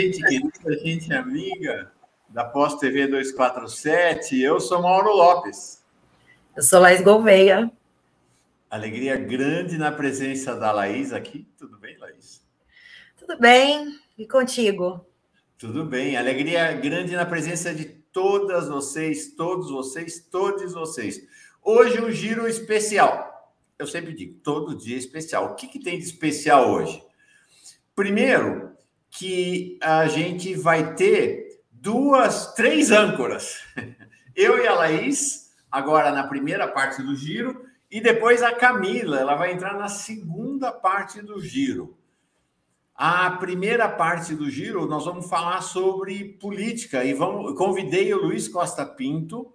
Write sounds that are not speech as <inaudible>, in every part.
Gente querida, gente amiga da Pós TV 247. Eu sou Mauro Lopes. Eu sou Laís Gouveia. Alegria grande na presença da Laís aqui. Tudo bem, Laís? Tudo bem. E contigo? Tudo bem. Alegria grande na presença de todas vocês, todos vocês, todos vocês. Hoje um giro especial. Eu sempre digo, todo dia é especial. O que, que tem de especial hoje? Primeiro, que a gente vai ter duas, três âncoras. <laughs> Eu e a Laís, agora na primeira parte do giro, e depois a Camila, ela vai entrar na segunda parte do giro. A primeira parte do giro, nós vamos falar sobre política e vamos, convidei o Luiz Costa Pinto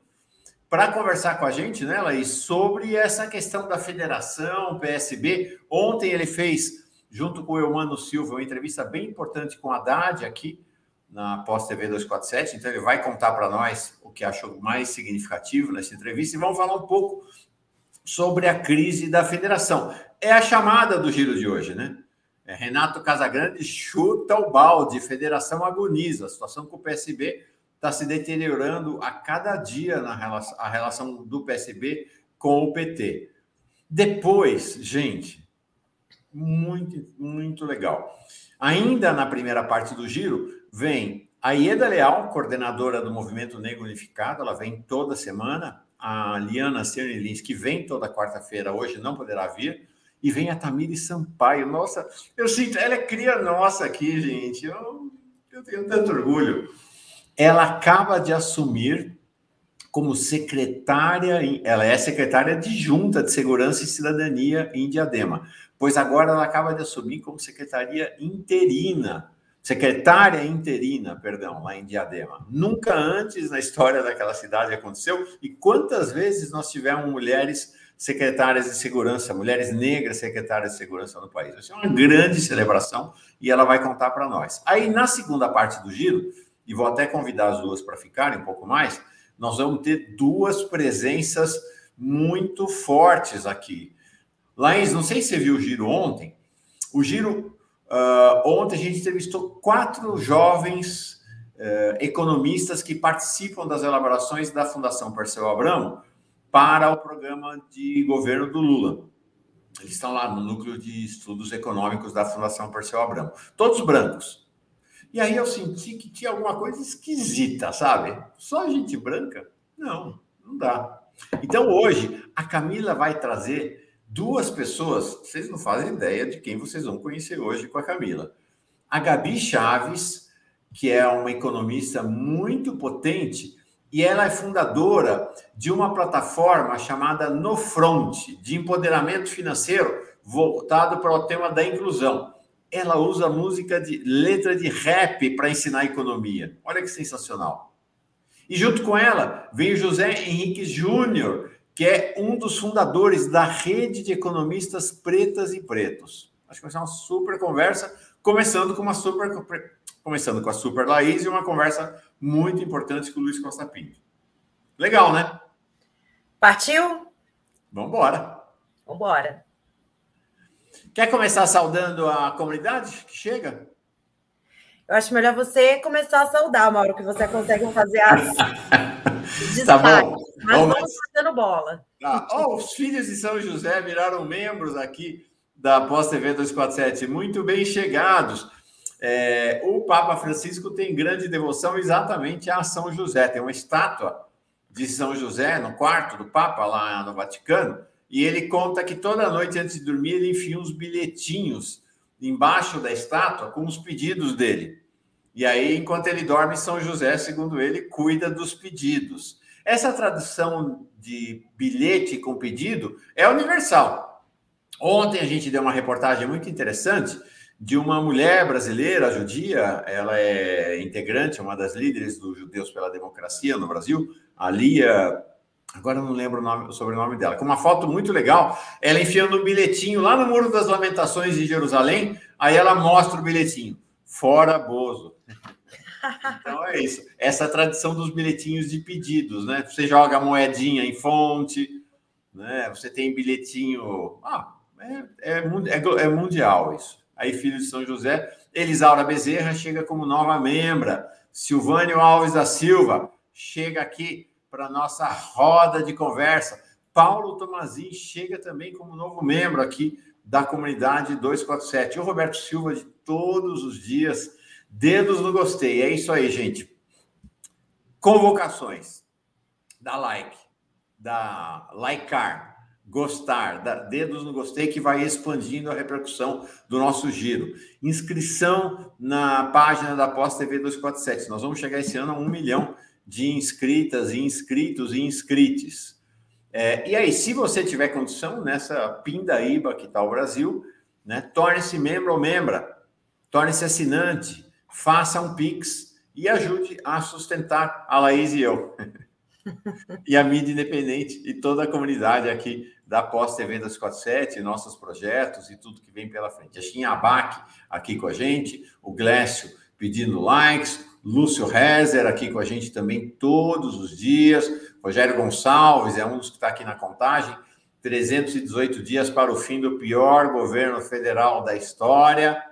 para conversar com a gente, né, Laís, sobre essa questão da federação, PSB. Ontem ele fez junto com o Eumano Silva, uma entrevista bem importante com a Haddad aqui na Pós TV 247. Então, ele vai contar para nós o que achou mais significativo nessa entrevista e vamos falar um pouco sobre a crise da federação. É a chamada do giro de hoje, né? É Renato Casagrande chuta o balde, federação agoniza. A situação com o PSB está se deteriorando a cada dia na relação, a relação do PSB com o PT. Depois, gente, muito, muito legal. Ainda na primeira parte do giro, vem a Ieda Leal, coordenadora do Movimento Negro Unificado, ela vem toda semana. A Liana Cernelins, que vem toda quarta-feira, hoje não poderá vir. E vem a Tamiri Sampaio. Nossa, eu sinto, ela é cria nossa aqui, gente. Eu, eu tenho tanto orgulho. Ela acaba de assumir como secretária, ela é secretária de Junta de Segurança e Cidadania em Diadema pois agora ela acaba de assumir como secretaria interina, secretária interina, perdão, lá em Diadema. Nunca antes na história daquela cidade aconteceu. E quantas vezes nós tivemos mulheres secretárias de segurança, mulheres negras secretárias de segurança no país? Isso é uma grande celebração e ela vai contar para nós. Aí, na segunda parte do giro, e vou até convidar as duas para ficarem um pouco mais, nós vamos ter duas presenças muito fortes aqui. Laís, não sei se você viu o giro ontem. O giro, uh, ontem a gente entrevistou quatro jovens uh, economistas que participam das elaborações da Fundação Perseu Abramo para o programa de governo do Lula. Eles estão lá no núcleo de estudos econômicos da Fundação Perseu Abramo. Todos brancos. E aí eu senti que tinha alguma coisa esquisita, sabe? Só gente branca? Não, não dá. Então hoje a Camila vai trazer duas pessoas, vocês não fazem ideia de quem vocês vão conhecer hoje com a Camila. A Gabi Chaves, que é uma economista muito potente, e ela é fundadora de uma plataforma chamada No Front, de empoderamento financeiro voltado para o tema da inclusão. Ela usa música de letra de rap para ensinar economia. Olha que sensacional. E junto com ela vem o José Henrique Júnior, que é um dos fundadores da rede de economistas pretas e pretos. Acho que vai ser uma super conversa, começando com uma super começando com a Super Laís e uma conversa muito importante com o Luiz Costa Pinto. Legal, né? Partiu? Vamos embora. Vamos embora. Quer começar saudando a comunidade que chega? Eu acho melhor você começar a saudar, Mauro, que você consegue fazer as <laughs> <laughs> tá bom. Mas vamos, vamos fazendo bola. Tá. Oh, os filhos de São José viraram membros aqui da Pós TV 247. Muito bem chegados. É, o Papa Francisco tem grande devoção exatamente a São José. Tem uma estátua de São José no quarto do Papa, lá no Vaticano, e ele conta que toda noite antes de dormir ele enfia uns bilhetinhos embaixo da estátua com os pedidos dele. E aí, enquanto ele dorme, São José, segundo ele, cuida dos pedidos. Essa tradução de bilhete com pedido é universal. Ontem a gente deu uma reportagem muito interessante de uma mulher brasileira, judia, ela é integrante, uma das líderes dos Judeus pela Democracia no Brasil, a Lia, agora não lembro o, nome, o sobrenome dela, com uma foto muito legal, ela enfiando um bilhetinho lá no Muro das Lamentações de Jerusalém, aí ela mostra o bilhetinho, fora Bozo. Então é isso. <laughs> Essa tradição dos bilhetinhos de pedidos, né? Você joga moedinha em fonte, né? Você tem bilhetinho. Ah, é, é, é, é mundial isso. aí filho de São José. Elisaura Bezerra chega como nova membra. Silvânio Alves da Silva chega aqui para nossa roda de conversa. Paulo Tomazin chega também como novo membro aqui da comunidade 247. E o Roberto Silva, de todos os dias, dedos no gostei. É isso aí, gente. Convocações. Dá like, dá likear, gostar, dá dedos no gostei, que vai expandindo a repercussão do nosso giro. Inscrição na página da Pós TV 247. Nós vamos chegar esse ano a um milhão de inscritas e inscritos e inscritos. É, e aí, se você tiver condição nessa pindaíba que está o Brasil, né, torne-se membro ou membra, torne-se assinante, faça um Pix e ajude a sustentar a Laís e eu. <laughs> e a mídia independente e toda a comunidade aqui da Pós TV 247, nossos projetos e tudo que vem pela frente. A Xinhabac aqui com a gente, o Glécio pedindo likes, Lúcio Rezer aqui com a gente também todos os dias, Rogério Gonçalves é um dos que está aqui na contagem. 318 dias para o fim do pior governo federal da história.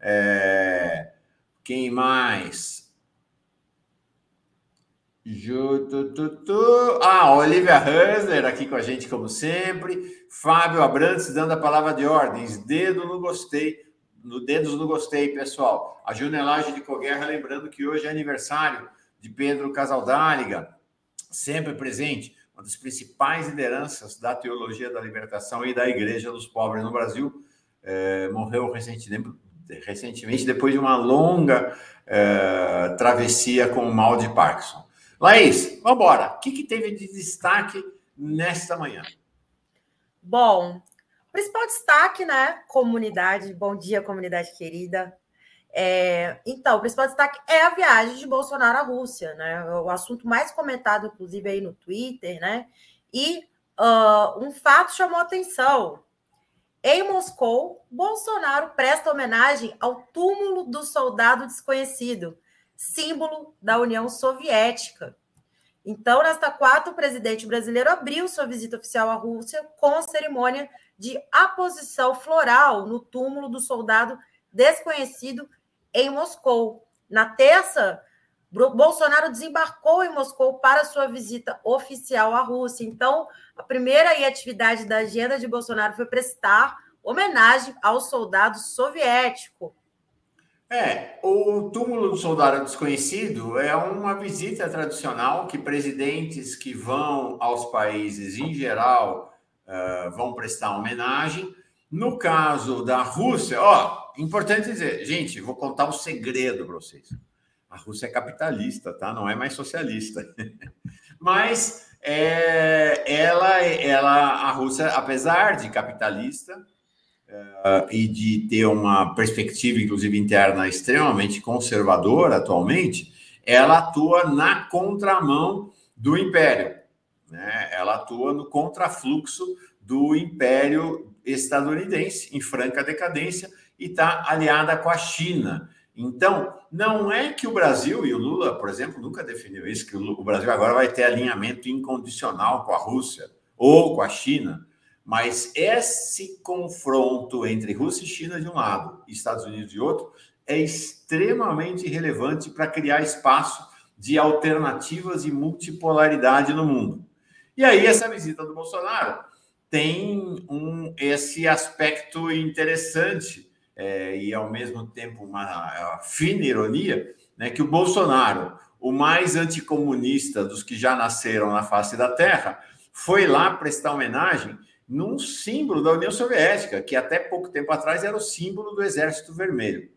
É... Quem mais? Ah, Olivia Hansler aqui com a gente, como sempre. Fábio Abrantes dando a palavra de ordens. Dedo no gostei. No dedos no gostei, pessoal. A Junelagem de Coguerra, lembrando que hoje é aniversário de Pedro Casaldáliga sempre presente, uma das principais lideranças da teologia da libertação e da Igreja dos Pobres no Brasil, é, morreu recentemente, recentemente, depois de uma longa é, travessia com o mal de Parkinson. Laís, vamos embora. O que, que teve de destaque nesta manhã? Bom, principal destaque, né? Comunidade, bom dia, comunidade querida. É, então, o principal destaque é a viagem de Bolsonaro à Rússia, né? O assunto mais comentado, inclusive, aí no Twitter, né? E uh, um fato chamou atenção. Em Moscou, Bolsonaro presta homenagem ao túmulo do soldado desconhecido, símbolo da União Soviética. Então, nesta quarta, o presidente brasileiro abriu sua visita oficial à Rússia com cerimônia de aposição floral no túmulo do soldado desconhecido em Moscou. Na terça, Bolsonaro desembarcou em Moscou para sua visita oficial à Rússia. Então, a primeira atividade da agenda de Bolsonaro foi prestar homenagem ao soldado soviético. É, o túmulo do soldado desconhecido é uma visita tradicional que presidentes que vão aos países em geral uh, vão prestar homenagem. No caso da Rússia, ó, importante dizer, gente, vou contar um segredo para vocês. A Rússia é capitalista, tá? Não é mais socialista. <laughs> Mas é, ela, ela, a Rússia, apesar de capitalista é, e de ter uma perspectiva, inclusive interna, extremamente conservadora atualmente, ela atua na contramão do império. Né? Ela atua no contrafluxo do império estadunidense, em franca decadência, e está aliada com a China. Então, não é que o Brasil, e o Lula, por exemplo, nunca definiu isso, que o Brasil agora vai ter alinhamento incondicional com a Rússia ou com a China, mas esse confronto entre Rússia e China de um lado e Estados Unidos de outro é extremamente relevante para criar espaço de alternativas e multipolaridade no mundo. E aí, essa visita do Bolsonaro tem um, esse aspecto interessante é, e ao mesmo tempo uma, fina ironia, né, que o Bolsonaro, o mais anticomunista dos que já nasceram na face da Terra, foi lá prestar homenagem num símbolo da União Soviética, que até pouco tempo atrás era o símbolo do Exército Vermelho.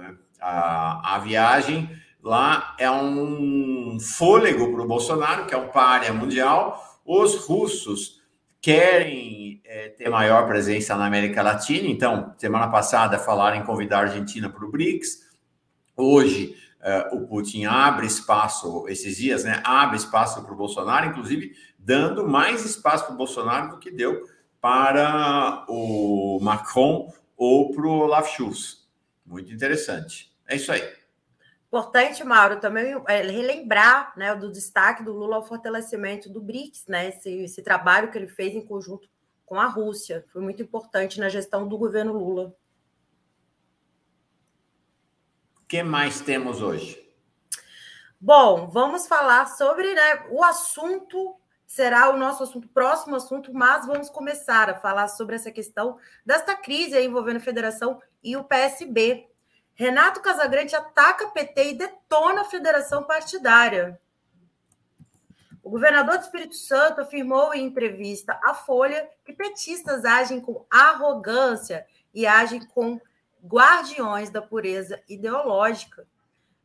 É? A, a viagem lá é um fôlego para o Bolsonaro, que é um párea mundial. Os russos querem é, ter maior presença na América Latina. Então, semana passada falaram em convidar a Argentina para o BRICS. Hoje, é, o Putin abre espaço, esses dias, né? Abre espaço para o Bolsonaro, inclusive dando mais espaço para o Bolsonaro do que deu para o Macron ou para o Olaf Scholz. Muito interessante. É isso aí. Importante, Mauro, também é, relembrar né, do destaque do Lula ao fortalecimento do BRICS, né, esse, esse trabalho que ele fez em conjunto com a Rússia. Foi muito importante na gestão do governo Lula. que mais temos hoje? Bom, vamos falar sobre né, o assunto, será o nosso assunto, próximo assunto, mas vamos começar a falar sobre essa questão desta crise envolvendo a federação e o PSB. Renato Casagrande ataca PT e detona a federação partidária. O governador do Espírito Santo afirmou em entrevista à Folha que petistas agem com arrogância e agem com guardiões da pureza ideológica.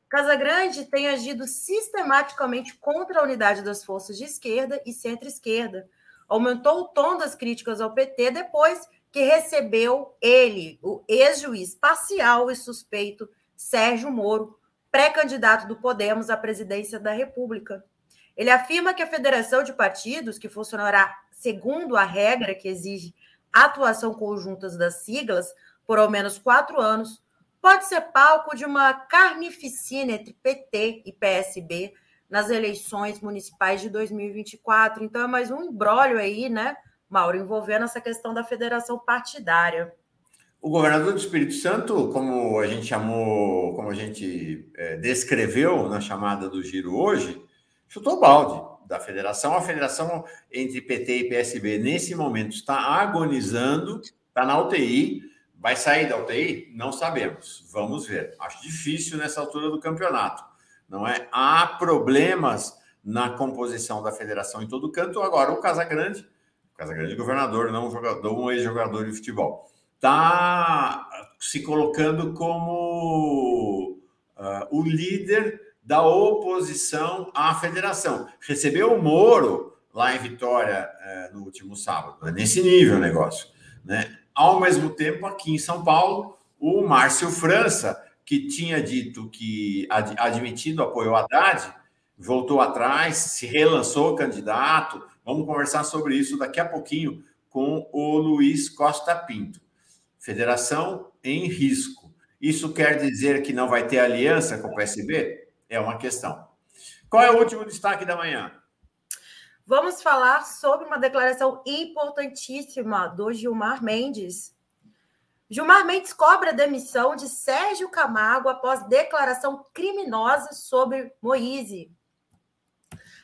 Casagrande tem agido sistematicamente contra a unidade das forças de esquerda e centro-esquerda. Aumentou o tom das críticas ao PT depois que recebeu ele, o ex-juiz parcial e suspeito Sérgio Moro, pré-candidato do Podemos à presidência da República. Ele afirma que a federação de partidos, que funcionará segundo a regra que exige atuação conjuntas das siglas por ao menos quatro anos, pode ser palco de uma carnificina entre PT e PSB nas eleições municipais de 2024. Então é mais um embrólio aí, né? Mauro, envolvendo essa questão da federação partidária. O governador do Espírito Santo, como a gente chamou, como a gente é, descreveu na chamada do giro hoje, chutou o balde da federação. A federação entre PT e PSB, nesse momento, está agonizando, está na UTI. Vai sair da UTI? Não sabemos. Vamos ver. Acho difícil nessa altura do campeonato. Não é? Há problemas na composição da federação em todo canto. Agora, o Casagrande Casagrande governador, não um jogador, um ex-jogador de futebol. Está se colocando como uh, o líder da oposição à federação. Recebeu o Moro lá em Vitória uh, no último sábado. É nesse nível o negócio. Né? Ao mesmo tempo, aqui em São Paulo, o Márcio França, que tinha dito que ad, admitido apoio ao Haddad, voltou atrás, se relançou candidato, Vamos conversar sobre isso daqui a pouquinho com o Luiz Costa Pinto. Federação em risco. Isso quer dizer que não vai ter aliança com o PSB? É uma questão. Qual é o último destaque da manhã? Vamos falar sobre uma declaração importantíssima do Gilmar Mendes. Gilmar Mendes cobra a demissão de Sérgio Camargo após declaração criminosa sobre Moise.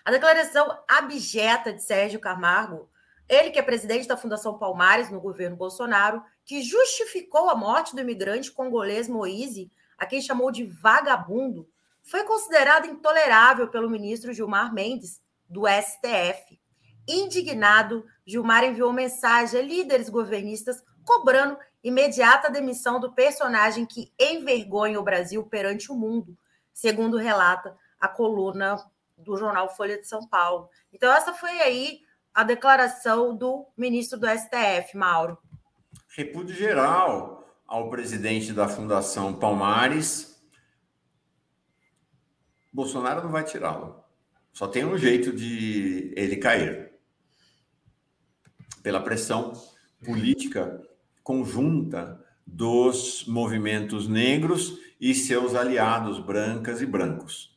A declaração abjeta de Sérgio Camargo, ele que é presidente da Fundação Palmares no governo Bolsonaro, que justificou a morte do imigrante congolês Moise, a quem chamou de vagabundo, foi considerado intolerável pelo ministro Gilmar Mendes, do STF. Indignado, Gilmar enviou mensagem a líderes governistas cobrando imediata demissão do personagem que envergonha o Brasil perante o mundo, segundo relata a coluna do jornal Folha de São Paulo. Então, essa foi aí a declaração do ministro do STF, Mauro. Repúdio geral ao presidente da Fundação Palmares. Bolsonaro não vai tirá-lo. Só tem um jeito de ele cair. Pela pressão política conjunta dos movimentos negros e seus aliados brancas e brancos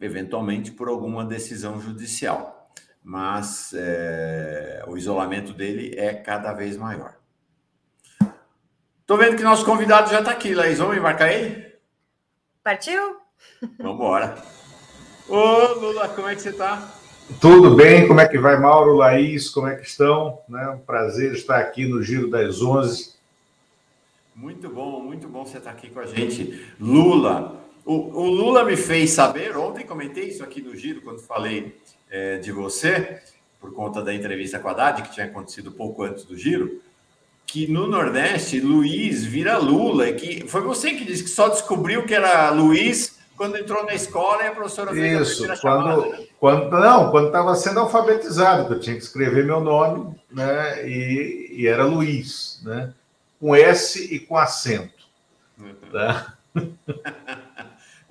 eventualmente por alguma decisão judicial. Mas é, o isolamento dele é cada vez maior. Estou vendo que nosso convidado já está aqui, Laís. Vamos embarcar ele? Partiu? Vamos embora. <laughs> Ô, Lula, como é que você está? Tudo bem, como é que vai, Mauro, Laís, como é que estão? Né? Um prazer estar aqui no Giro das Onze. Muito bom, muito bom você estar aqui com a gente. Lula, o, o, Lula me fez saber, ontem comentei isso aqui no Giro, quando falei é, de você, por conta da entrevista com a Haddad, que tinha acontecido pouco antes do Giro, que no Nordeste, Luiz vira Lula, e que foi você que disse que só descobriu que era Luiz quando entrou na escola e a professora fez Isso, quando, chamada, né? quando não, quando estava sendo alfabetizado, que eu tinha que escrever meu nome, né? E, e era Luiz, né? Com S e com acento. Uhum. Tá? <laughs>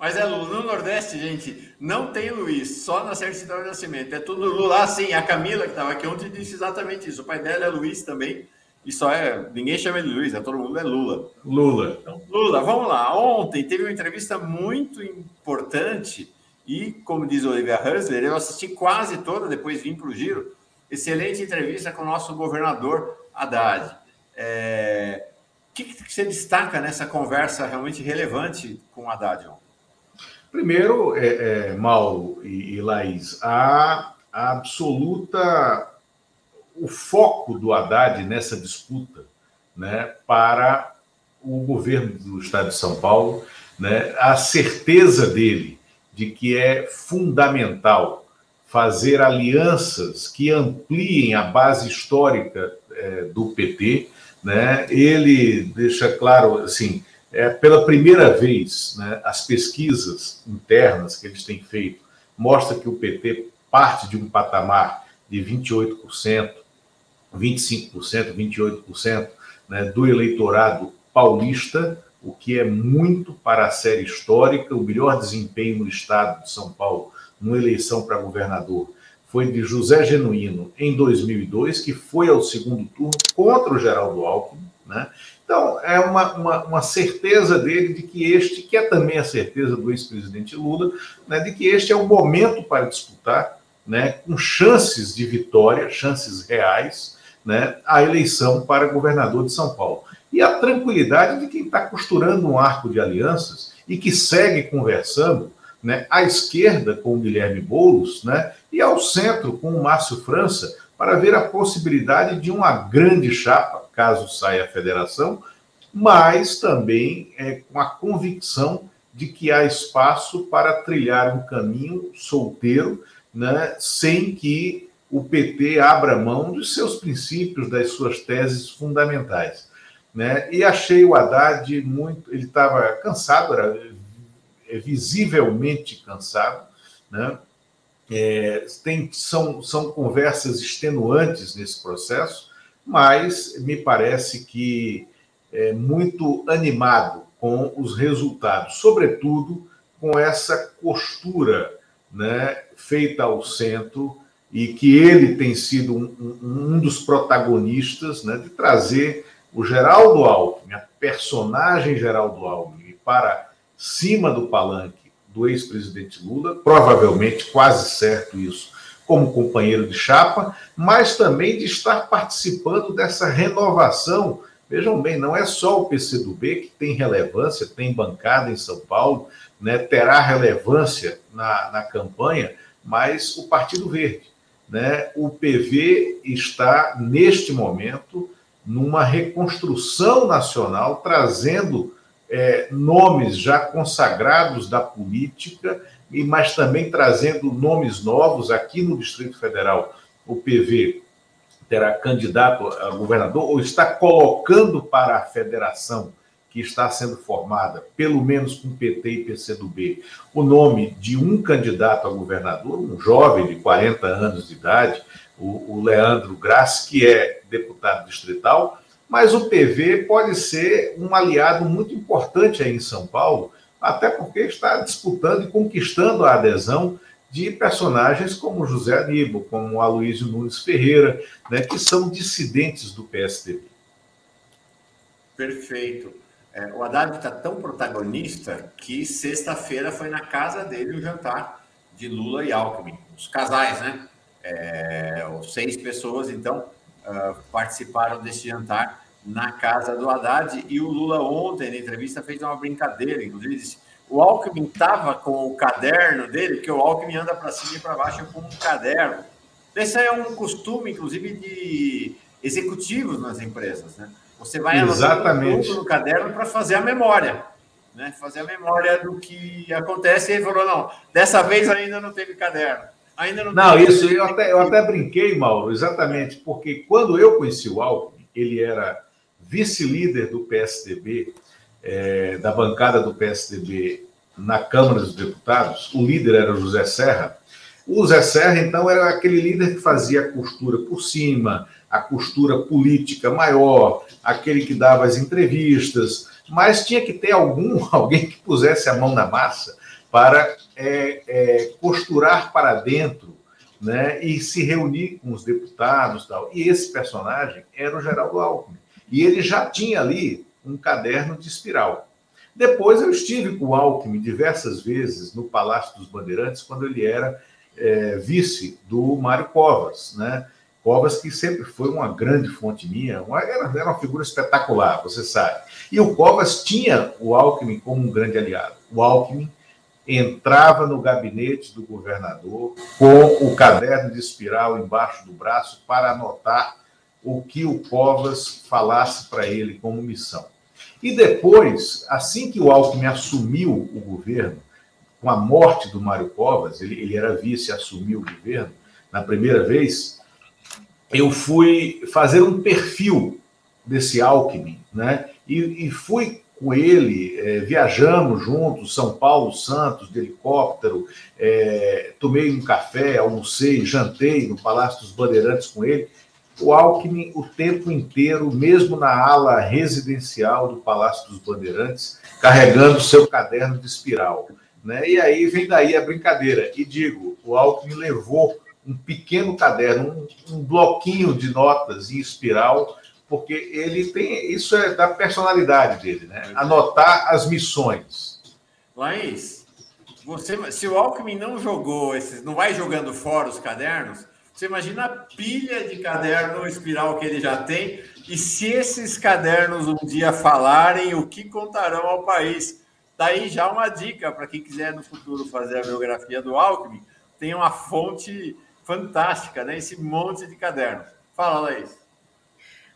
Mas é Lula. No Nordeste, gente, não tem Luiz, só na certidão de nascimento. É tudo Lula. Ah, sim, a Camila, que estava aqui ontem, disse exatamente isso. O pai dela é Luiz também. E só é. Ninguém chama ele Luiz, é todo mundo é Lula. Lula. Então, Lula, vamos lá. Ontem teve uma entrevista muito importante. E, como diz Olivia Husler, eu assisti quase toda, depois vim para o giro. Excelente entrevista com o nosso governador Haddad. É, O que, que você destaca nessa conversa realmente relevante com o Haddad? Primeiro, é, é, Mauro e, e Laís, a, absoluta. O foco do Haddad nessa disputa né, para o governo do Estado de São Paulo, né, a certeza dele de que é fundamental fazer alianças que ampliem a base histórica é, do PT, né? Ele deixa claro, assim, é, pela primeira vez, né, as pesquisas internas que eles têm feito mostram que o PT parte de um patamar de 28%, 25%, 28% né, do eleitorado paulista, o que é muito para a série histórica. O melhor desempenho no estado de São Paulo, numa eleição para governador, foi de José Genuíno em 2002, que foi ao segundo turno contra o Geraldo Alckmin. Né? Então, é uma, uma, uma, certeza dele de que este, que é também a certeza do ex-presidente Lula, né, de que este é o momento para disputar, né, com chances de vitória, chances reais, né, a eleição para governador de São Paulo. E a tranquilidade de quem está costurando um arco de alianças e que segue conversando né, à esquerda com o Guilherme Boulos né, e ao centro com o Márcio França para ver a possibilidade de uma grande chapa, caso saia a federação, mas também é, com a convicção de que há espaço para trilhar um caminho solteiro, né, sem que o PT abra mão dos seus princípios, das suas teses fundamentais né? E achei o Haddad muito. Ele estava cansado, era é, visivelmente cansado, né? É, tem, são, são conversas extenuantes nesse processo, mas me parece que é muito animado com os resultados, sobretudo com essa costura né, feita ao centro e que ele tem sido um, um, dos protagonistas né, de trazer o Geraldo Alckmin, a personagem Geraldo Alckmin, para cima do palanque do ex-presidente Lula, provavelmente quase certo isso, como companheiro de chapa, mas também de estar participando dessa renovação. Vejam bem, não é só o PCdoB que tem relevância, tem bancada em São Paulo, né, terá relevância na, na campanha, mas o Partido Verde. Né, o PV está, neste momento, numa reconstrução nacional, trazendo é, nomes já consagrados da política, e mas também trazendo nomes novos aqui no Distrito Federal. O PV terá candidato a governador ou está colocando para a federação que está sendo formada, pelo menos com PT e PCdoB, o nome de um candidato a governador, um jovem de 40 anos de idade, o, o Leandro Graça, que é deputado distrital, mas o PV pode ser um aliado muito importante aí em São Paulo, até porque está disputando e conquistando a adesão de personagens como José Aníbal, como Aloysio Nunes Ferreira, né, que são dissidentes do PSDB. Perfeito. É, o Haddad está tão protagonista que sexta-feira foi na casa dele o jantar de Lula e Alckmin, os casais, né? É, seis pessoas, então, uh, participaram desse jantar na casa do Haddad. E o Lula, ontem, na entrevista, fez uma brincadeira. Inclusive, disse: o Alckmin estava com o caderno dele, que o Alckmin anda para cima e para baixo com um caderno. Esse é um costume, inclusive, de executivos nas empresas. Né? Você vai Exatamente. no caderno para fazer a memória. Né? Fazer a memória do que acontece. E ele falou: não, dessa vez ainda não teve caderno. Ainda não, não isso eu até, eu até brinquei, Mauro, exatamente, porque quando eu conheci o Alckmin, ele era vice-líder do PSDB, é, da bancada do PSDB na Câmara dos Deputados, o líder era o José Serra. O José Serra, então, era aquele líder que fazia a costura por cima, a costura política maior, aquele que dava as entrevistas, mas tinha que ter algum, <laughs> alguém que pusesse a mão na massa para é, é, costurar para dentro né, e se reunir com os deputados. Tal. E esse personagem era o Geraldo Alckmin. E ele já tinha ali um caderno de espiral. Depois eu estive com o Alckmin diversas vezes no Palácio dos Bandeirantes, quando ele era é, vice do Mário Covas. Né? Covas, que sempre foi uma grande fonte minha, uma, era, era uma figura espetacular, você sabe. E o Covas tinha o Alckmin como um grande aliado. O Alckmin entrava no gabinete do governador com o caderno de espiral embaixo do braço para anotar o que o Covas falasse para ele como missão. E depois, assim que o Alckmin assumiu o governo, com a morte do Mário Covas, ele, ele era vice, assumiu o governo na primeira vez, eu fui fazer um perfil desse Alckmin, né? E, e fui com ele, é, viajamos juntos, São Paulo, Santos, de helicóptero, é, tomei um café, almocei, jantei no Palácio dos Bandeirantes com ele. O Alckmin, o tempo inteiro, mesmo na ala residencial do Palácio dos Bandeirantes, carregando seu caderno de espiral. Né? E aí vem daí a brincadeira. E digo, o Alckmin levou um pequeno caderno, um, um bloquinho de notas em espiral, porque ele tem. Isso é da personalidade dele, né? Anotar as missões. Laís, você, se o Alckmin não jogou esses, não vai jogando fora os cadernos, você imagina a pilha de caderno espiral que ele já tem, e se esses cadernos um dia falarem, o que contarão ao país? Daí já uma dica para quem quiser no futuro fazer a biografia do Alckmin, tem uma fonte fantástica, né? Esse monte de cadernos. Fala, Laís.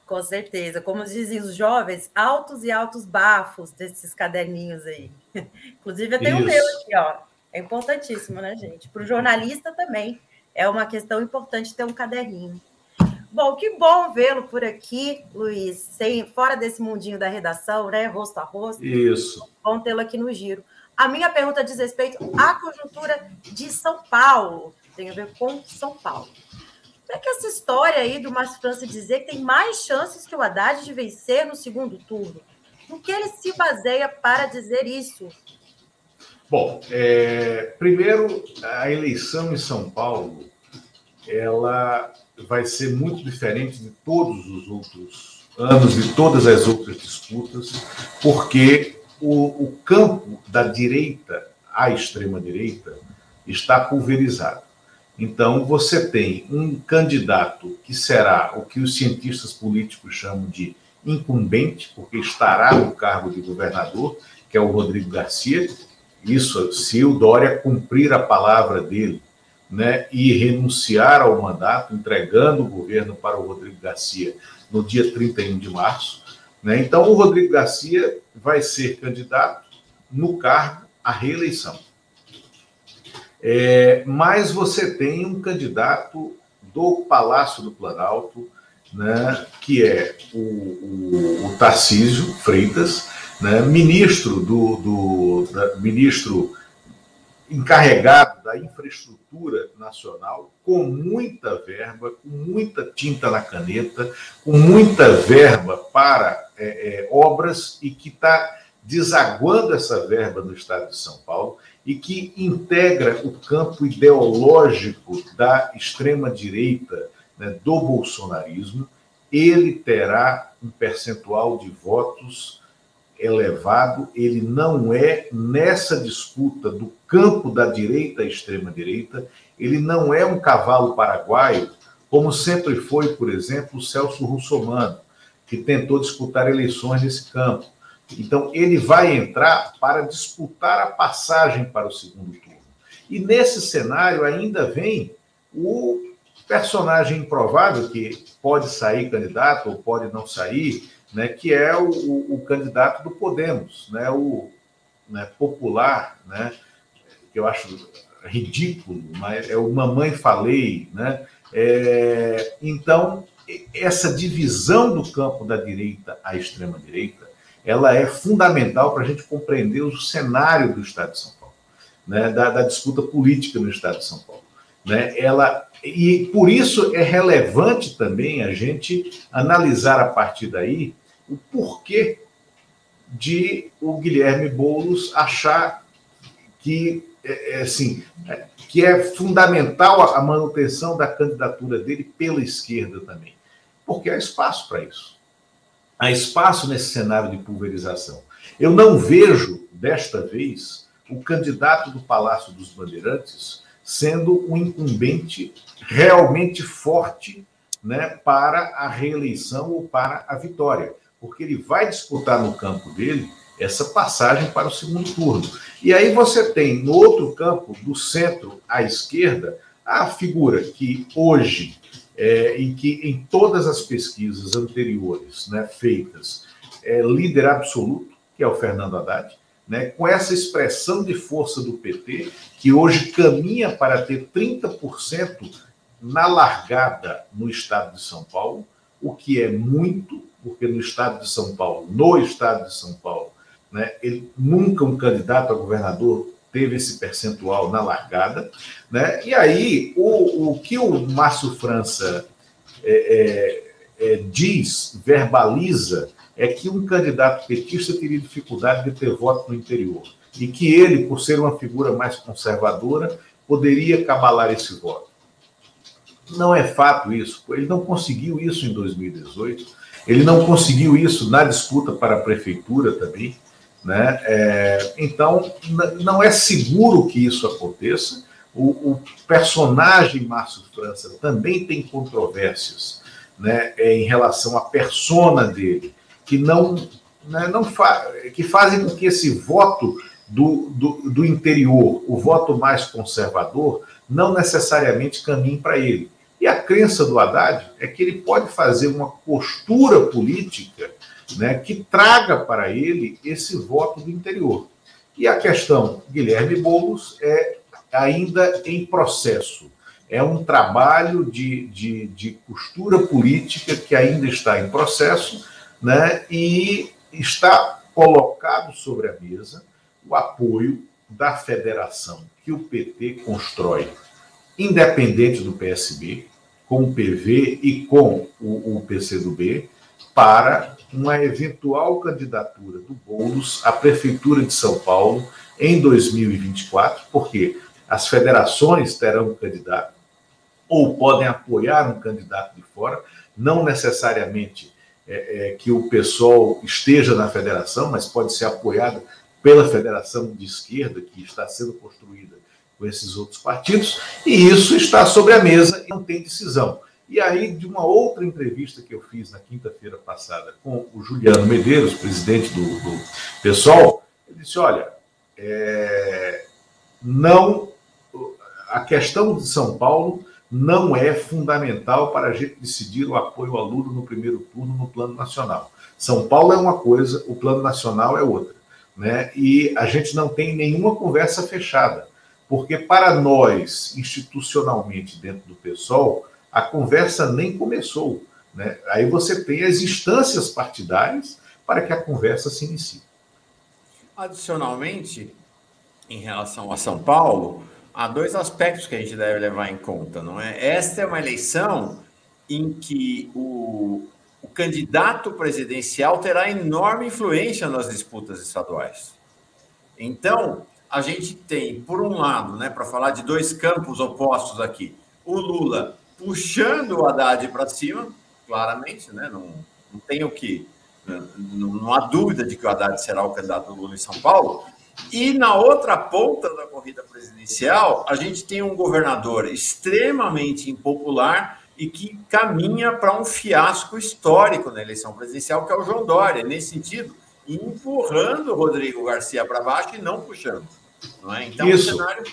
Com certeza. Como dizem os jovens, altos e altos bafos desses caderninhos aí. <laughs> Inclusive, eu tenho o meu aqui, ó. É importantíssimo, né, gente? Para o jornalista também é uma questão importante ter um caderninho. Bom, que bom vê-lo por aqui, Luiz, sem, fora desse mundinho da redação, né? Rosto a rosto. Isso. Bom tê-lo aqui no giro. A minha pergunta diz respeito à conjuntura de São Paulo tem a ver com São Paulo. Como é que essa história aí do Márcio França dizer que tem mais chances que o Haddad de vencer no segundo turno? No que ele se baseia para dizer isso? Bom, é, primeiro, a eleição em São Paulo, ela vai ser muito diferente de todos os outros anos, de todas as outras disputas, porque o, o campo da direita à extrema-direita está pulverizado. Então, você tem um candidato que será o que os cientistas políticos chamam de incumbente, porque estará no cargo de governador, que é o Rodrigo Garcia. Isso se o Dória cumprir a palavra dele né, e renunciar ao mandato, entregando o governo para o Rodrigo Garcia no dia 31 de março. Né? Então, o Rodrigo Garcia vai ser candidato no cargo à reeleição. É, mas você tem um candidato do Palácio do Planalto, né, que é o, o, o Tarcísio Freitas, né, ministro do, do da, ministro encarregado da infraestrutura nacional, com muita verba, com muita tinta na caneta, com muita verba para é, é, obras e que está desaguando essa verba no estado de São Paulo e que integra o campo ideológico da extrema-direita, né, do bolsonarismo, ele terá um percentual de votos elevado. Ele não é, nessa disputa do campo da direita à extrema-direita, ele não é um cavalo paraguaio, como sempre foi, por exemplo, o Celso Russomano, que tentou disputar eleições nesse campo. Então, ele vai entrar para disputar a passagem para o segundo turno. E nesse cenário ainda vem o personagem improvável, que pode sair candidato ou pode não sair, né, que é o, o, o candidato do Podemos, né, o né, popular, né, que eu acho ridículo, mas é o Mamãe Falei. Né? É, então, essa divisão do campo da direita à extrema-direita ela é fundamental para a gente compreender o cenário do Estado de São Paulo, né, da, da, disputa política no Estado de São Paulo. Né, ela, e por isso é relevante também a gente analisar a partir daí o porquê de o Guilherme Boulos achar que é, é assim, é, que é fundamental a manutenção da candidatura dele pela esquerda também, porque há espaço para isso. Há espaço nesse cenário de pulverização. Eu não vejo, desta vez, o candidato do Palácio dos Bandeirantes sendo um incumbente realmente forte né, para a reeleição ou para a vitória, porque ele vai disputar no campo dele essa passagem para o segundo turno. E aí você tem no outro campo, do centro à esquerda, a figura que hoje, é, e que em todas as pesquisas anteriores né, feitas, é líder absoluto, que é o Fernando Haddad, né, com essa expressão de força do PT, que hoje caminha para ter 30% na largada no estado de São Paulo, o que é muito, porque no estado de São Paulo, no estado de São Paulo, né, ele, nunca um candidato a governador teve esse percentual na largada. Né? E aí, o, o que o Márcio França é, é, é, diz, verbaliza, é que um candidato petista teria dificuldade de ter voto no interior. E que ele, por ser uma figura mais conservadora, poderia cabalar esse voto. Não é fato isso. Ele não conseguiu isso em 2018. Ele não conseguiu isso na disputa para a prefeitura também. Né? É, então, não é seguro que isso aconteça. O, o, personagem Márcio França também tem controvérsias né, em relação à persona dele, que não, né, não fa que fazem com que esse voto do, do, do interior, o voto mais conservador, não necessariamente caminhe para ele. E a crença do Haddad é que ele pode fazer uma postura política né, que traga para ele esse voto do interior. E a questão Guilherme Boulos é ainda em processo. É um trabalho de, de, de costura política que ainda está em processo, né, e está colocado sobre a mesa o apoio da federação que o PT constrói, independente do PSB, com o PV e com o, o PCdoB, para uma eventual candidatura do Boulos à Prefeitura de São Paulo em 2024, porque as federações terão um candidato ou podem apoiar um candidato de fora, não necessariamente é, é, que o pessoal esteja na federação, mas pode ser apoiado pela federação de esquerda que está sendo construída com esses outros partidos, e isso está sobre a mesa e não tem decisão. E aí, de uma outra entrevista que eu fiz na quinta-feira passada com o Juliano Medeiros, presidente do, do PSOL, ele disse: olha, é, não, a questão de São Paulo não é fundamental para a gente decidir o apoio ao Lula no primeiro turno no plano nacional. São Paulo é uma coisa, o plano nacional é outra. Né? E a gente não tem nenhuma conversa fechada, porque para nós, institucionalmente, dentro do PSOL, a conversa nem começou. Né? Aí você tem as instâncias partidárias para que a conversa se inicie. Adicionalmente, em relação a São Paulo, há dois aspectos que a gente deve levar em conta, não é? Esta é uma eleição em que o, o candidato presidencial terá enorme influência nas disputas estaduais. Então, a gente tem, por um lado, né, para falar de dois campos opostos aqui, o Lula puxando o Haddad para cima, claramente, né? Não, não tem o que. Não, não, há dúvida de que o Haddad será o candidato do Lula em São Paulo. E na outra ponta da corrida presidencial, a gente tem um governador extremamente impopular e que caminha para um fiasco histórico na eleição presidencial, que é o João Dória, nesse sentido, empurrando o Rodrigo Garcia para baixo e não puxando. Não é? Então, Isso. é um cenário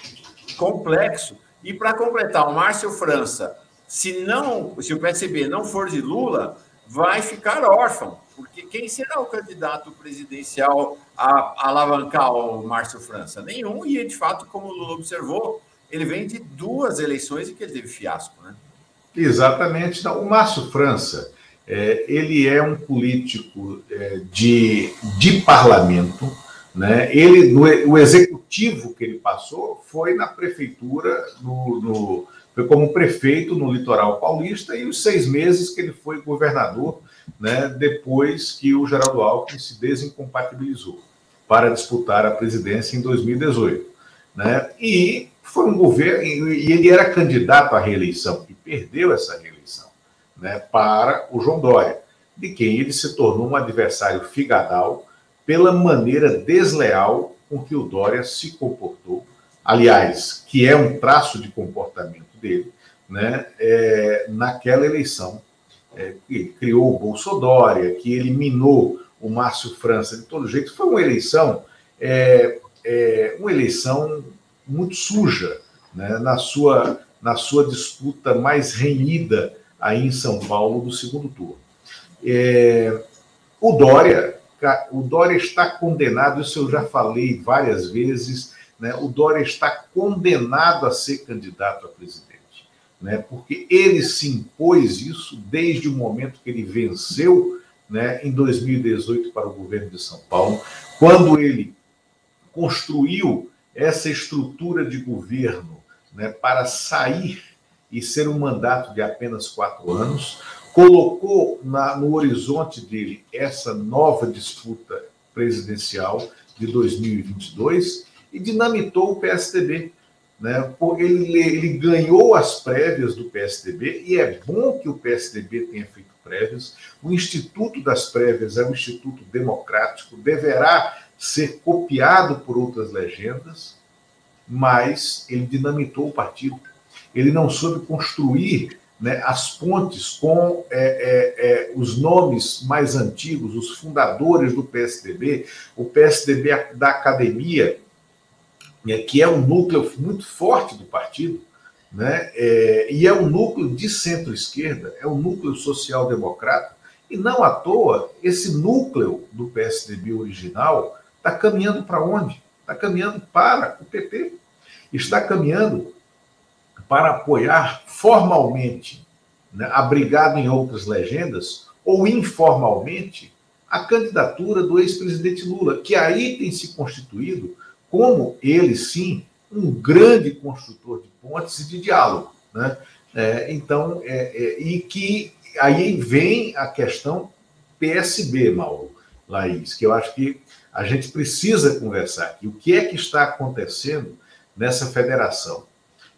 complexo. E para completar, o Márcio França se não, se o PSB não for de Lula, vai ficar órfão, porque quem será o candidato presidencial a, alavancar o Márcio França? Nenhum, e de fato, como o Lula observou, ele vem de duas eleições e que ele teve fiasco, né? Exatamente. Não, o Márcio França, é, ele é um político é, de, de parlamento, né? Ele, no, o executivo que ele passou foi na prefeitura, no, no foi como prefeito no litoral paulista e os seis meses que ele foi governador, né, depois que o Geraldo Alckmin se desincompatibilizou para disputar a presidência em 2018. Né? E foi um governo, e ele era candidato à reeleição e perdeu essa reeleição né, para o João Dória, de quem ele se tornou um adversário figadal pela maneira desleal com que o Dória se comportou aliás, que é um traço de comportamento dele, né, é, naquela eleição. É, que criou o Bolsonaro, que eliminou o Márcio França de todo jeito. Foi uma eleição, é, é, uma eleição muito suja, né, na, sua, na sua disputa mais renhida aí em São Paulo do segundo turno. É, o Dória, o Dória está condenado, isso eu já falei várias vezes, né, o Dória está condenado a ser candidato a presidente né, porque ele se impôs isso desde o momento que ele venceu né, em 2018 para o governo de São Paulo, quando ele construiu essa estrutura de governo né, para sair e ser um mandato de apenas quatro anos, colocou na, no horizonte dele essa nova disputa presidencial de 2022 e dinamitou o PSDB né? Ele, ele ganhou as prévias do PSDB, e é bom que o PSDB tenha feito prévias. O Instituto das Prévias é um instituto democrático, deverá ser copiado por outras legendas, mas ele dinamitou o partido. Ele não soube construir né, as pontes com é, é, é, os nomes mais antigos, os fundadores do PSDB, o PSDB da academia, né, que é um núcleo muito forte do partido, né, é, e é um núcleo de centro-esquerda, é um núcleo social-democrata, e não à toa, esse núcleo do PSDB original está caminhando para onde? Está caminhando para o PT. Está caminhando para apoiar formalmente, né, abrigado em outras legendas, ou informalmente, a candidatura do ex-presidente Lula, que aí tem se constituído como ele, sim, um grande construtor de pontes e de diálogo. Né? É, então, é, é, e que aí vem a questão PSB, Mauro, Laís, que eu acho que a gente precisa conversar aqui. O que é que está acontecendo nessa federação?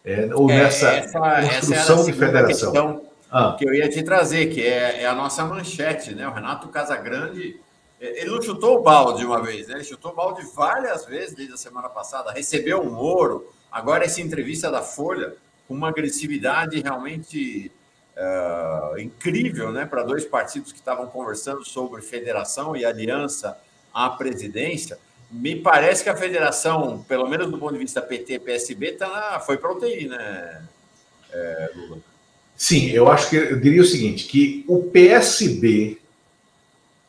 É, ou é, nessa essa, construção essa de federação? Questão ah. que eu ia te trazer, que é, é, a nossa manchete, né? O Renato Casagrande ele não chutou o balde uma vez, né? Ele chutou o balde várias vezes desde a semana passada. Recebeu um Moro, agora essa entrevista da Folha, com uma agressividade realmente uh, incrível, né? Para dois partidos que estavam conversando sobre federação e aliança à presidência. Me parece que a federação, pelo menos do ponto de vista PT-PSB, tá na, foi para UTI, né, é, Lula? Sim, eu acho que eu diria o seguinte: que o PSB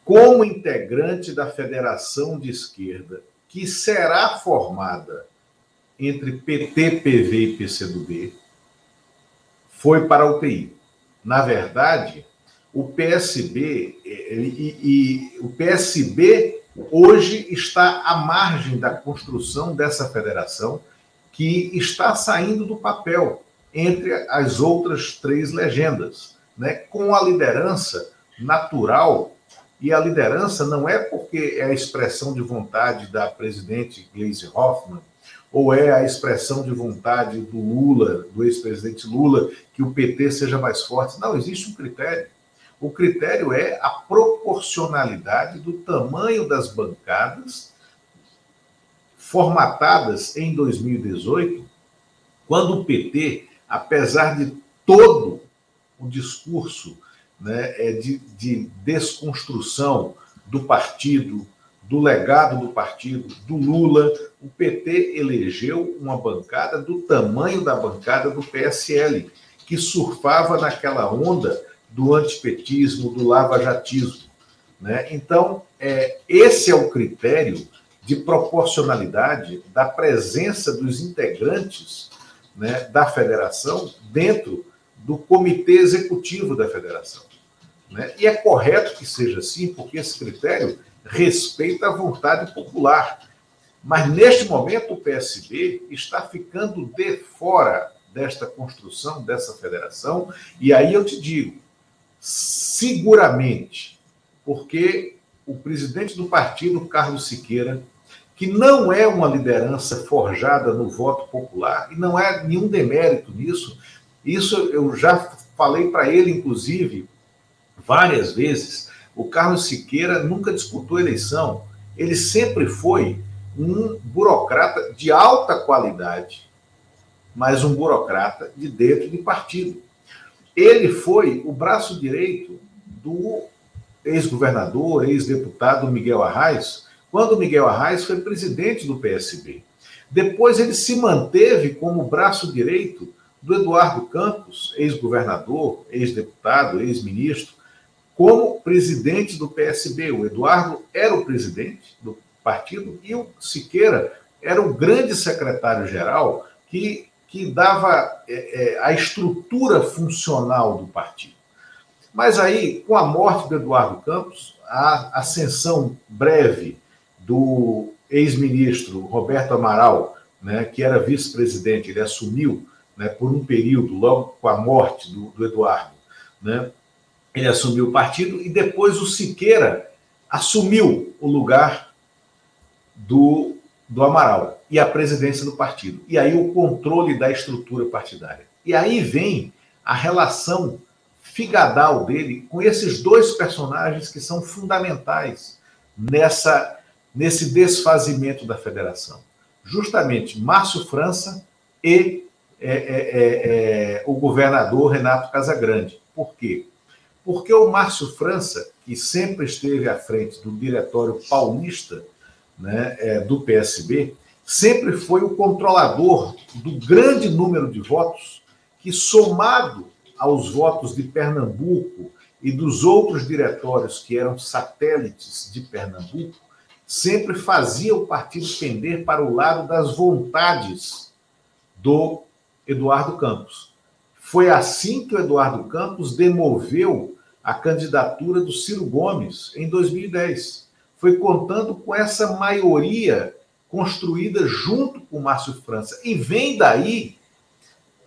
como integrante da federação de esquerda, que será formada entre PT, PV e PCdoB, foi para a UTI. Na verdade, o PSB e, e, e, o PSB hoje está à margem da construção dessa federação que está saindo do papel entre as outras três legendas, né, com a liderança natural e a liderança não é porque é a expressão de vontade da presidente Gleisi Hoffmann, ou é a expressão de vontade do Lula, do ex-presidente Lula, que o PT seja mais forte. Não, existe um critério. O critério é a proporcionalidade do tamanho das bancadas formatadas em 2018, quando o PT, apesar de todo o discurso né, é de, de desconstrução do partido, do legado do partido, do Lula. O PT elegeu uma bancada do tamanho da bancada do PSL, que surfava naquela onda do antipetismo, do lavajatismo. Né? Então, é, esse é o critério de proporcionalidade da presença dos integrantes né, da federação dentro do comitê executivo da federação. Né? E é correto que seja assim, porque esse critério respeita a vontade popular. Mas, neste momento, o PSB está ficando de fora desta construção, dessa federação, e aí eu te digo, seguramente, porque o presidente do partido, Carlos Siqueira, que não é uma liderança forjada no voto popular, e não há nenhum demérito nisso, isso eu já falei para ele, inclusive, várias vezes, o Carlos Siqueira nunca disputou eleição. Ele sempre foi um burocrata de alta qualidade, mas um burocrata de dentro de partido. Ele foi o braço direito do ex-governador, ex-deputado Miguel Arraes, quando Miguel Arraes foi presidente do PSB. Depois ele se manteve como braço direito do Eduardo Campos, ex-governador, ex-deputado, ex-ministro, como presidente do PSB. O Eduardo era o presidente do partido e o Siqueira era o grande secretário-geral que, que dava é, é, a estrutura funcional do partido. Mas aí, com a morte do Eduardo Campos, a ascensão breve do ex-ministro Roberto Amaral, né, que era vice-presidente, ele assumiu né, por um período, logo com a morte do, do Eduardo, né, ele assumiu o partido e depois o Siqueira assumiu o lugar do, do Amaral e a presidência do partido. E aí o controle da estrutura partidária. E aí vem a relação figadal dele com esses dois personagens que são fundamentais nessa nesse desfazimento da federação. Justamente Márcio França e é, é, é, é, o governador Renato Casagrande. Por quê? Porque o Márcio França, que sempre esteve à frente do diretório paulista né, é, do PSB, sempre foi o controlador do grande número de votos que, somado aos votos de Pernambuco e dos outros diretórios que eram satélites de Pernambuco, sempre fazia o partido pender para o lado das vontades do Eduardo Campos. Foi assim que o Eduardo Campos demoveu a candidatura do Ciro Gomes em 2010. Foi contando com essa maioria construída junto com Márcio França. E vem daí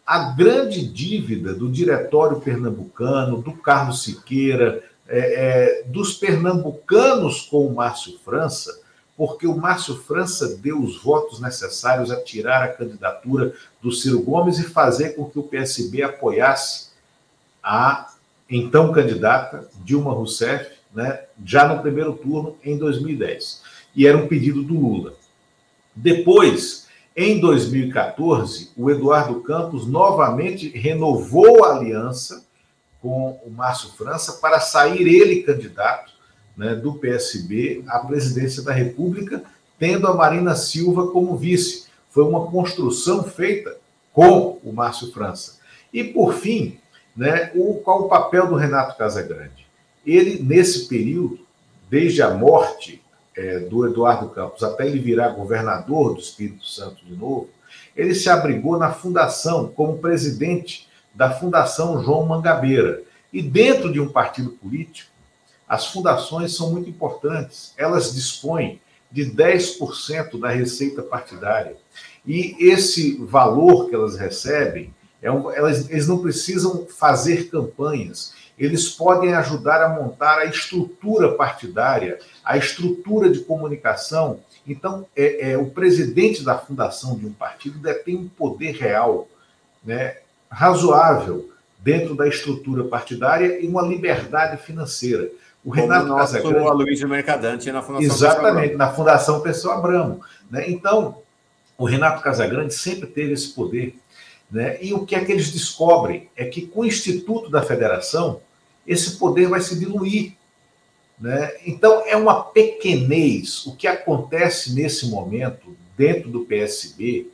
a grande dívida do Diretório Pernambucano, do Carlos Siqueira, é, é, dos pernambucanos com o Márcio França, porque o Márcio França deu os votos necessários a tirar a candidatura do Ciro Gomes e fazer com que o PSB apoiasse a então candidata Dilma Rousseff, né, já no primeiro turno em 2010. E era um pedido do Lula. Depois, em 2014, o Eduardo Campos novamente renovou a aliança com o Márcio França para sair ele candidato né, do PSB à presidência da República, tendo a Marina Silva como vice. Foi uma construção feita com o Márcio França. E, por fim, né, o, qual o papel do Renato Casagrande? Ele, nesse período, desde a morte é, do Eduardo Campos até ele virar governador do Espírito Santo de novo, ele se abrigou na fundação como presidente da Fundação João Mangabeira. E dentro de um partido político, as fundações são muito importantes. Elas dispõem de 10% da receita partidária. E esse valor que elas recebem, é um, elas, eles não precisam fazer campanhas. Eles podem ajudar a montar a estrutura partidária, a estrutura de comunicação. Então, é, é o presidente da fundação de um partido detém um poder real, né, razoável dentro da estrutura partidária e uma liberdade financeira. O Renato Como Casagrande. O Aloysio Mercadante na Fundação Exatamente, na Fundação Pessoa Abramo. Né? Então, o Renato Casagrande sempre teve esse poder. Né? E o que é que eles descobrem? É que com o Instituto da Federação, esse poder vai se diluir. Né? Então, é uma pequenez. O que acontece nesse momento, dentro do PSB,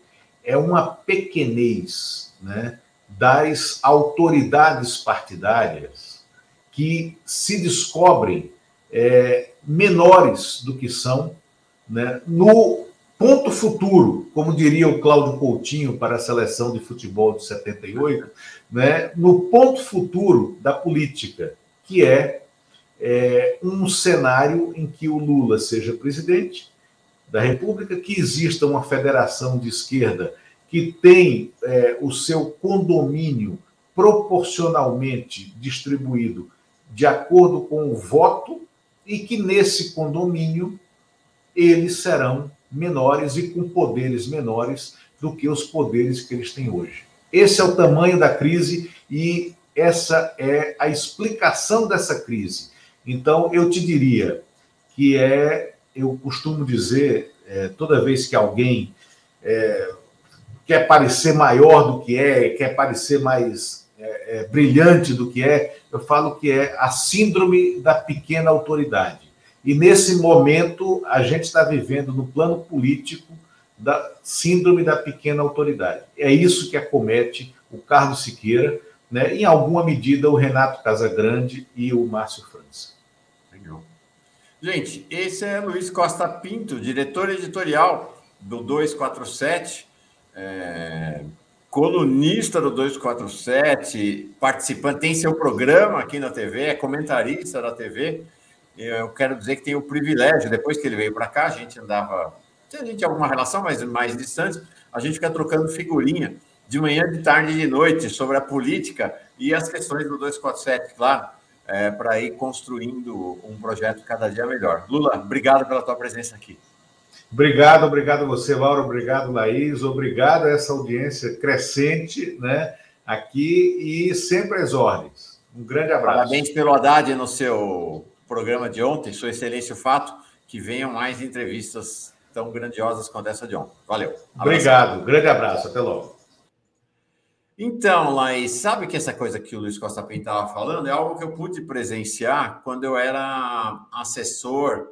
é uma pequenez né, das autoridades partidárias que se descobrem é, menores do que são né, no ponto futuro, como diria o Cláudio Coutinho para a seleção de futebol de 78, né, no ponto futuro da política, que é, é um cenário em que o Lula seja presidente da República, que exista uma federação de esquerda que tem é, o seu condomínio proporcionalmente distribuído de acordo com o voto e que nesse condomínio eles serão menores e com poderes menores do que os poderes que eles têm hoje. Esse é o tamanho da crise e essa é a explicação dessa crise. Então, eu te diria que é, eu costumo dizer, é, toda vez que alguém é, quer parecer maior do que é, quer parecer mais é, é, brilhante do que é. Eu falo que é a síndrome da pequena autoridade. E nesse momento, a gente está vivendo no plano político da síndrome da pequena autoridade. É isso que acomete o Carlos Siqueira, né? em alguma medida o Renato Casagrande e o Márcio França. Legal. Gente, esse é Luiz Costa Pinto, diretor editorial do 247, é, colunista do 247, participante, tem seu programa aqui na TV, é comentarista da TV eu quero dizer que tenho o privilégio, depois que ele veio para cá, a gente andava, a gente alguma relação, mas mais distante, a gente fica trocando figurinha de manhã, de tarde e de noite sobre a política e as questões do 247, claro, é, para ir construindo um projeto cada dia melhor. Lula, obrigado pela tua presença aqui. Obrigado, obrigado você, Laura, obrigado, Laís, obrigado a essa audiência crescente, né, aqui e sempre às ordens. Um grande abraço. Parabéns pelo Haddad no seu programa de ontem, Sua Excelência o Fato, que venham mais entrevistas tão grandiosas quanto essa de ontem. Valeu. Abraço. Obrigado, grande abraço, até logo. Então, Laís, sabe que essa coisa que o Luiz Costa Pinto estava falando é algo que eu pude presenciar quando eu era assessor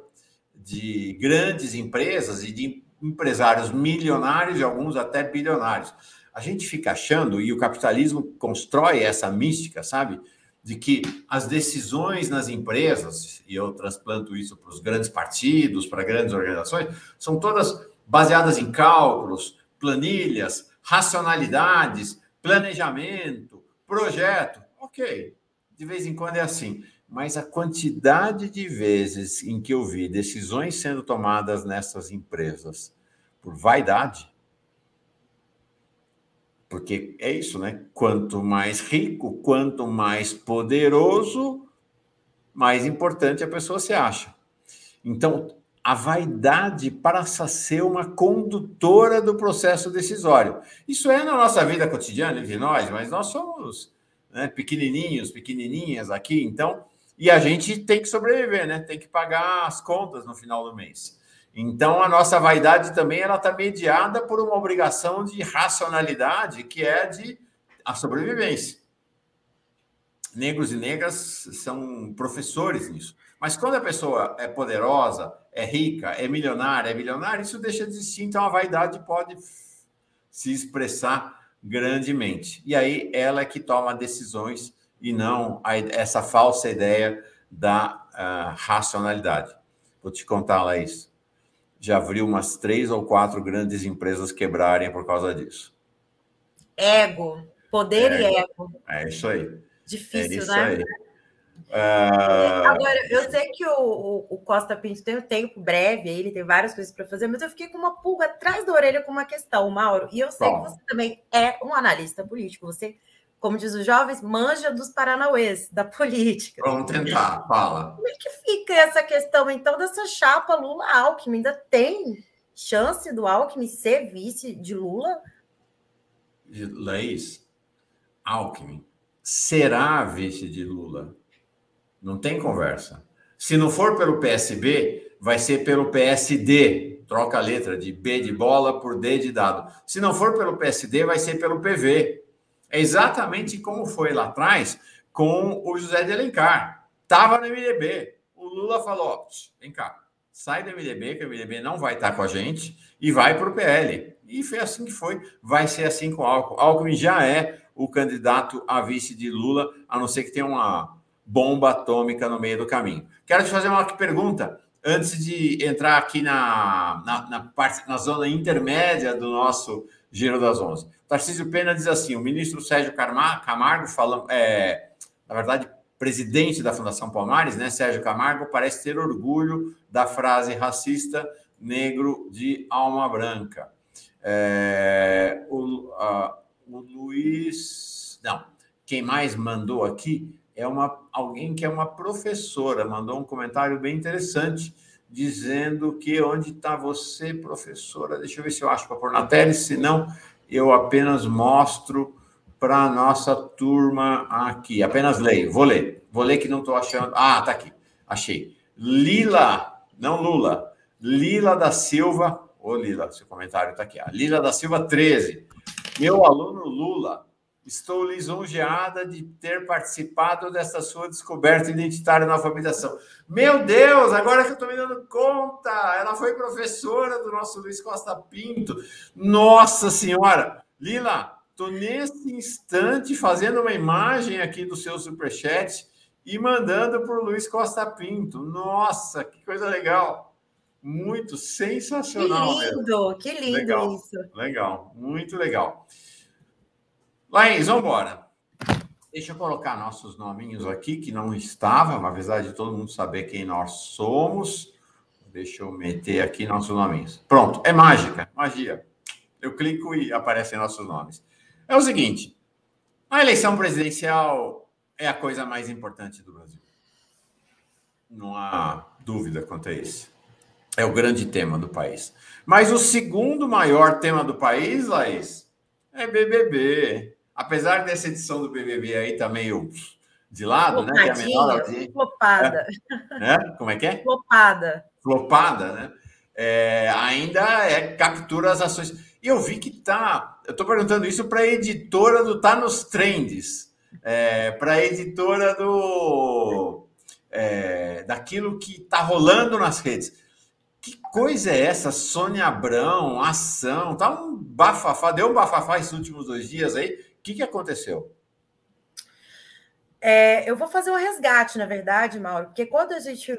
de grandes empresas e de empresários milionários e alguns até bilionários. A gente fica achando, e o capitalismo constrói essa mística, sabe? De que as decisões nas empresas, e eu transplanto isso para os grandes partidos, para grandes organizações, são todas baseadas em cálculos, planilhas, racionalidades, planejamento, projeto. Ok, de vez em quando é assim. Mas a quantidade de vezes em que eu vi decisões sendo tomadas nessas empresas por vaidade, porque é isso, né? Quanto mais rico, quanto mais poderoso, mais importante a pessoa se acha. Então, a vaidade passa a ser uma condutora do processo decisório. Isso é na nossa vida cotidiana de nós, mas nós somos né, pequenininhos, pequenininhas aqui, então, e a gente tem que sobreviver, né? Tem que pagar as contas no final do mês. Então, a nossa vaidade também ela está mediada por uma obrigação de racionalidade, que é de a sobrevivência. Negros e negras são professores nisso. Mas quando a pessoa é poderosa, é rica, é milionária, é bilionária, isso deixa de existir. Então, a vaidade pode se expressar grandemente. E aí, ela é que toma decisões e não a, essa falsa ideia da uh, racionalidade. Vou te contar, Laís já viu umas três ou quatro grandes empresas quebrarem por causa disso. Ego, poder ego. e ego. É isso aí. Difícil, é isso né? Aí. Uh... Agora, eu sei que o, o, Costa Pinto tem um tempo breve, ele tem várias coisas para fazer, mas eu fiquei com uma pulga atrás da orelha com uma questão, Mauro. E eu sei Bom. que você também é um analista político. Você como diz os jovens, manja dos paranauês, da política. Vamos tentar, fala. Como é que fica essa questão, então, dessa chapa Lula-Alckmin? Ainda tem chance do Alckmin ser vice de Lula? Laís, Alckmin será vice de Lula. Não tem conversa. Se não for pelo PSB, vai ser pelo PSD. Troca a letra de B de bola por D de dado. Se não for pelo PSD, vai ser pelo PV. É exatamente como foi lá atrás com o José de Alencar. Estava no MDB. O Lula falou: vem cá, sai do MDB, que o MDB não vai estar com a gente, e vai para o PL. E foi assim que foi. Vai ser assim com o Alckmin. Alckmin já é o candidato a vice de Lula, a não ser que tenha uma bomba atômica no meio do caminho. Quero te fazer uma pergunta antes de entrar aqui na, na, na, parte, na zona intermédia do nosso Giro das Onze. Tarcísio Pena diz assim: o ministro Sérgio Camargo, falando, é, na verdade, presidente da Fundação Palmares, né, Sérgio Camargo, parece ter orgulho da frase racista negro de alma branca. É, o, a, o Luiz. Não, quem mais mandou aqui é uma, alguém que é uma professora, mandou um comentário bem interessante dizendo que onde está você, professora? Deixa eu ver se eu acho para pôr na tela, senão eu apenas mostro para a nossa turma aqui. Apenas leio, vou ler. Vou ler que não estou achando. Ah, tá aqui. Achei. Lila, não Lula. Lila da Silva. Ô, Lila, seu comentário está aqui. Lila da Silva 13. Meu aluno Lula, estou lisonjeada de ter participado dessa sua descoberta identitária na alfabetização. Meu Deus, agora que eu estou me dando conta, ela foi professora do nosso Luiz Costa Pinto. Nossa Senhora! Lila, estou nesse instante fazendo uma imagem aqui do seu superchat e mandando para o Luiz Costa Pinto. Nossa, que coisa legal! Muito sensacional. Que lindo, mesmo. que lindo legal, isso. Legal, muito legal. Laís, vamos embora. Deixa eu colocar nossos nominhos aqui, que não estava, apesar de todo mundo saber quem nós somos. Deixa eu meter aqui nossos nominhos. Pronto, é mágica, magia. Eu clico e aparecem nossos nomes. É o seguinte: a eleição presidencial é a coisa mais importante do Brasil. Não há dúvida quanto a isso. É o grande tema do país. Mas o segundo maior tema do país, Laís, é BBB. Apesar dessa edição do BBB aí tá meio de lado, né? Que é menor Flopada. É? é? Como é que é? Flopada. Flopada, né? É, ainda é captura as ações. E eu vi que tá. Eu estou perguntando isso para a editora do Tá nos Trends, é, para a editora do é, daquilo que está rolando nas redes. Que coisa é essa? Sônia Abrão, ação, tá um bafafá, deu um bafafá esses últimos dois dias aí. Que, que aconteceu? É, eu vou fazer um resgate, na verdade, Mauro, porque quando a gente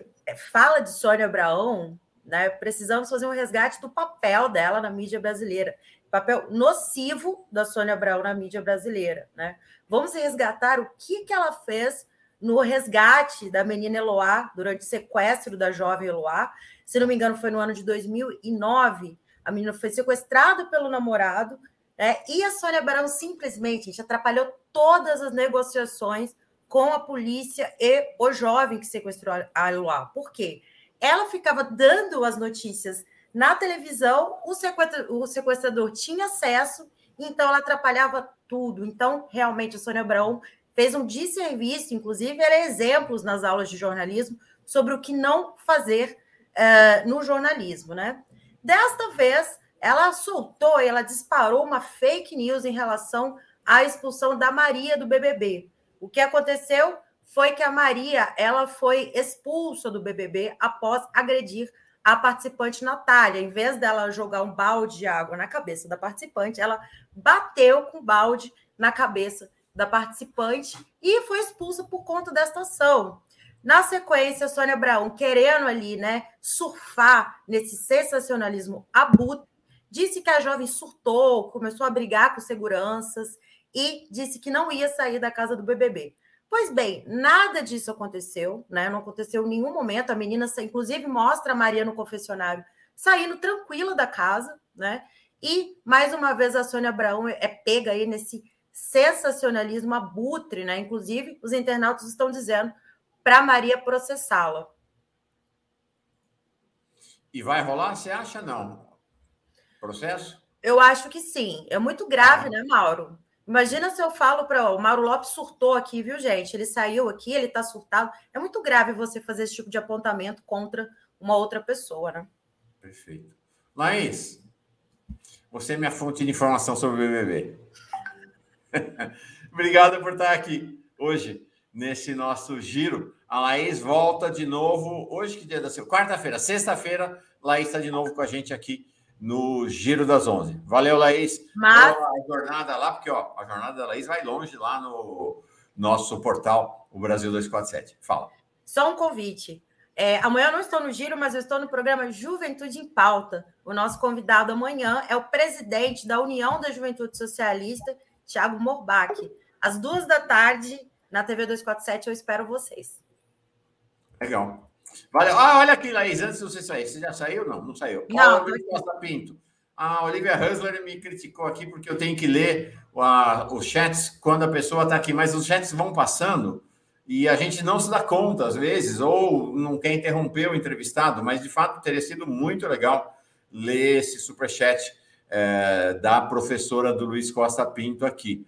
fala de Sônia Abraão, né, precisamos fazer um resgate do papel dela na mídia brasileira, papel nocivo da Sônia Abraão na mídia brasileira. Né? Vamos resgatar o que, que ela fez no resgate da menina Eloá, durante o sequestro da jovem Eloá. Se não me engano, foi no ano de 2009. A menina foi sequestrada pelo namorado, né? e a Sônia Abraão simplesmente gente, atrapalhou todas as negociações com a polícia e o jovem que sequestrou a Eloá. Por quê? ela ficava dando as notícias na televisão, o, sequestrador, o sequestrador tinha acesso, então ela atrapalhava tudo. Então, realmente, a Sônia Abraão fez um desserviço, inclusive, era exemplos nas aulas de jornalismo sobre o que não fazer uh, no jornalismo, né? Desta vez, ela soltou e ela disparou uma fake news em relação à expulsão da Maria do BBB. O que aconteceu? foi que a Maria ela foi expulsa do BBB após agredir a participante Natália. Em vez dela jogar um balde de água na cabeça da participante, ela bateu com o balde na cabeça da participante e foi expulsa por conta desta ação. Na sequência, Sônia Abraão, querendo ali, né, surfar nesse sensacionalismo abutre, disse que a jovem surtou, começou a brigar com seguranças e disse que não ia sair da casa do BBB. Pois bem, nada disso aconteceu, né? Não aconteceu em nenhum momento. A menina, inclusive, mostra a Maria no confessionário saindo tranquila da casa, né? E mais uma vez a Sônia Abraão é pega aí nesse sensacionalismo abutre, né? Inclusive, os internautas estão dizendo para Maria processá-la. E vai rolar? Você acha não? Processo? Eu acho que sim. É muito grave, ah. né, Mauro? Imagina se eu falo para o Mauro Lopes surtou aqui, viu, gente? Ele saiu aqui, ele está surtado. É muito grave você fazer esse tipo de apontamento contra uma outra pessoa, né? Perfeito. Laís, você é minha fonte de informação sobre o BBB. <laughs> Obrigado por estar aqui hoje nesse nosso giro. A Laís volta de novo hoje, que dia da semana? Quarta-feira, sexta-feira, Laís está de novo com a gente aqui no Giro das 11. Valeu, Laís. Mas... a jornada lá, porque ó, a jornada da Laís vai longe lá no nosso portal, o Brasil 247. Fala. Só um convite. É, amanhã eu não estou no Giro, mas eu estou no programa Juventude em Pauta. O nosso convidado amanhã é o presidente da União da Juventude Socialista, Tiago Morbach. Às duas da tarde, na TV 247, eu espero vocês. Legal. Ah, olha aqui, Laís, antes de você sair. Você já saiu? Não, não saiu. Não. Costa Pinto. A Olivia Husler me criticou aqui porque eu tenho que ler a, os chats quando a pessoa está aqui, mas os chats vão passando e a gente não se dá conta, às vezes, ou não quer interromper o entrevistado, mas de fato teria sido muito legal ler esse superchat é, da professora do Luiz Costa Pinto aqui.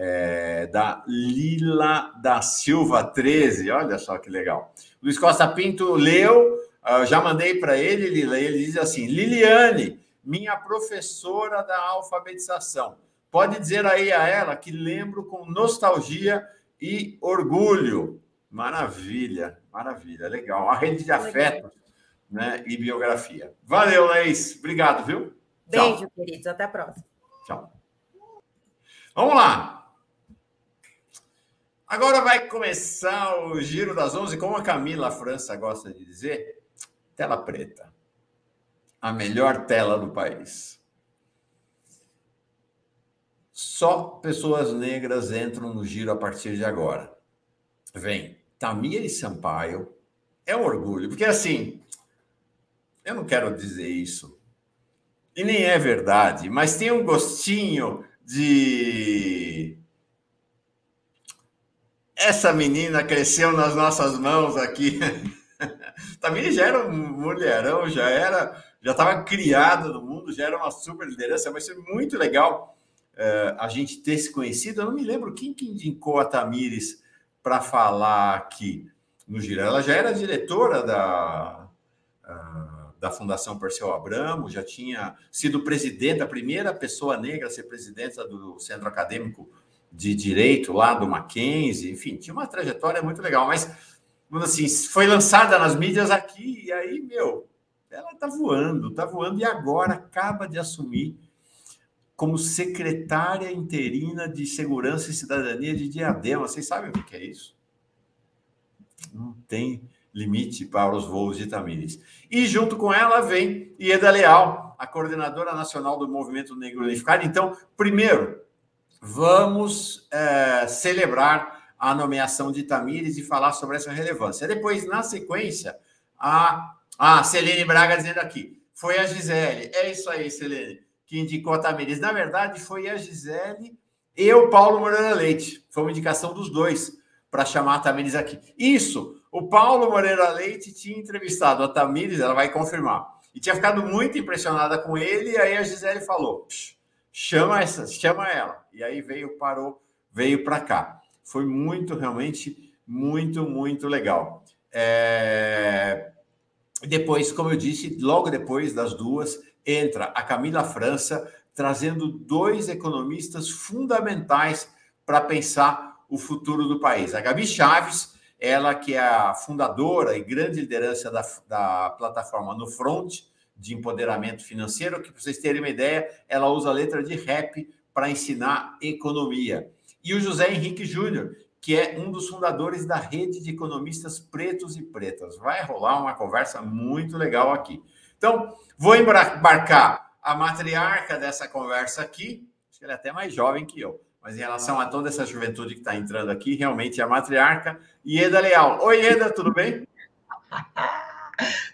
É, da Lila da Silva 13, olha só que legal. Luiz Costa Pinto leu, uh, já mandei para ele, Lila, ele diz assim: Liliane, minha professora da alfabetização, Pode dizer aí a ela que lembro com nostalgia e orgulho. Maravilha, maravilha, legal. A rede de afeto né, e biografia. Valeu, Laís. Obrigado, viu? Beijo, Tchau. queridos. Até a próxima. Tchau. Vamos lá. Agora vai começar o Giro das Onze, como a Camila França gosta de dizer, tela preta. A melhor tela do país. Só pessoas negras entram no giro a partir de agora. Vem Tamir Sampaio. É um orgulho, porque assim, eu não quero dizer isso, e nem é verdade, mas tem um gostinho de. Essa menina cresceu nas nossas mãos aqui. <laughs> Tamiri já era um mulherão, já era, já estava criada no mundo, já era uma super liderança. Vai ser muito legal uh, a gente ter se conhecido. Eu não me lembro quem que indicou a Tamires para falar aqui no Giro. Ela já era diretora da. Uh, da Fundação Perseu Abramo, já tinha sido presidente, a primeira pessoa negra a ser presidente do Centro Acadêmico de Direito lá do Mackenzie, enfim, tinha uma trajetória muito legal, mas assim, foi lançada nas mídias aqui e aí, meu, ela tá voando, tá voando e agora acaba de assumir como secretária interina de Segurança e Cidadania de Diadema. Vocês sabem o que é isso? Não tem limite para os voos de Tamires. E junto com ela vem Ieda Leal, a coordenadora nacional do Movimento Negro Unificado. Então, primeiro, vamos é, celebrar a nomeação de Tamires e falar sobre essa relevância. Depois, na sequência, a, a Celene Braga dizendo aqui, foi a Gisele. É isso aí, Celene, que indicou a Tamires. Na verdade, foi a Gisele e o Paulo Moreira Leite. Foi uma indicação dos dois para chamar a Tamires aqui. Isso o Paulo Moreira Leite tinha entrevistado a Tamires, ela vai confirmar, e tinha ficado muito impressionada com ele, e aí a Gisele falou: chama essa, chama ela. E aí veio, parou, veio para cá. Foi muito, realmente, muito, muito legal. É... Depois, como eu disse, logo depois das duas, entra a Camila França, trazendo dois economistas fundamentais para pensar o futuro do país. A Gabi Chaves ela que é a fundadora e grande liderança da, da plataforma No Front, de empoderamento financeiro, que para vocês terem uma ideia, ela usa a letra de rap para ensinar economia. E o José Henrique Júnior, que é um dos fundadores da rede de economistas pretos e pretas. Vai rolar uma conversa muito legal aqui. Então, vou embarcar a matriarca dessa conversa aqui, acho que ela é até mais jovem que eu, mas em relação a toda essa juventude que está entrando aqui, realmente é a matriarca Ieda Leal. Oi, Ieda, tudo bem? <laughs>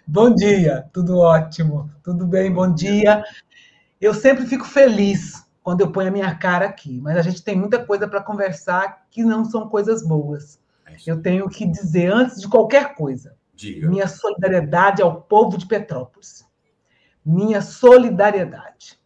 Bom dia, tudo ótimo, tudo bem, bom dia. Eu sempre fico feliz quando eu ponho a minha cara aqui, mas a gente tem muita coisa para conversar que não são coisas boas. É eu tenho que dizer, antes de qualquer coisa, Diga. minha solidariedade ao povo de Petrópolis. Minha solidariedade.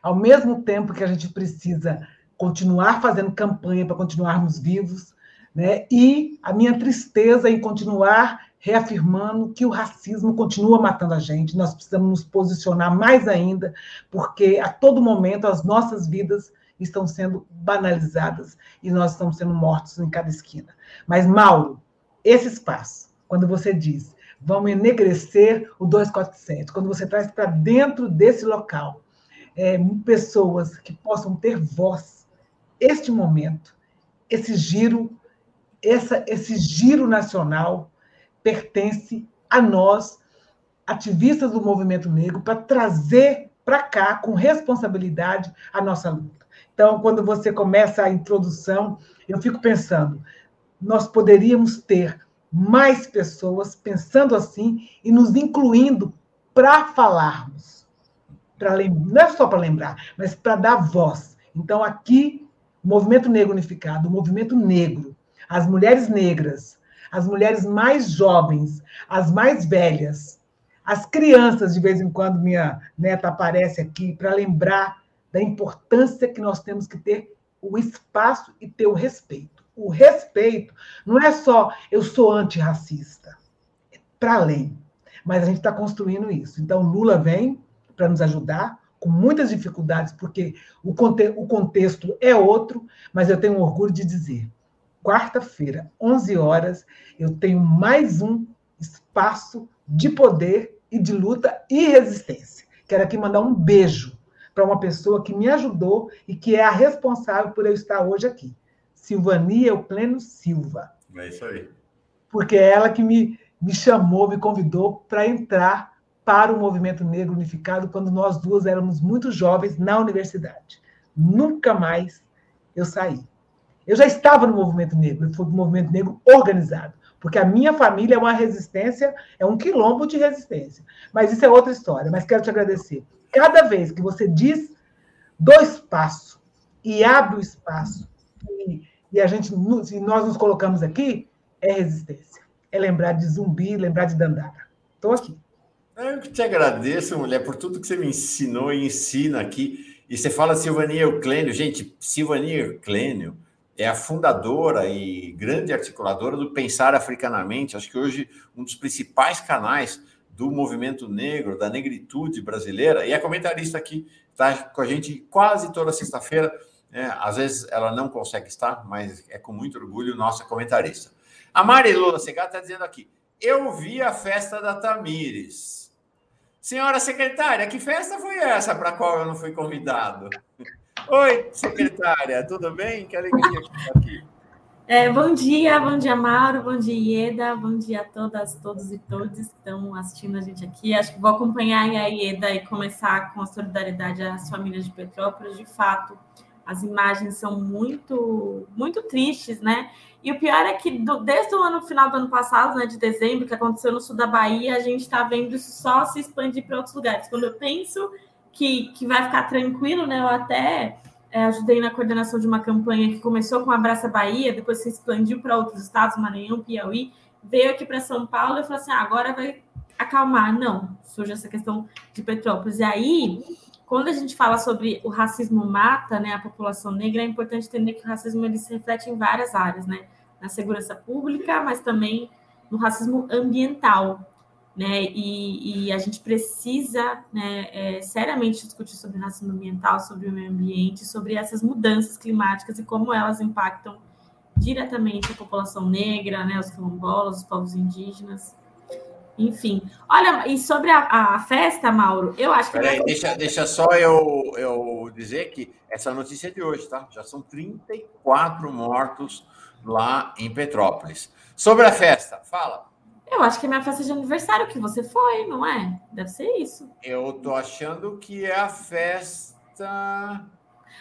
Ao mesmo tempo que a gente precisa continuar fazendo campanha para continuarmos vivos, né? E a minha tristeza em continuar reafirmando que o racismo continua matando a gente. Nós precisamos nos posicionar mais ainda, porque a todo momento as nossas vidas estão sendo banalizadas e nós estamos sendo mortos em cada esquina. Mas, Mauro, esse espaço, quando você diz vamos enegrecer o 247, quando você traz para dentro desse local é, pessoas que possam ter voz, este momento, esse giro, essa, esse giro nacional pertence a nós, ativistas do movimento negro, para trazer para cá, com responsabilidade, a nossa luta. Então, quando você começa a introdução, eu fico pensando, nós poderíamos ter mais pessoas pensando assim e nos incluindo para falarmos. Pra, não é só para lembrar, mas para dar voz. Então, aqui o movimento negro unificado, o movimento negro, as mulheres negras, as mulheres mais jovens, as mais velhas, as crianças, de vez em quando minha neta aparece aqui para lembrar da importância que nós temos que ter o espaço e ter o respeito. O respeito não é só eu sou antirracista, é para além. Mas a gente está construindo isso. Então, Lula vem para nos ajudar, com muitas dificuldades, porque o, conte o contexto é outro, mas eu tenho orgulho de dizer: quarta-feira, 11 horas, eu tenho mais um espaço de poder e de luta e resistência. Quero aqui mandar um beijo para uma pessoa que me ajudou e que é a responsável por eu estar hoje aqui. Silvania Eucleno Silva. É isso aí. Porque é ela que me, me chamou, me convidou para entrar para o movimento negro unificado quando nós duas éramos muito jovens na universidade. Nunca mais eu saí. Eu já estava no movimento negro, eu fui do movimento negro organizado, porque a minha família é uma resistência, é um quilombo de resistência. Mas isso é outra história. Mas quero te agradecer. Cada vez que você diz do espaço e abre o espaço e, e a gente, se nós nos colocamos aqui, é resistência. É lembrar de zumbi, lembrar de dandara. Estou aqui. Eu que te agradeço, mulher, por tudo que você me ensinou e ensina aqui. E você fala Silvania Euclênio. Gente, Silvania Euclênio é a fundadora e grande articuladora do Pensar Africanamente. Acho que hoje um dos principais canais do movimento negro, da negritude brasileira. E é comentarista aqui, está com a gente quase toda sexta-feira. É, às vezes ela não consegue estar, mas é com muito orgulho nossa comentarista. A Mari Lula Segar está dizendo aqui: eu vi a festa da Tamires. Senhora secretária, que festa foi essa para a qual eu não fui convidado? <laughs> Oi, secretária, tudo bem? Que alegria que está aqui. É, bom dia, bom dia, Mauro, bom dia, Ieda, bom dia a todas, todos e todas que estão assistindo a gente aqui. Acho que vou acompanhar a Ieda e começar com a solidariedade às famílias de Petrópolis. De fato, as imagens são muito, muito tristes, né? E o pior é que do, desde o ano final do ano passado, né, de dezembro, que aconteceu no sul da Bahia, a gente está vendo isso só se expandir para outros lugares. Quando eu penso que, que vai ficar tranquilo, né? Eu até é, ajudei na coordenação de uma campanha que começou com Abraça Bahia, depois se expandiu para outros estados, Maranhão, Piauí, veio aqui para São Paulo e falou assim: ah, agora vai acalmar. Não, surge essa questão de Petrópolis. E aí quando a gente fala sobre o racismo mata né, a população negra, é importante entender que o racismo ele se reflete em várias áreas, né? Na segurança pública, mas também no racismo ambiental. Né? E, e a gente precisa né, é, seriamente discutir sobre racismo ambiental, sobre o meio ambiente, sobre essas mudanças climáticas e como elas impactam diretamente a população negra, né, os quilombolas, os povos indígenas. Enfim, olha, e sobre a, a festa, Mauro, eu acho que. Peraí, deixa, deixa só eu, eu dizer que essa notícia é de hoje, tá? Já são 34 mortos lá em Petrópolis. Sobre a festa, fala. Eu acho que é minha festa de aniversário que você foi, não é? Deve ser isso. Eu tô achando que é a festa.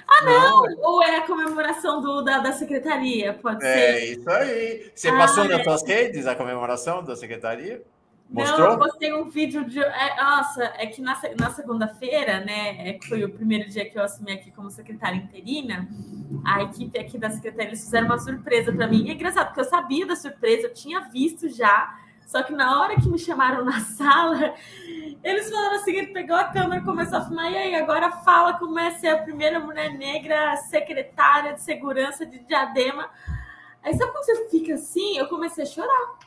Ah, não! não. Ou é a comemoração do, da, da secretaria? Pode é ser. É isso aí. Você ah, passou é. nas suas redes a comemoração da secretaria? Mostrou? Não, eu postei um vídeo de. É, nossa, é que na, na segunda-feira, né? É, foi o primeiro dia que eu assumi aqui como secretária interina. A equipe aqui da secretaria eles fizeram uma surpresa para mim. E é engraçado, porque eu sabia da surpresa, eu tinha visto já. Só que na hora que me chamaram na <laughs> sala, eles falaram assim: ele pegou a câmera e começou a filmar. E aí, agora fala como é ser a primeira mulher negra secretária de segurança de diadema. Aí, sabe quando você fica assim? Eu comecei a chorar.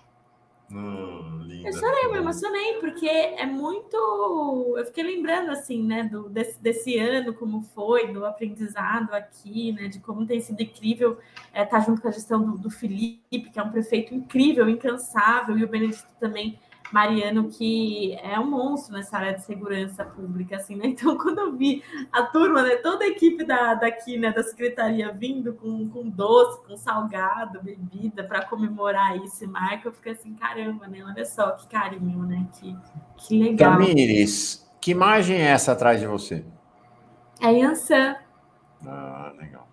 Hum, eu chorei, me emocionei, porque é muito. Eu fiquei lembrando, assim, né, do, desse, desse ano, como foi, do aprendizado aqui, né, de como tem sido incrível é, estar junto com a gestão do, do Felipe, que é um prefeito incrível, incansável, e o Benedito também Mariano, que é um monstro nessa área de segurança pública, assim, né? <laughs> Então, quando eu vi a turma, né, toda a equipe da, daqui, né, da secretaria vindo com, com doce, com salgado, bebida, para comemorar esse marco, eu fiquei assim, caramba, né? Olha só que carinho, né? Que, que legal. Tamires, que imagem é essa atrás de você? É Yansan. Ah, legal.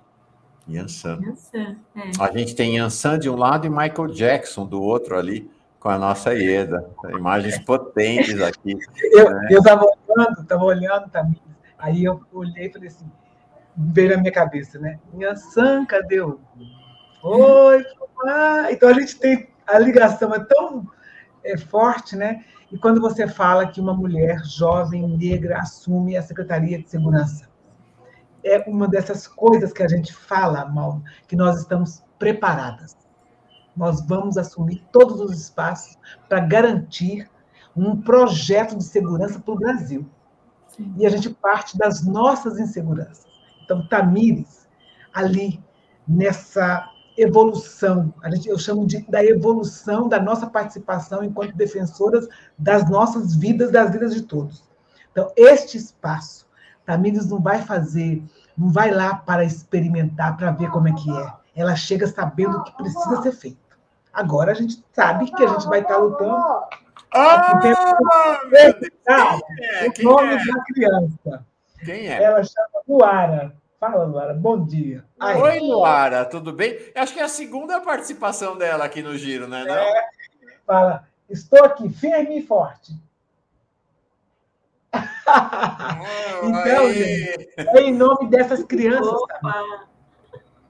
Yansan. Yansan, é. A gente tem Yansan de um lado e Michael Jackson do outro ali com a nossa Ieda. Imagens potentes aqui. <laughs> Eu né? estava olhando, estava olhando também. Aí eu olhei e falei assim, veio na minha cabeça, né? Minha San, cadê o? Oi, ah, então a gente tem a ligação é tão é, forte, né? E quando você fala que uma mulher jovem negra assume a Secretaria de Segurança, é uma dessas coisas que a gente fala, mal, que nós estamos preparadas nós vamos assumir todos os espaços para garantir um projeto de segurança para o Brasil. Sim. E a gente parte das nossas inseguranças. Então, Tamires, ali, nessa evolução, a gente, eu chamo de, da evolução da nossa participação enquanto defensoras das nossas vidas, das vidas de todos. Então, este espaço, Tamires não vai fazer, não vai lá para experimentar, para ver como é que é. Ela chega sabendo o que precisa ser feito. Agora a gente sabe que a gente vai estar lutando. Ah, é? o nome é? da criança. Quem é? Ela chama Luara. Fala, Luara, bom dia. Aí. Oi, Luara, tudo bem? Eu acho que é a segunda participação dela aqui no Giro, né? Não? É, fala, estou aqui firme e forte. <laughs> então, gente, é em nome dessas crianças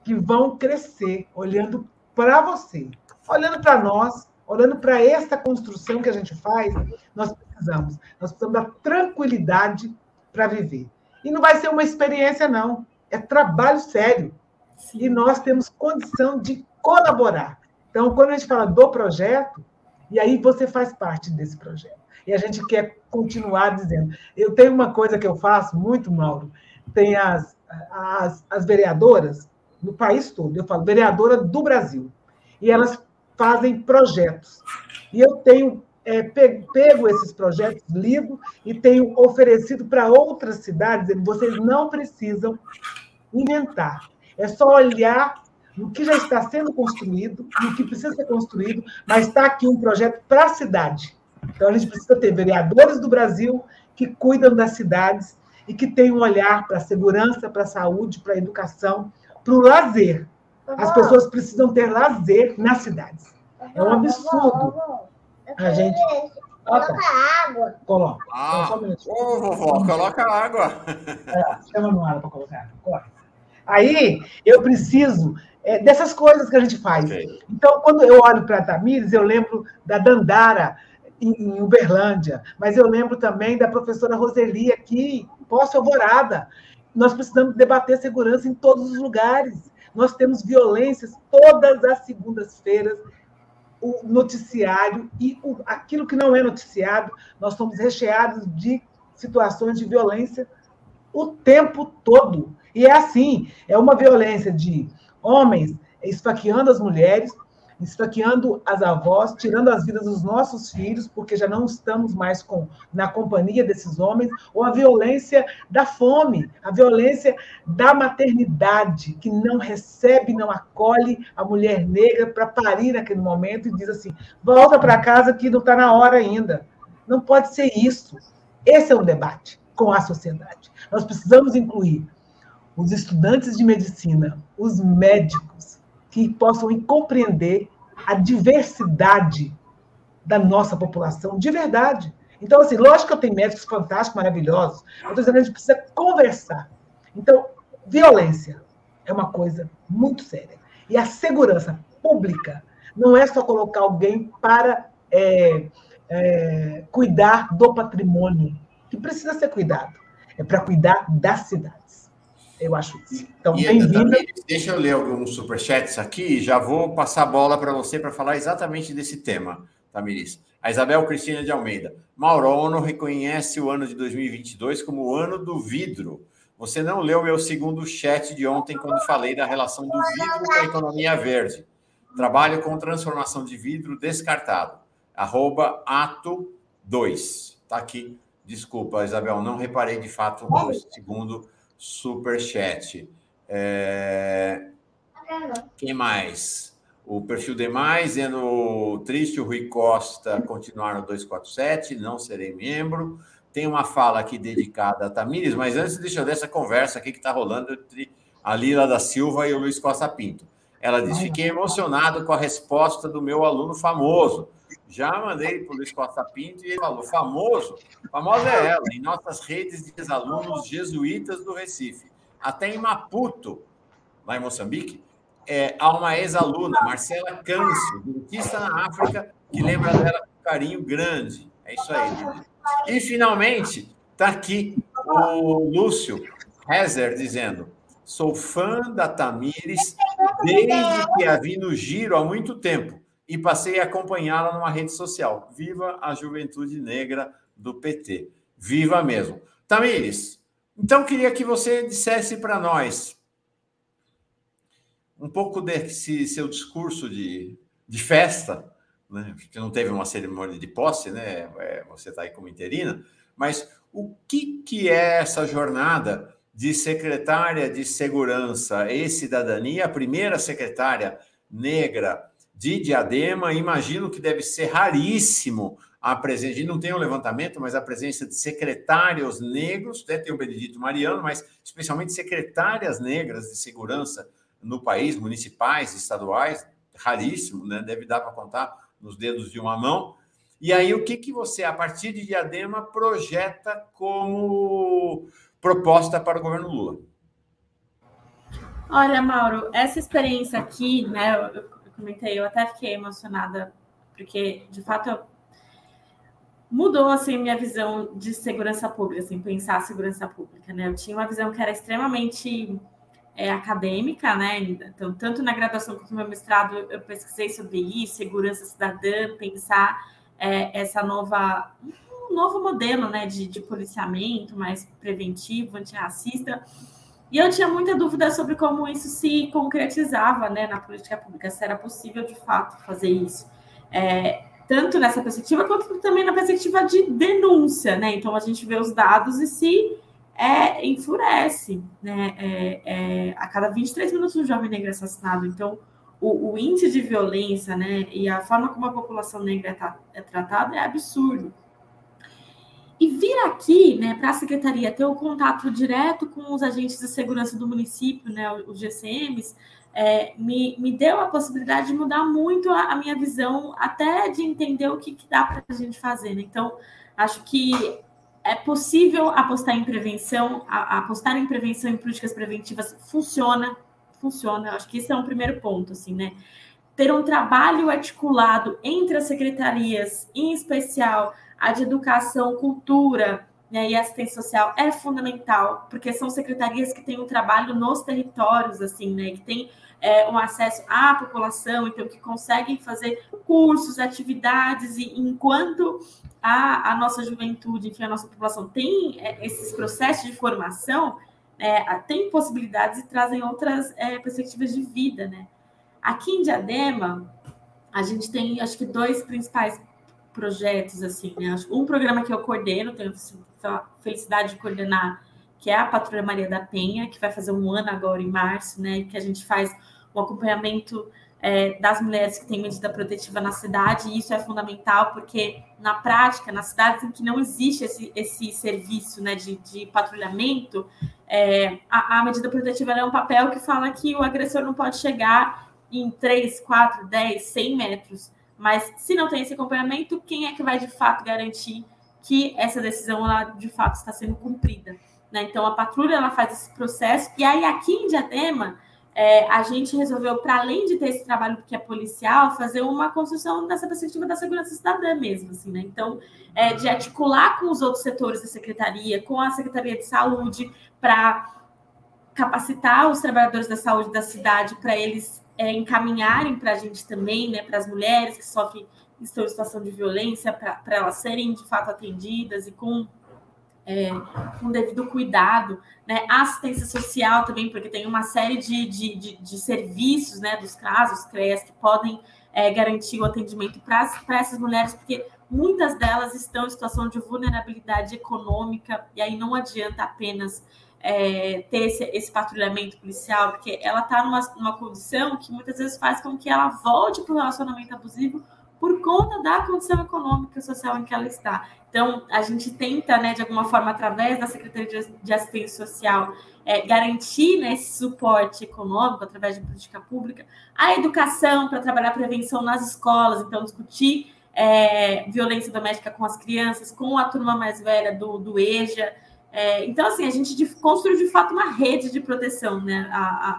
que vão crescer olhando para você, olhando para nós, olhando para essa construção que a gente faz, nós precisamos. Nós precisamos da tranquilidade para viver. E não vai ser uma experiência, não é trabalho sério. Sim. E nós temos condição de colaborar. Então, quando a gente fala do projeto, e aí você faz parte desse projeto. E a gente quer continuar dizendo. Eu tenho uma coisa que eu faço muito, Mauro. Tem as, as, as vereadoras no país todo. Eu falo vereadora do Brasil. E elas fazem projetos. E eu tenho é, pego esses projetos, lido e tenho oferecido para outras cidades. Vocês não precisam inventar. É só olhar no que já está sendo construído, no que precisa ser construído, mas está aqui um projeto para a cidade. Então, a gente precisa ter vereadores do Brasil que cuidam das cidades e que têm um olhar para a segurança, para a saúde, para a educação, para o lazer. As pessoas precisam ter lazer nas cidades. É um absurdo. A gente. Coloca água. Coloca. Ah, ô, vovó, coloca água. É, chama no ar para colocar água. Coloca. Aí eu preciso é, dessas coisas que a gente faz. Okay. Então, quando eu olho para a Tamires, eu lembro da Dandara em, em, Uberlândia, mas eu lembro também da professora Roseli aqui, Poço Alvorada. Nós precisamos debater segurança em todos os lugares. Nós temos violências todas as segundas-feiras, o noticiário e o, aquilo que não é noticiado, nós somos recheados de situações de violência o tempo todo. E é assim, é uma violência de homens esfaqueando as mulheres, esfaqueando as avós, tirando as vidas dos nossos filhos, porque já não estamos mais com, na companhia desses homens, ou a violência da fome, a violência da maternidade, que não recebe, não acolhe a mulher negra para parir naquele momento e diz assim: volta para casa que não está na hora ainda. Não pode ser isso. Esse é um debate com a sociedade. Nós precisamos incluir os estudantes de medicina, os médicos, que possam compreender a diversidade da nossa população, de verdade. Então, assim, lógico que eu tenho médicos fantásticos, maravilhosos, que a gente precisa conversar. Então, violência é uma coisa muito séria. E a segurança pública não é só colocar alguém para é, é, cuidar do patrimônio, que precisa ser cuidado, é para cuidar das cidades. Eu acho isso. Então, bem-vindo. Deixa eu ler alguns superchats aqui já vou passar a bola para você para falar exatamente desse tema, Tamiris. A Isabel Cristina de Almeida. Mauro, a ONU reconhece o ano de 2022 como o ano do vidro. Você não leu meu segundo chat de ontem quando falei da relação do vidro com a economia verde. Trabalho com transformação de vidro descartado. Arroba ato 2. Está aqui. Desculpa, Isabel, não reparei de fato no segundo super chat. É... Quem mais? O perfil demais, dizendo triste, o Rui Costa continuar no 247, não serei membro. Tem uma fala aqui dedicada a Tamires, mas antes deixa eu ver essa conversa aqui que está rolando entre a Lila da Silva e o Luiz Costa Pinto. Ela diz: Fiquei emocionado com a resposta do meu aluno famoso. Já mandei para o Luiz Costa Pinto e ele falou: famoso, famosa é ela, em nossas redes de alunos jesuítas do Recife. Até em Maputo, lá em Moçambique, é, há uma ex-aluna, Marcela Câncio, dentista na África, que lembra dela com carinho grande. É isso aí. E, finalmente, está aqui o Lúcio Rezer dizendo: sou fã da Tamires desde que a vi no Giro há muito tempo e passei a acompanhá-la numa rede social. Viva a juventude negra do PT. viva mesmo. Tamires, então queria que você dissesse para nós um pouco desse seu discurso de, de festa, né? que não teve uma cerimônia de posse, né? É, você está aí como interina, mas o que, que é essa jornada de secretária de Segurança e Cidadania, a primeira secretária negra de Diadema? Imagino que deve ser raríssimo a presença, gente não tem um levantamento, mas a presença de secretários negros, até tem o Benedito Mariano, mas especialmente secretárias negras de segurança no país, municipais, estaduais, raríssimo, né? Deve dar para contar nos dedos de uma mão. E aí, o que, que você, a partir de Diadema, projeta como proposta para o governo Lula? Olha, Mauro, essa experiência aqui, né, comentei, eu até fiquei emocionada, porque, de fato, mudou, assim, minha visão de segurança pública, assim, pensar a segurança pública, né? Eu tinha uma visão que era extremamente é, acadêmica, né? Então, tanto na graduação quanto no meu mestrado, eu pesquisei sobre isso, segurança cidadã, pensar é, essa nova, um novo modelo, né, de, de policiamento mais preventivo, antirracista. E eu tinha muita dúvida sobre como isso se concretizava, né, na política pública, se era possível de fato fazer isso. É, tanto nessa perspectiva quanto também na perspectiva de denúncia, né? Então a gente vê os dados e se é, enfurece, né? É, é, a cada 23 minutos um jovem negro é assassinado. Então, o, o, índice de violência, né? E a forma como a população negra é, é tratada é absurdo. E vir aqui, né, para a secretaria ter o contato direto com os agentes de segurança do município, né, os GCMs, é, me, me deu a possibilidade de mudar muito a, a minha visão, até de entender o que, que dá para a gente fazer. Né? Então, acho que é possível apostar em prevenção, apostar em prevenção em políticas preventivas funciona, funciona. Acho que esse é um primeiro ponto, assim, né? Ter um trabalho articulado entre as secretarias, em especial a de educação, cultura né, e assistência social, é fundamental, porque são secretarias que têm um trabalho nos territórios, assim, né? Que tem é, um acesso à população, então que conseguem fazer cursos, atividades, e enquanto a, a nossa juventude, enfim, a nossa população tem é, esses processos de formação, é, tem possibilidades e trazem outras é, perspectivas de vida, né? Aqui em Diadema, a gente tem, acho que, dois principais projetos, assim, né? Um programa que eu coordeno, tenho a felicidade de coordenar, que é a Patrulha Maria da Penha, que vai fazer um ano agora em março, né? Que a gente faz o acompanhamento é, das mulheres que têm medida protetiva na cidade, e isso é fundamental, porque na prática, nas cidades em que não existe esse, esse serviço né, de, de patrulhamento, é, a, a, medida protetiva é um papel que fala que o agressor não pode chegar em 3, 4, 10, 100 metros. Mas se não tem esse acompanhamento, quem é que vai de fato garantir que essa decisão ela, de fato está sendo cumprida? Né? Então a patrulha ela faz esse processo, e aí aqui em Diadema é, a gente resolveu, para além de ter esse trabalho que é policial, fazer uma construção dessa perspectiva da segurança cidadã mesmo, assim, né? Então, é, de articular com os outros setores da secretaria, com a Secretaria de Saúde, para capacitar os trabalhadores da saúde da cidade, para eles é, encaminharem para a gente também, né, para as mulheres que sofrem, estão em situação de violência, para elas serem de fato atendidas e com é, devido cuidado, né? Assistência social também, porque tem uma série de, de, de, de serviços, né, dos casos, CREAS, que podem é, garantir o atendimento para essas mulheres, porque muitas delas estão em situação de vulnerabilidade econômica, e aí não adianta apenas é, ter esse, esse, patrulhamento policial, porque ela está numa, numa condição que muitas vezes faz com que ela volte para o relacionamento abusivo por conta da condição econômica e social em que ela está. Então, a gente tenta, né, de alguma forma, através da Secretaria de Assistência Social, é, garantir né, esse suporte econômico através de política pública, a educação para trabalhar a prevenção nas escolas, então discutir é, violência doméstica com as crianças, com a turma mais velha do, do EJA. É, então, assim, a gente construiu de fato uma rede de proteção né,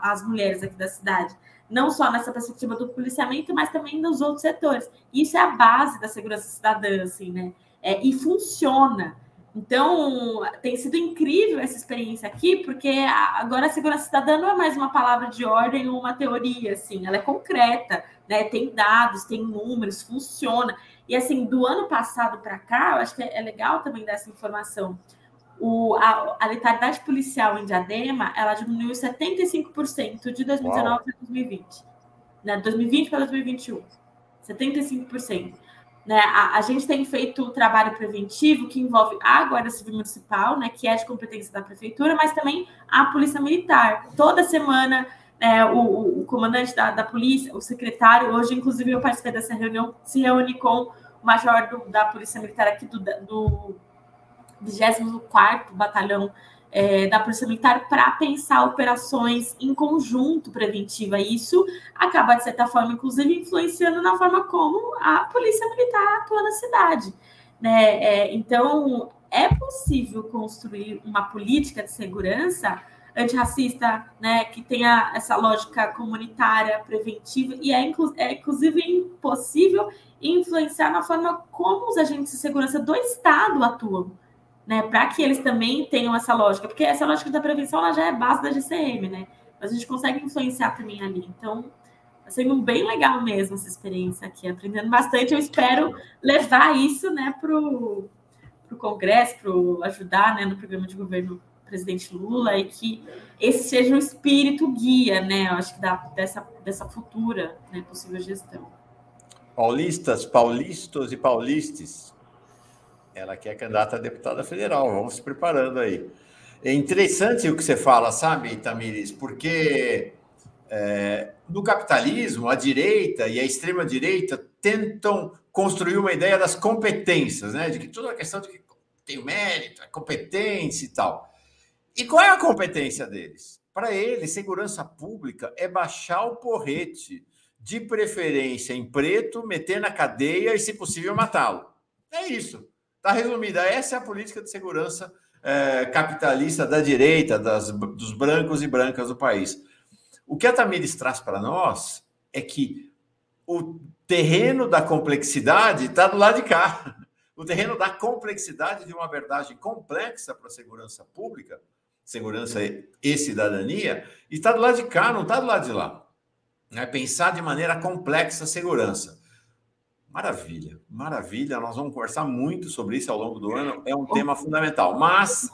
às mulheres aqui da cidade não só nessa perspectiva do policiamento, mas também nos outros setores. Isso é a base da segurança cidadã, assim, né? É, e funciona. Então, tem sido incrível essa experiência aqui, porque agora a segurança cidadã não é mais uma palavra de ordem ou uma teoria, assim, ela é concreta, né? Tem dados, tem números, funciona. E assim, do ano passado para cá, eu acho que é legal também dar essa informação. O, a, a, letalidade policial em Diadema, ela diminuiu 75% de 2019 para 2020. Né? 2020 para 2021. 75%. Né? A, a, gente tem feito trabalho preventivo que envolve a Guarda Civil Municipal, né, que é de competência da Prefeitura, mas também a Polícia Militar. Toda semana, é, o, o, comandante da, da, polícia, o secretário, hoje, inclusive, eu participei dessa reunião, se reúne com o major do, da Polícia Militar aqui do, do 24 Batalhão é, da Polícia Militar para pensar operações em conjunto preventiva. Isso acaba, de certa forma, inclusive, influenciando na forma como a Polícia Militar atua na cidade. Né? É, então, é possível construir uma política de segurança antirracista, né, que tenha essa lógica comunitária, preventiva, e é, é inclusive possível influenciar na forma como os agentes de segurança do Estado atuam né? Para que eles também tenham essa lógica, porque essa lógica da prevenção ela já é base da GCM, né? Mas a gente consegue influenciar também ali. Então, está sendo bem legal mesmo essa experiência aqui, aprendendo bastante. Eu espero levar isso, né, para o Congresso, para ajudar, né, no programa de governo do presidente Lula e que esse seja o espírito guia, né? Eu acho que da, dessa, dessa futura né, possível gestão. Paulistas, paulistas e paulistas, ela quer candidata a deputada federal. Vamos se preparando aí. É interessante o que você fala, sabe, Tamires? Porque é, no capitalismo, a direita e a extrema-direita tentam construir uma ideia das competências, né? De que toda a questão de que tem mérito, é competência e tal. E qual é a competência deles? Para eles, segurança pública é baixar o porrete, de preferência em preto, meter na cadeia e, se possível, matá-lo. É isso. Está resumida. Essa é a política de segurança é, capitalista da direita, das, dos brancos e brancas do país. O que a Tamires traz para nós é que o terreno da complexidade está do lado de cá. O terreno da complexidade de uma verdade complexa para a segurança pública, segurança e cidadania, está do lado de cá, não está do lado de lá. É pensar de maneira complexa a segurança. Maravilha, maravilha. Nós vamos conversar muito sobre isso ao longo do ano. É um tema fundamental. Mas.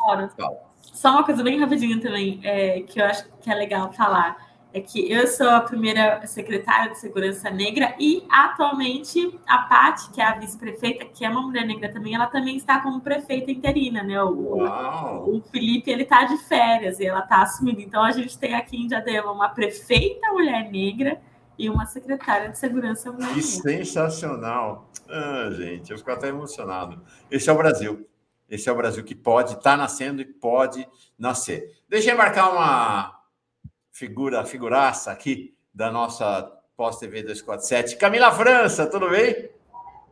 Só uma coisa bem rapidinho também, é, que eu acho que é legal falar. É que eu sou a primeira secretária de Segurança Negra e atualmente a Paty, que é a vice-prefeita, que é uma mulher negra também, ela também está como prefeita interina, né? O, o Felipe, ele está de férias e ela está assumindo. Então a gente tem aqui em Diadema uma prefeita mulher negra e uma secretária de segurança. Que sensacional! Ah, gente, eu fico até emocionado. Esse é o Brasil. Esse é o Brasil que pode estar tá nascendo e pode nascer. Deixa eu marcar uma figura, figuraça aqui da nossa pós-TV 247. Camila França, tudo bem?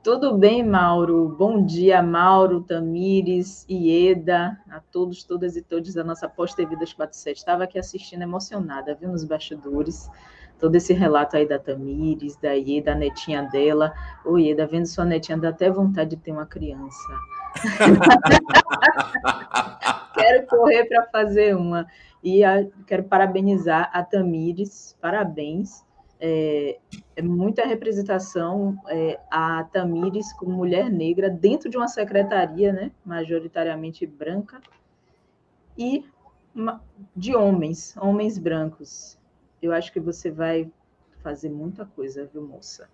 Tudo bem, Mauro. Bom dia, Mauro, Tamires, Ieda, a todos, todas e todos da nossa pós-TV 247. Estava aqui assistindo emocionada, viu, nos bastidores todo esse relato aí da Tamires, da Ieda, da netinha dela. Ô, Ieda, vendo sua netinha, dá até vontade de ter uma criança. <laughs> quero correr para fazer uma. E a, quero parabenizar a Tamires, parabéns. É, é muita representação é, a Tamires como mulher negra dentro de uma secretaria, né, majoritariamente branca, e de homens, homens brancos eu acho que você vai fazer muita coisa, viu, moça?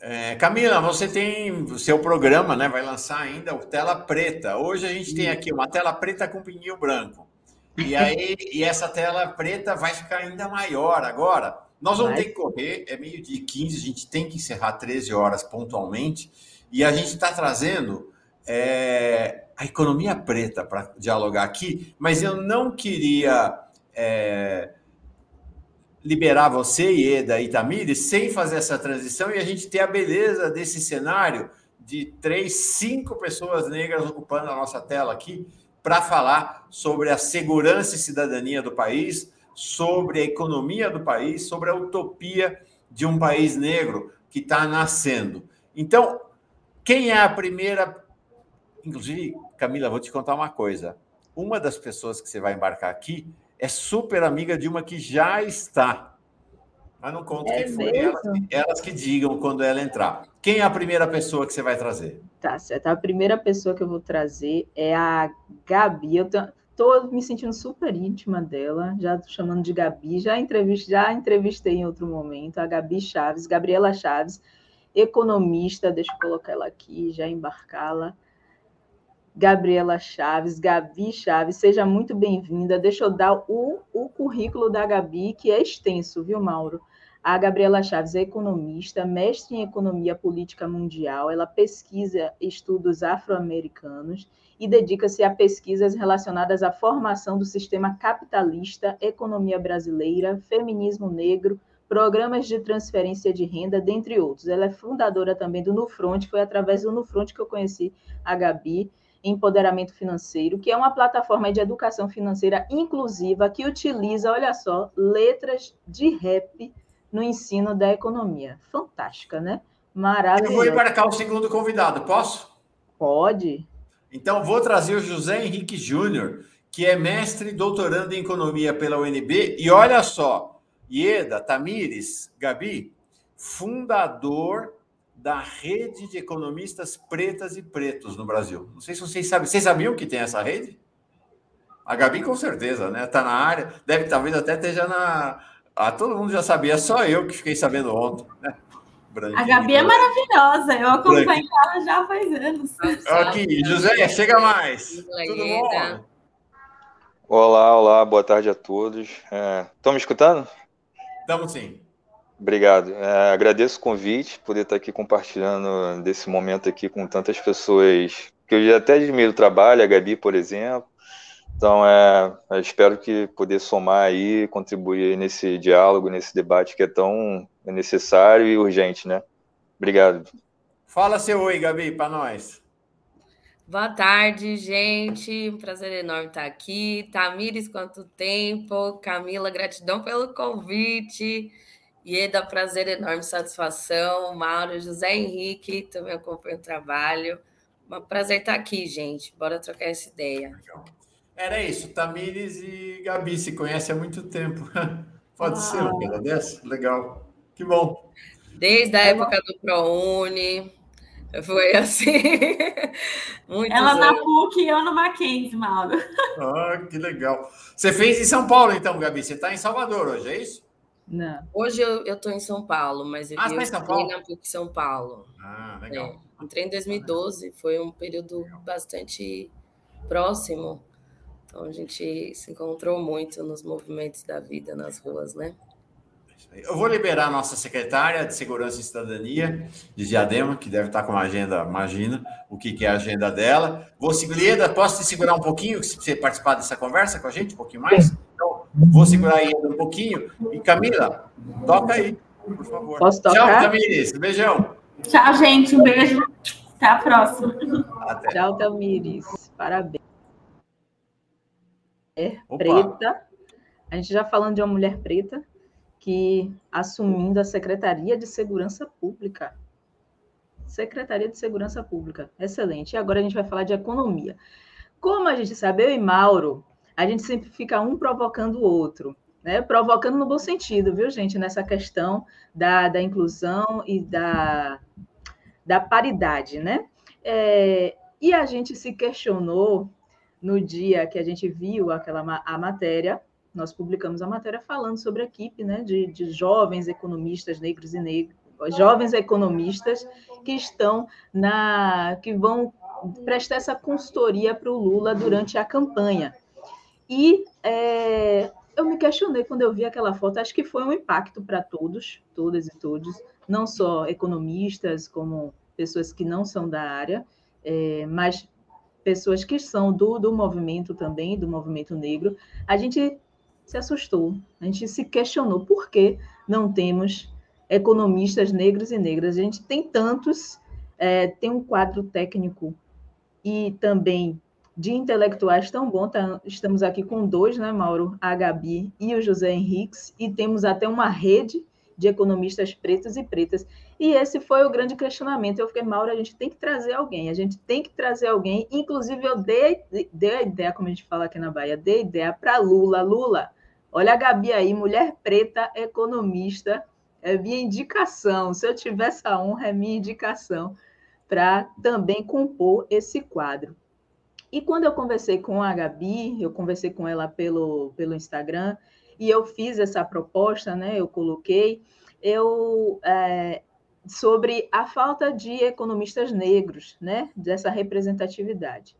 É, Camila, você tem o seu programa, né? Vai lançar ainda o Tela Preta. Hoje a gente tem aqui uma tela preta com pininho branco. E <laughs> aí, e essa tela preta vai ficar ainda maior agora. Nós vamos ter que correr, é meio dia 15, a gente tem que encerrar 13 horas pontualmente. E a gente está trazendo é, a economia preta para dialogar aqui, mas eu não queria. É, liberar você, Ieda e Tamires, sem fazer essa transição e a gente ter a beleza desse cenário de três, cinco pessoas negras ocupando a nossa tela aqui para falar sobre a segurança e cidadania do país, sobre a economia do país, sobre a utopia de um país negro que está nascendo. Então, quem é a primeira inclusive, Camila, vou te contar uma coisa. Uma das pessoas que você vai embarcar aqui é super amiga de uma que já está. Mas não conto é quem foi. Elas, elas, que digam quando ela entrar. Quem é a primeira pessoa que você vai trazer? Tá certo. A primeira pessoa que eu vou trazer é a Gabi. Eu tô me sentindo super íntima dela, já tô chamando de Gabi, já entrevistei, já entrevistei em outro momento a Gabi Chaves, Gabriela Chaves, economista, deixa eu colocar ela aqui, já embarcá-la. Gabriela Chaves, Gabi Chaves, seja muito bem-vinda. Deixa eu dar o, o currículo da Gabi, que é extenso, viu, Mauro? A Gabriela Chaves é economista, mestre em economia política mundial. Ela pesquisa estudos afro-americanos e dedica-se a pesquisas relacionadas à formação do sistema capitalista, economia brasileira, feminismo negro, programas de transferência de renda, dentre outros. Ela é fundadora também do Nufront, foi através do Nufront que eu conheci a Gabi, Empoderamento Financeiro, que é uma plataforma de educação financeira inclusiva que utiliza, olha só, letras de rap no ensino da economia. Fantástica, né? Maravilhosa. Eu vou embarcar o segundo convidado, posso? Pode. Então, vou trazer o José Henrique Júnior, que é mestre e doutorando em economia pela UNB. E olha só, Ieda, Tamires, Gabi, fundador da rede de economistas pretas e pretos no Brasil. Não sei se vocês sabem. Vocês sabiam que tem essa rede? A Gabi, com certeza, né? Está na área. Deve, talvez até esteja na. Ah, todo mundo já sabia, só eu que fiquei sabendo ontem. Né? A Gabi é maravilhosa, eu acompanho ela já faz anos. Aqui, José, chega mais. Tudo bom? Olá, olá, boa tarde a todos. Estão é, me escutando? Estamos sim. Obrigado. É, agradeço o convite, poder estar aqui compartilhando desse momento aqui com tantas pessoas que eu já até admiro o trabalho, a Gabi, por exemplo. Então, é, espero que poder somar aí, contribuir nesse diálogo, nesse debate que é tão necessário e urgente, né? Obrigado. Fala seu oi, Gabi, para nós. Boa tarde, gente. Um prazer enorme estar aqui. Tamires, quanto tempo. Camila, gratidão pelo convite. Ieda, prazer enorme, satisfação. Mauro, José Henrique, também acompanho o trabalho. Um prazer estar aqui, gente. Bora trocar essa ideia. Era isso, Tamires e Gabi se conhecem há muito tempo. <laughs> Pode ah. ser uma coisa dessa? Legal. Que bom. Desde a época do ProUni. Foi assim. <laughs> Ela anos. na PUC e eu no Mackenzie, Mauro. Ah, que legal. Você fez em São Paulo, então, Gabi? Você está em Salvador hoje, é isso? Não. Hoje eu estou em São Paulo, mas eu, ah, eu tá Paulo? na PUC São Paulo. Ah, legal. É, entrei em 2012, foi um período legal. bastante próximo. Então a gente se encontrou muito nos movimentos da vida nas ruas, né? Eu vou liberar a nossa secretária de Segurança e Cidadania, de Diadema, que deve estar com uma agenda, imagina o que, que é a agenda dela. Vou segurar, posso te segurar um pouquinho, se você participar dessa conversa com a gente, um pouquinho mais? Vou segurar aí um pouquinho. E Camila, toca aí, por favor. Posso tocar? Tchau, Tamires. Beijão. Tchau, gente. Um beijo. Até a próxima. Até. Tchau, Tamires. Parabéns. É preta. A gente já falando de uma mulher preta, que assumindo a Secretaria de Segurança Pública. Secretaria de Segurança Pública, excelente. E agora a gente vai falar de economia. Como a gente sabe, eu e Mauro, a gente sempre fica um provocando o outro, né? Provocando no bom sentido, viu, gente, nessa questão da, da inclusão e da, da paridade, né? É, e a gente se questionou no dia que a gente viu aquela a matéria nós publicamos a matéria falando sobre a equipe né, de, de jovens economistas negros e negros, jovens economistas que estão na. que vão prestar essa consultoria para o Lula durante a campanha. E é, eu me questionei quando eu vi aquela foto, acho que foi um impacto para todos, todas e todos, não só economistas, como pessoas que não são da área, é, mas pessoas que são do, do movimento também, do movimento negro. A gente se assustou. A gente se questionou por que não temos economistas negros e negras. A gente tem tantos, é, tem um quadro técnico e também de intelectuais tão bom. Tá, estamos aqui com dois, né, Mauro? A Gabi e o José Henriques, e temos até uma rede de economistas pretos e pretas. E esse foi o grande questionamento. Eu fiquei, Maura, a gente tem que trazer alguém, a gente tem que trazer alguém. Inclusive, eu dei, dei a ideia, como a gente fala aqui na Bahia, dei ideia para Lula. Lula, olha a Gabi aí, mulher preta, economista, é minha indicação. Se eu tiver essa honra, é minha indicação para também compor esse quadro. E quando eu conversei com a Gabi, eu conversei com ela pelo, pelo Instagram, e eu fiz essa proposta, né? Eu coloquei, eu é, sobre a falta de economistas negros, né? Dessa representatividade.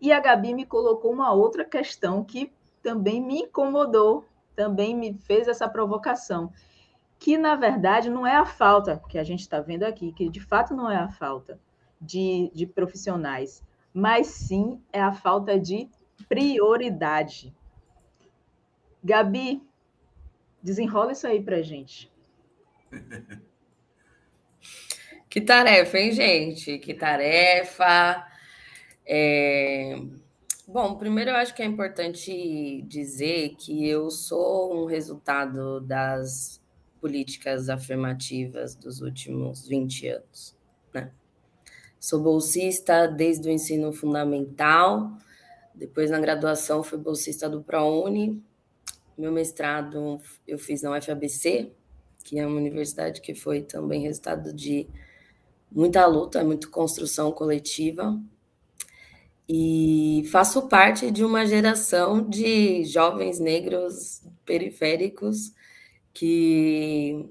E a Gabi me colocou uma outra questão que também me incomodou, também me fez essa provocação, que na verdade não é a falta que a gente está vendo aqui, que de fato não é a falta de, de profissionais, mas sim é a falta de prioridade. Gabi, desenrola isso aí para gente. <laughs> Que tarefa, hein, gente? Que tarefa. É... Bom, primeiro eu acho que é importante dizer que eu sou um resultado das políticas afirmativas dos últimos 20 anos. Né? Sou bolsista desde o ensino fundamental, depois na graduação fui bolsista do ProUni, meu mestrado eu fiz na UFABC, que é uma universidade que foi também resultado de muita luta, muita construção coletiva. E faço parte de uma geração de jovens negros periféricos que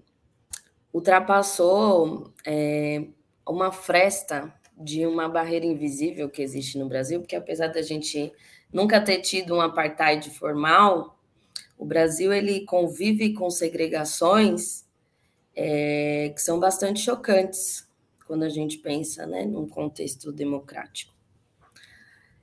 ultrapassou é, uma fresta de uma barreira invisível que existe no Brasil, porque apesar da gente nunca ter tido um apartheid formal, o Brasil ele convive com segregações é, que são bastante chocantes quando a gente pensa né, num contexto democrático.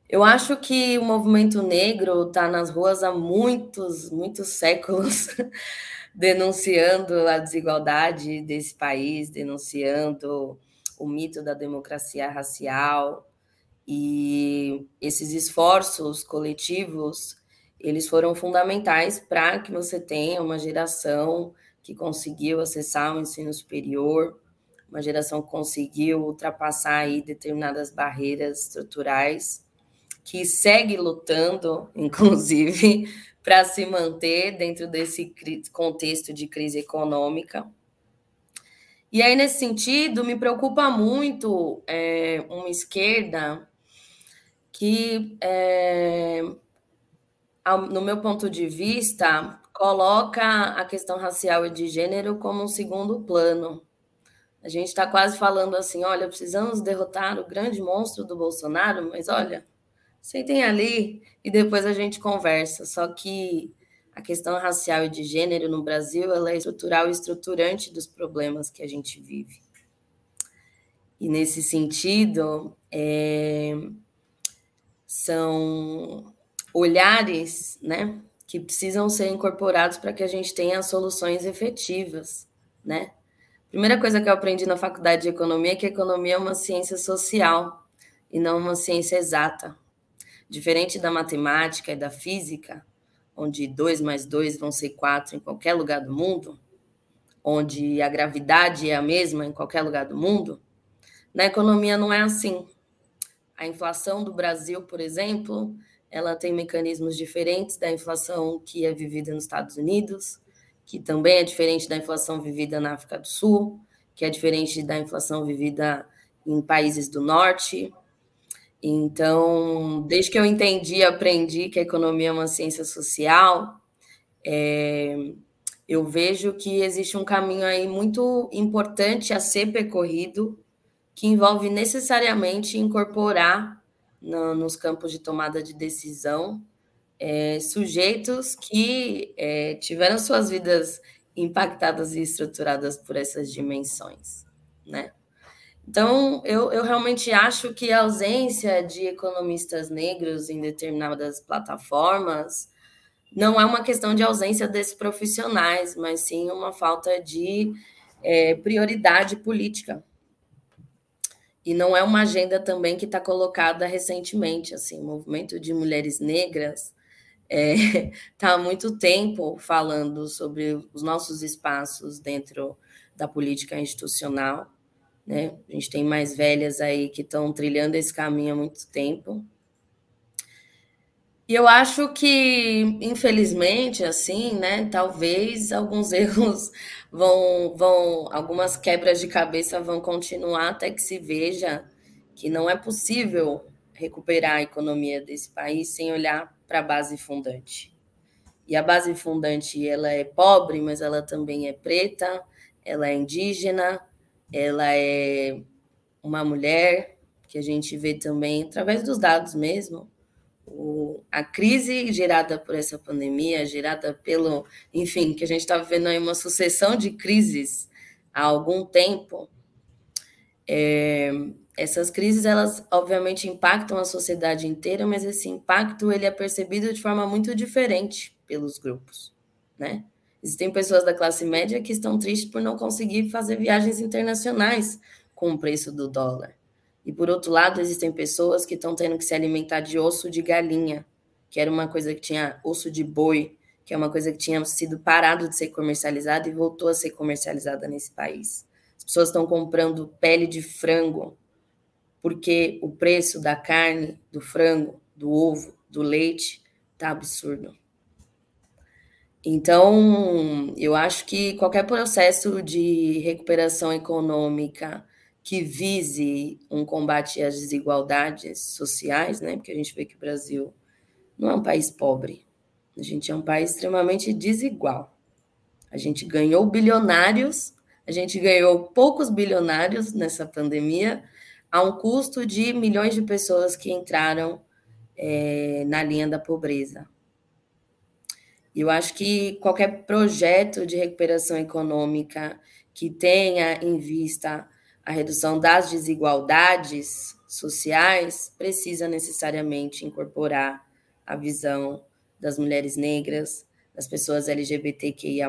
Eu acho que o movimento negro está nas ruas há muitos, muitos séculos, <laughs> denunciando a desigualdade desse país, denunciando o mito da democracia racial, e esses esforços coletivos eles foram fundamentais para que você tenha uma geração que conseguiu acessar o ensino superior, uma geração que conseguiu ultrapassar aí determinadas barreiras estruturais, que segue lutando, <laughs> inclusive, para se manter dentro desse contexto de crise econômica. E aí, nesse sentido, me preocupa muito é, uma esquerda que é, no meu ponto de vista, coloca a questão racial e de gênero como um segundo plano. A gente está quase falando assim: olha, precisamos derrotar o grande monstro do Bolsonaro, mas olha, sentem ali e depois a gente conversa. Só que a questão racial e de gênero no Brasil ela é estrutural e estruturante dos problemas que a gente vive. E nesse sentido, é, são olhares, né, que precisam ser incorporados para que a gente tenha soluções efetivas, né? Primeira coisa que eu aprendi na faculdade de economia é que a economia é uma ciência social e não uma ciência exata. Diferente da matemática e da física, onde 2 mais 2 vão ser 4 em qualquer lugar do mundo, onde a gravidade é a mesma em qualquer lugar do mundo, na economia não é assim. A inflação do Brasil, por exemplo, ela tem mecanismos diferentes da inflação que é vivida nos Estados Unidos, que também é diferente da inflação vivida na África do Sul, que é diferente da inflação vivida em países do norte. Então, desde que eu entendi e aprendi que a economia é uma ciência social, é, eu vejo que existe um caminho aí muito importante a ser percorrido, que envolve necessariamente incorporar no, nos campos de tomada de decisão é, sujeitos que é, tiveram suas vidas impactadas e estruturadas por essas dimensões, né? Então, eu, eu realmente acho que a ausência de economistas negros em determinadas plataformas não é uma questão de ausência desses profissionais, mas sim uma falta de é, prioridade política e não é uma agenda também que está colocada recentemente, assim, o movimento de mulheres negras é, <laughs> tá há muito tempo falando sobre os nossos espaços dentro da política institucional. Né? A gente tem mais velhas aí que estão trilhando esse caminho há muito tempo. E eu acho que, infelizmente, assim, né, talvez alguns <laughs> erros vão, vão, algumas quebras de cabeça vão continuar até que se veja que não é possível recuperar a economia desse país sem olhar para a base fundante. E a base fundante, ela é pobre, mas ela também é preta, ela é indígena, ela é uma mulher, que a gente vê também através dos dados mesmo, o, a crise gerada por essa pandemia, gerada pelo, enfim, que a gente está vivendo aí uma sucessão de crises há algum tempo, é, essas crises, elas obviamente impactam a sociedade inteira, mas esse impacto ele é percebido de forma muito diferente pelos grupos, né? Existem pessoas da classe média que estão tristes por não conseguir fazer viagens internacionais com o preço do dólar. E por outro lado, existem pessoas que estão tendo que se alimentar de osso de galinha, que era uma coisa que tinha osso de boi, que é uma coisa que tinha sido parado de ser comercializada e voltou a ser comercializada nesse país. As pessoas estão comprando pele de frango, porque o preço da carne, do frango, do ovo, do leite está absurdo. Então, eu acho que qualquer processo de recuperação econômica que vise um combate às desigualdades sociais, né? Porque a gente vê que o Brasil não é um país pobre, a gente é um país extremamente desigual. A gente ganhou bilionários, a gente ganhou poucos bilionários nessa pandemia, a um custo de milhões de pessoas que entraram é, na linha da pobreza. Eu acho que qualquer projeto de recuperação econômica que tenha em vista a redução das desigualdades sociais precisa necessariamente incorporar a visão das mulheres negras, das pessoas LGBTQIA,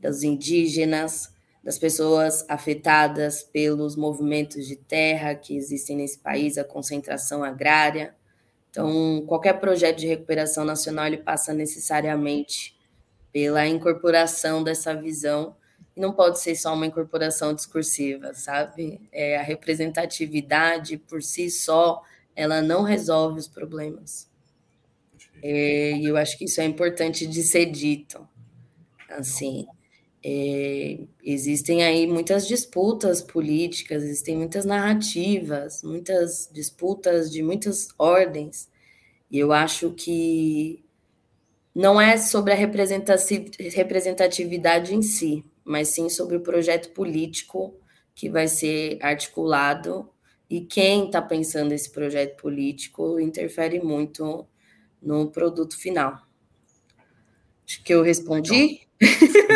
dos indígenas, das pessoas afetadas pelos movimentos de terra que existem nesse país, a concentração agrária. Então, qualquer projeto de recuperação nacional ele passa necessariamente pela incorporação dessa visão e não pode ser só uma incorporação discursiva, sabe? É, a representatividade por si só ela não resolve os problemas. É, e eu acho que isso é importante de ser dito. Assim, é, existem aí muitas disputas políticas, existem muitas narrativas, muitas disputas de muitas ordens, e eu acho que não é sobre a representatividade em si, mas sim sobre o projeto político que vai ser articulado e quem está pensando esse projeto político interfere muito no produto final. Acho que eu respondi.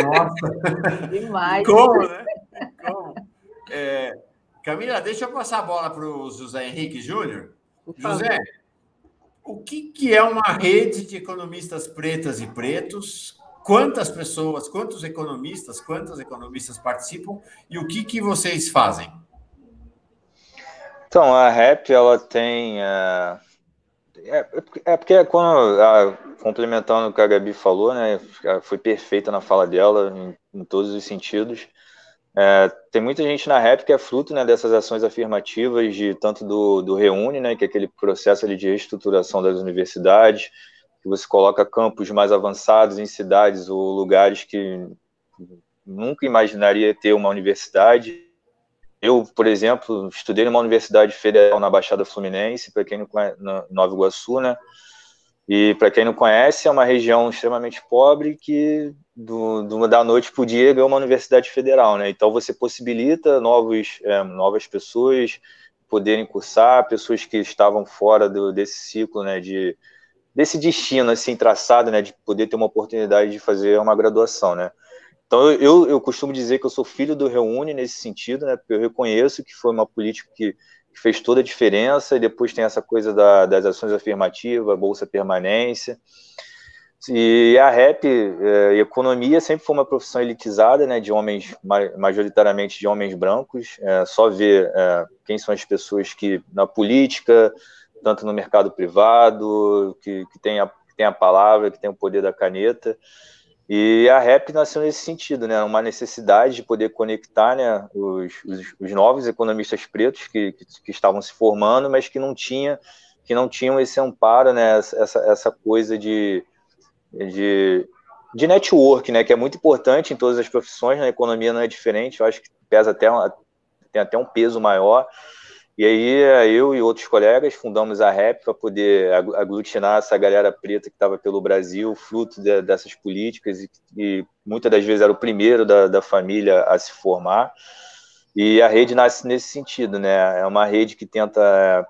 Nossa! <laughs> Demais. Como, né? Como? É, Camila, deixa eu passar a bola para o José Henrique Júnior. José, o que, que é uma rede de economistas pretas e pretos? Quantas pessoas, quantos economistas, quantas economistas participam e o que, que vocês fazem? Então, a REP, ela tem... Uh é, é porque quando, a, complementando o que a Gabi falou, né, foi perfeita na fala dela, em, em todos os sentidos. É, tem muita gente na rap que é fruto né, dessas ações afirmativas de tanto do, do Reúne, né, que é aquele processo ali de reestruturação das universidades, que você coloca campos mais avançados em cidades ou lugares que nunca imaginaria ter uma universidade, eu, por exemplo, estudei numa universidade federal na Baixada Fluminense, para quem não conhece, na Nova Iguaçu, né? E para quem não conhece, é uma região extremamente pobre que do, do da noite para o dia ganhou uma universidade federal, né? Então você possibilita novos, é, novas pessoas poderem cursar, pessoas que estavam fora do, desse ciclo, né? De, desse destino assim traçado, né? De poder ter uma oportunidade de fazer uma graduação, né? Então, eu, eu costumo dizer que eu sou filho do Reúne nesse sentido, né? Porque eu reconheço que foi uma política que, que fez toda a diferença, e depois tem essa coisa da, das ações afirmativas, Bolsa Permanência. E a REP, é, economia, sempre foi uma profissão elitizada, né? De homens, majoritariamente de homens brancos. É, só ver é, quem são as pessoas que, na política, tanto no mercado privado, que, que tem que tem a palavra, que tem o poder da caneta. E a rap nasceu nesse sentido, né? Uma necessidade de poder conectar né, os, os, os novos economistas pretos que, que, que, estavam se formando, mas que não, tinha, que não tinham esse amparo, né? Essa, essa coisa de, de, de network, né? Que é muito importante em todas as profissões, na economia não é diferente, eu acho que pesa até, tem até um peso maior. E aí eu e outros colegas fundamos a REP para poder aglutinar essa galera preta que estava pelo Brasil, fruto de, dessas políticas, e, e, muitas das vezes era o primeiro da, da, família a se formar. E a rede nasce nesse sentido, né? É uma rede que tenta é,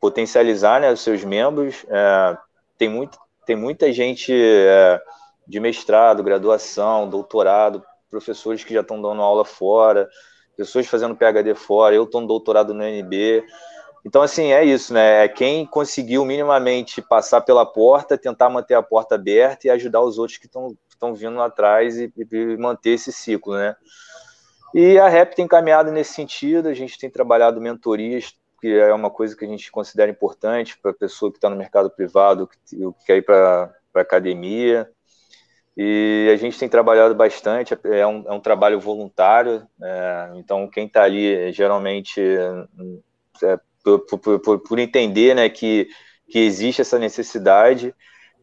potencializar né, os seus membros. É, tem, muito, tem muita gente é, de mestrado, graduação, doutorado, professores que já estão dando aula fora, pessoas fazendo PhD fora, eu estou no doutorado no UNB. Então, assim, é isso, né? É quem conseguiu minimamente passar pela porta, tentar manter a porta aberta e ajudar os outros que estão vindo atrás e, e, manter esse ciclo, né? E a REP tem caminhado nesse sentido, a gente tem trabalhado mentorias, que é uma coisa que a gente considera importante para a pessoa que está no mercado privado, que, que quer ir para a academia. E a gente tem trabalhado bastante, é um, é um trabalho voluntário, é, então quem está ali geralmente é, por, por, por, entender né, que, que existe essa necessidade.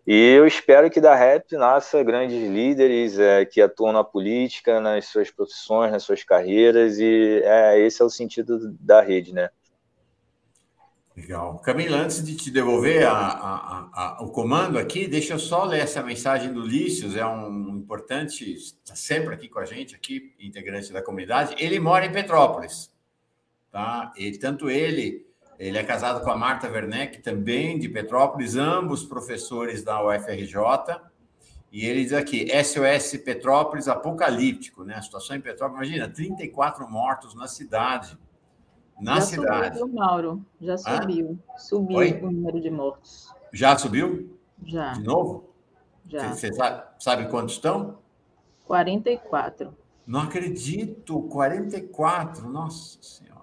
E eu espero que da REP nasça grandes líderes é, que atuam na política, nas suas profissões, nas suas carreiras, e é, esse é o sentido da rede, né? Legal. Camila, antes de te devolver a, a, a, o comando aqui, deixa eu só ler essa mensagem do Lícios, é um importante, está sempre aqui com a gente, aqui, integrante da comunidade. Ele mora em Petrópolis, tá? E tanto ele, ele é casado com a Marta Werneck, também de Petrópolis, ambos professores da UFRJ. E ele diz aqui, SOS Petrópolis apocalíptico, né? A situação em Petrópolis, imagina, 34 mortos na cidade na já cidade. Subiu, Mauro, já subiu. Ah? Subiu Oi? o número de mortos. Já subiu? Já. De novo? Já. Você sabe, sabe quantos estão? 44. Não acredito, 44, nossa senhora.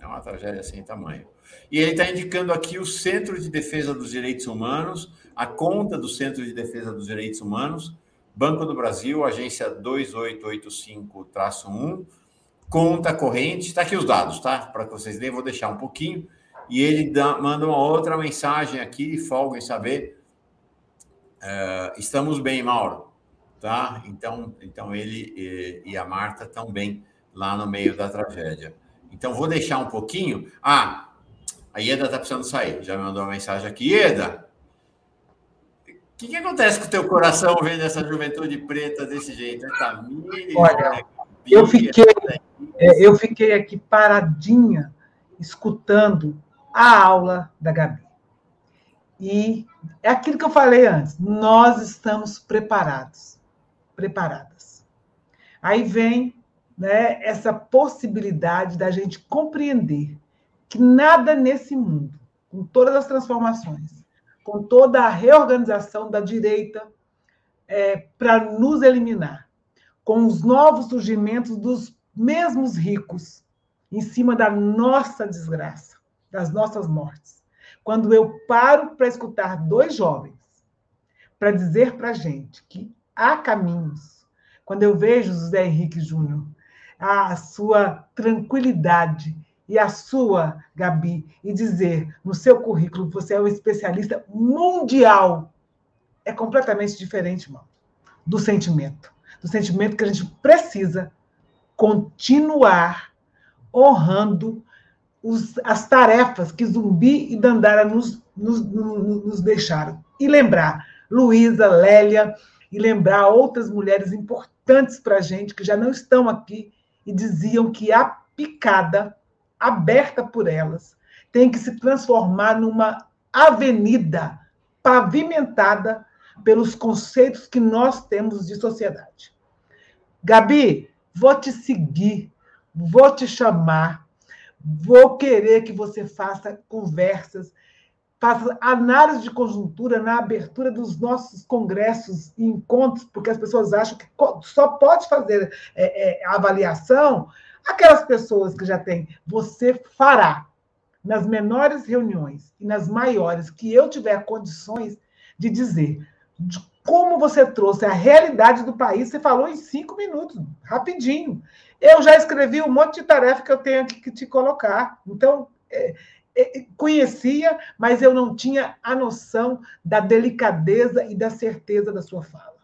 É uma tragédia sem tamanho. E ele está indicando aqui o Centro de Defesa dos Direitos Humanos, a conta do Centro de Defesa dos Direitos Humanos, Banco do Brasil, agência 2885-1, conta corrente, está aqui os dados, tá? Para que vocês leiam, vou deixar um pouquinho. E ele dá, manda uma outra mensagem aqui, folga em saber. Uh, estamos bem, Mauro, tá? Então, então ele e, e a Marta estão bem lá no meio da tragédia. Então, vou deixar um pouquinho. Ah, a Ieda está precisando sair, já me mandou uma mensagem aqui. Ieda, o que, que acontece com o teu coração vendo essa juventude preta desse jeito? Tamires, Olha, né? eu fiquei é, eu fiquei aqui paradinha, escutando a aula da Gabi. E é aquilo que eu falei antes, nós estamos preparados, preparadas. Aí vem né, essa possibilidade da gente compreender que nada nesse mundo, com todas as transformações, com toda a reorganização da direita é, para nos eliminar, com os novos surgimentos dos mesmos ricos, em cima da nossa desgraça, das nossas mortes. Quando eu paro para escutar dois jovens para dizer para a gente que há caminhos, quando eu vejo José Henrique Júnior, a sua tranquilidade e a sua, Gabi, e dizer no seu currículo você é um especialista mundial, é completamente diferente, irmão, do sentimento. Do sentimento que a gente precisa continuar honrando os, as tarefas que Zumbi e Dandara nos, nos, nos deixaram. E lembrar Luísa, Lélia, e lembrar outras mulheres importantes para a gente que já não estão aqui e diziam que a picada aberta por elas tem que se transformar numa avenida pavimentada pelos conceitos que nós temos de sociedade. Gabi, vou te seguir, vou te chamar, vou querer que você faça conversas, faça análise de conjuntura na abertura dos nossos congressos e encontros, porque as pessoas acham que só pode fazer é, é, avaliação aquelas pessoas que já têm. Você fará nas menores reuniões e nas maiores que eu tiver condições de dizer de como você trouxe a realidade do país. Você falou em cinco minutos, rapidinho. Eu já escrevi um monte de tarefa que eu tenho aqui que te colocar. Então, é, é, conhecia, mas eu não tinha a noção da delicadeza e da certeza da sua fala.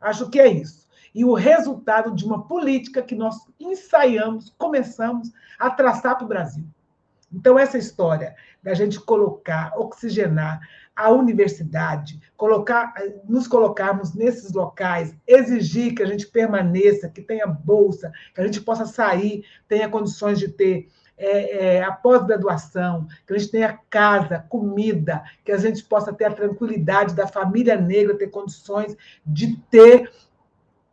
Acho que é isso. E o resultado de uma política que nós ensaiamos, começamos a traçar para o Brasil. Então, essa história da gente colocar, oxigenar a universidade, colocar, nos colocarmos nesses locais, exigir que a gente permaneça, que tenha bolsa, que a gente possa sair, tenha condições de ter é, é, a pós-graduação, que a gente tenha casa, comida, que a gente possa ter a tranquilidade da família negra ter condições de ter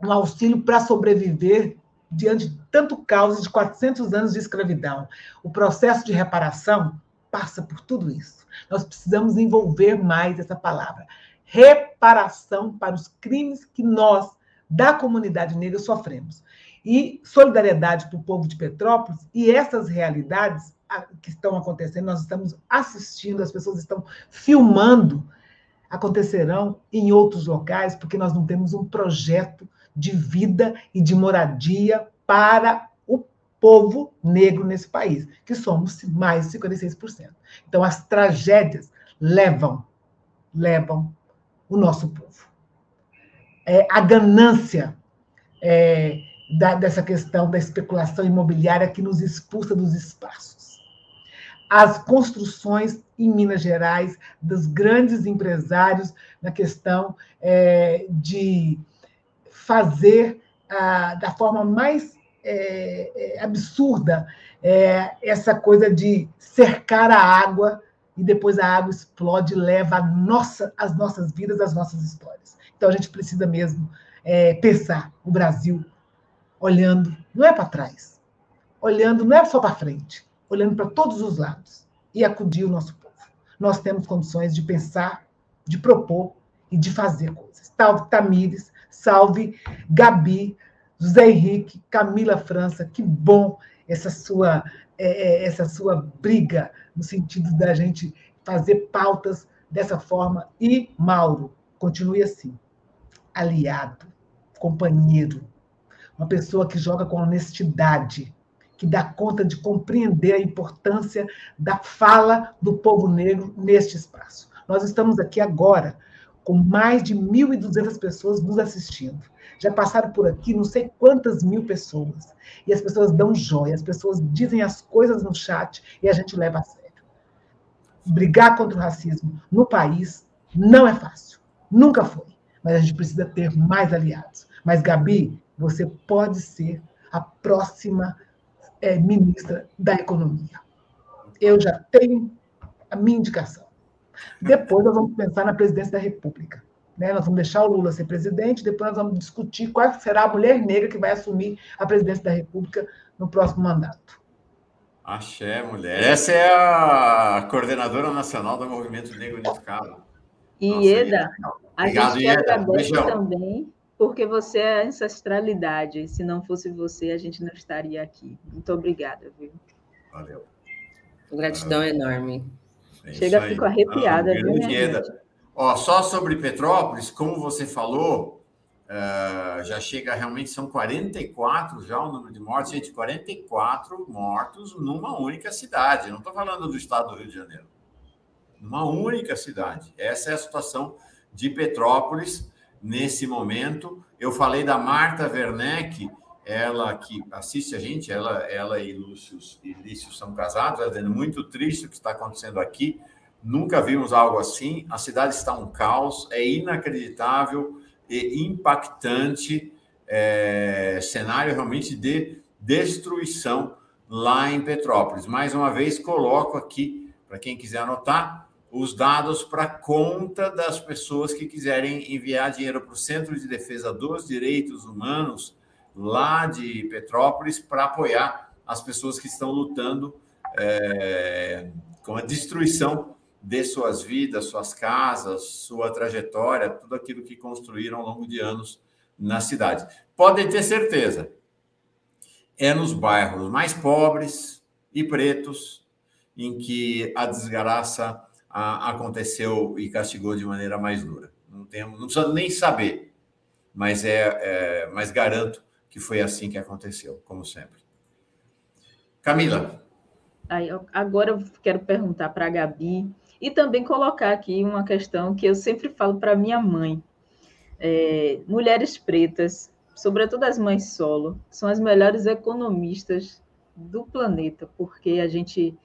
um auxílio para sobreviver diante de tanto caos de 400 anos de escravidão. O processo de reparação passa por tudo isso. Nós precisamos envolver mais essa palavra. Reparação para os crimes que nós, da comunidade negra, sofremos. E solidariedade para o povo de Petrópolis e essas realidades que estão acontecendo, nós estamos assistindo, as pessoas estão filmando, acontecerão em outros locais, porque nós não temos um projeto de vida e de moradia para povo negro nesse país, que somos mais de 56%. Então, as tragédias levam, levam o nosso povo. É, a ganância é, da, dessa questão da especulação imobiliária que nos expulsa dos espaços. As construções em Minas Gerais dos grandes empresários na questão é, de fazer ah, da forma mais é, é, absurda é, essa coisa de cercar a água e depois a água explode e leva nossa, as nossas vidas, as nossas histórias. Então a gente precisa mesmo é, pensar o Brasil olhando, não é para trás, olhando não é só para frente, olhando para todos os lados e acudir o nosso povo. Nós temos condições de pensar, de propor e de fazer coisas. Salve Tamires, salve Gabi, José Henrique, Camila França, que bom essa sua é, é, essa sua briga no sentido da gente fazer pautas dessa forma e Mauro continue assim, aliado, companheiro, uma pessoa que joga com honestidade, que dá conta de compreender a importância da fala do povo negro neste espaço. Nós estamos aqui agora com mais de 1.200 pessoas nos assistindo. Já passaram por aqui não sei quantas mil pessoas. E as pessoas dão joia, as pessoas dizem as coisas no chat e a gente leva a sério. Brigar contra o racismo no país não é fácil. Nunca foi. Mas a gente precisa ter mais aliados. Mas, Gabi, você pode ser a próxima é, ministra da Economia. Eu já tenho a minha indicação. Depois nós vamos pensar na presidência da República. Né? Nós vamos deixar o Lula ser presidente, depois nós vamos discutir qual será a mulher negra que vai assumir a presidência da República no próximo mandato. Axé, mulher. Essa é a coordenadora nacional do Movimento Negro Unificado. Ieda, a Obrigado, gente Ieda. agradece Beijão. também porque você é ancestralidade. Se não fosse você, a gente não estaria aqui. Muito obrigada, viu? Valeu. Gratidão Valeu. enorme. É Chega, fico arrepiada, ah, viu, minha Ó, só sobre Petrópolis, como você falou, uh, já chega realmente, são 44 já o número de mortes. Gente, 44 mortos numa única cidade. Não estou falando do estado do Rio de Janeiro. Numa única cidade. Essa é a situação de Petrópolis nesse momento. Eu falei da Marta Werneck, ela que assiste a gente, ela, ela e Lúcio e Lício são casados, ela dizendo muito triste o que está acontecendo aqui. Nunca vimos algo assim. A cidade está um caos, é inacreditável e impactante é, cenário realmente de destruição lá em Petrópolis. Mais uma vez, coloco aqui, para quem quiser anotar, os dados para conta das pessoas que quiserem enviar dinheiro para o Centro de Defesa dos Direitos Humanos, lá de Petrópolis, para apoiar as pessoas que estão lutando é, com a destruição de suas vidas, suas casas, sua trajetória, tudo aquilo que construíram ao longo de anos na cidade. Podem ter certeza, é nos bairros mais pobres e pretos em que a desgraça a, aconteceu e castigou de maneira mais dura. Não, temos, não precisa nem saber, mas, é, é, mas garanto que foi assim que aconteceu, como sempre. Camila. Aí, agora eu quero perguntar para a Gabi e também colocar aqui uma questão que eu sempre falo para minha mãe. É, mulheres pretas, sobretudo as mães solo, são as melhores economistas do planeta, porque a gente,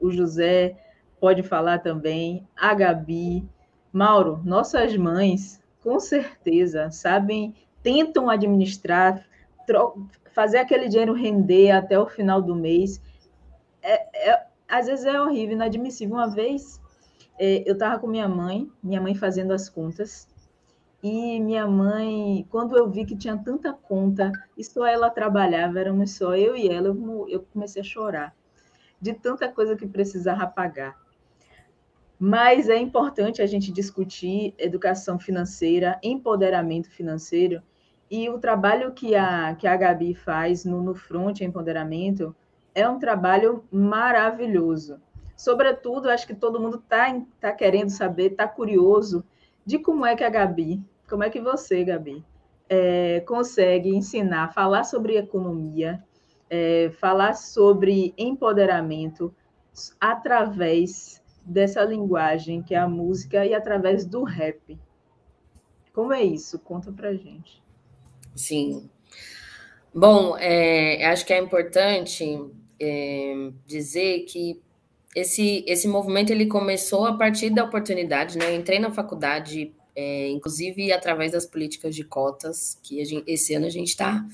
o José pode falar também, a Gabi, Mauro, nossas mães, com certeza, sabem, tentam administrar, fazer aquele dinheiro render até o final do mês. É, é, às vezes é horrível, inadmissível. Uma vez eu estava com minha mãe, minha mãe fazendo as contas, e minha mãe, quando eu vi que tinha tanta conta e só ela trabalhava, éramos só eu e ela, eu, eu comecei a chorar de tanta coisa que precisava pagar. Mas é importante a gente discutir educação financeira, empoderamento financeiro, e o trabalho que a, que a Gabi faz no, no Front Empoderamento é um trabalho maravilhoso. Sobretudo, acho que todo mundo está tá querendo saber, está curioso de como é que a Gabi, como é que você, Gabi, é, consegue ensinar, falar sobre economia, é, falar sobre empoderamento através dessa linguagem que é a música e através do rap. Como é isso? Conta pra gente. Sim. Bom, é, acho que é importante é, dizer que esse, esse movimento ele começou a partir da oportunidade, né? Eu entrei na faculdade, é, inclusive através das políticas de cotas, que gente, esse ano a gente está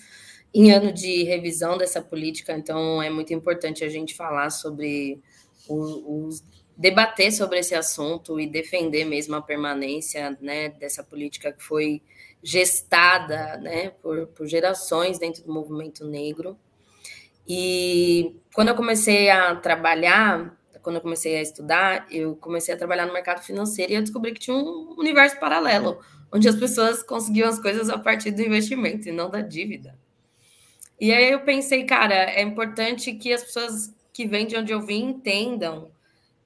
em ano de revisão dessa política, então é muito importante a gente falar sobre os, debater sobre esse assunto e defender mesmo a permanência né, dessa política que foi gestada né, por, por gerações dentro do movimento negro. E quando eu comecei a trabalhar, quando eu comecei a estudar, eu comecei a trabalhar no mercado financeiro e eu descobri que tinha um universo paralelo, onde as pessoas conseguiam as coisas a partir do investimento e não da dívida. E aí eu pensei, cara, é importante que as pessoas que vêm de onde eu vim entendam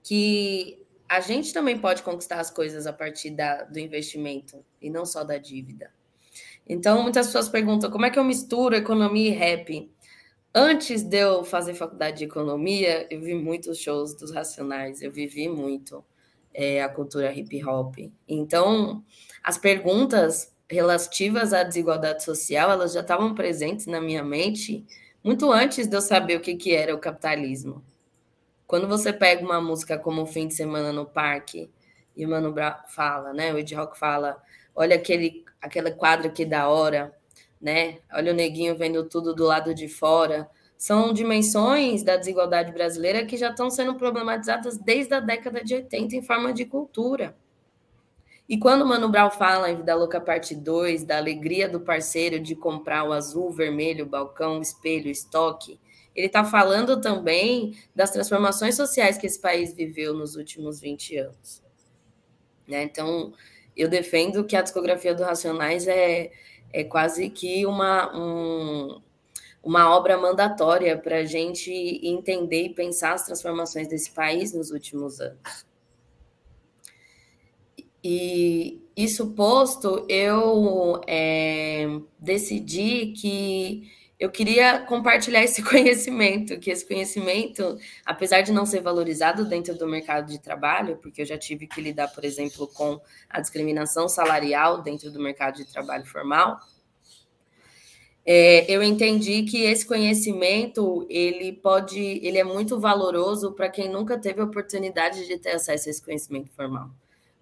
que a gente também pode conquistar as coisas a partir da, do investimento e não só da dívida. Então, muitas pessoas perguntam como é que eu misturo economia e rap. Antes de eu fazer faculdade de economia, eu vi muitos shows dos Racionais, eu vivi muito é, a cultura hip hop. Então, as perguntas relativas à desigualdade social, elas já estavam presentes na minha mente muito antes de eu saber o que, que era o capitalismo. Quando você pega uma música como o Fim de Semana no Parque, e o Mano Brown fala, né? O Ed Rock fala, olha aquele, aquele quadro aqui da hora, né? Olha o neguinho vendo tudo do lado de fora. São dimensões da desigualdade brasileira que já estão sendo problematizadas desde a década de 80 em forma de cultura. E quando o Mano Brown fala em Vida Louca Parte 2, da alegria do parceiro de comprar o azul, vermelho, balcão, espelho, estoque, ele está falando também das transformações sociais que esse país viveu nos últimos 20 anos. Né? Então, eu defendo que a discografia do Racionais é, é quase que uma, um, uma obra mandatória para a gente entender e pensar as transformações desse país nos últimos anos. E isso posto, eu é, decidi que eu queria compartilhar esse <laughs> conhecimento, que esse conhecimento, apesar de não ser valorizado dentro do mercado de trabalho, porque eu já tive que lidar, por exemplo, com a discriminação salarial dentro do mercado de trabalho formal, é, eu entendi que esse conhecimento ele pode, ele é muito valoroso para quem nunca teve a oportunidade de ter acesso a esse conhecimento formal.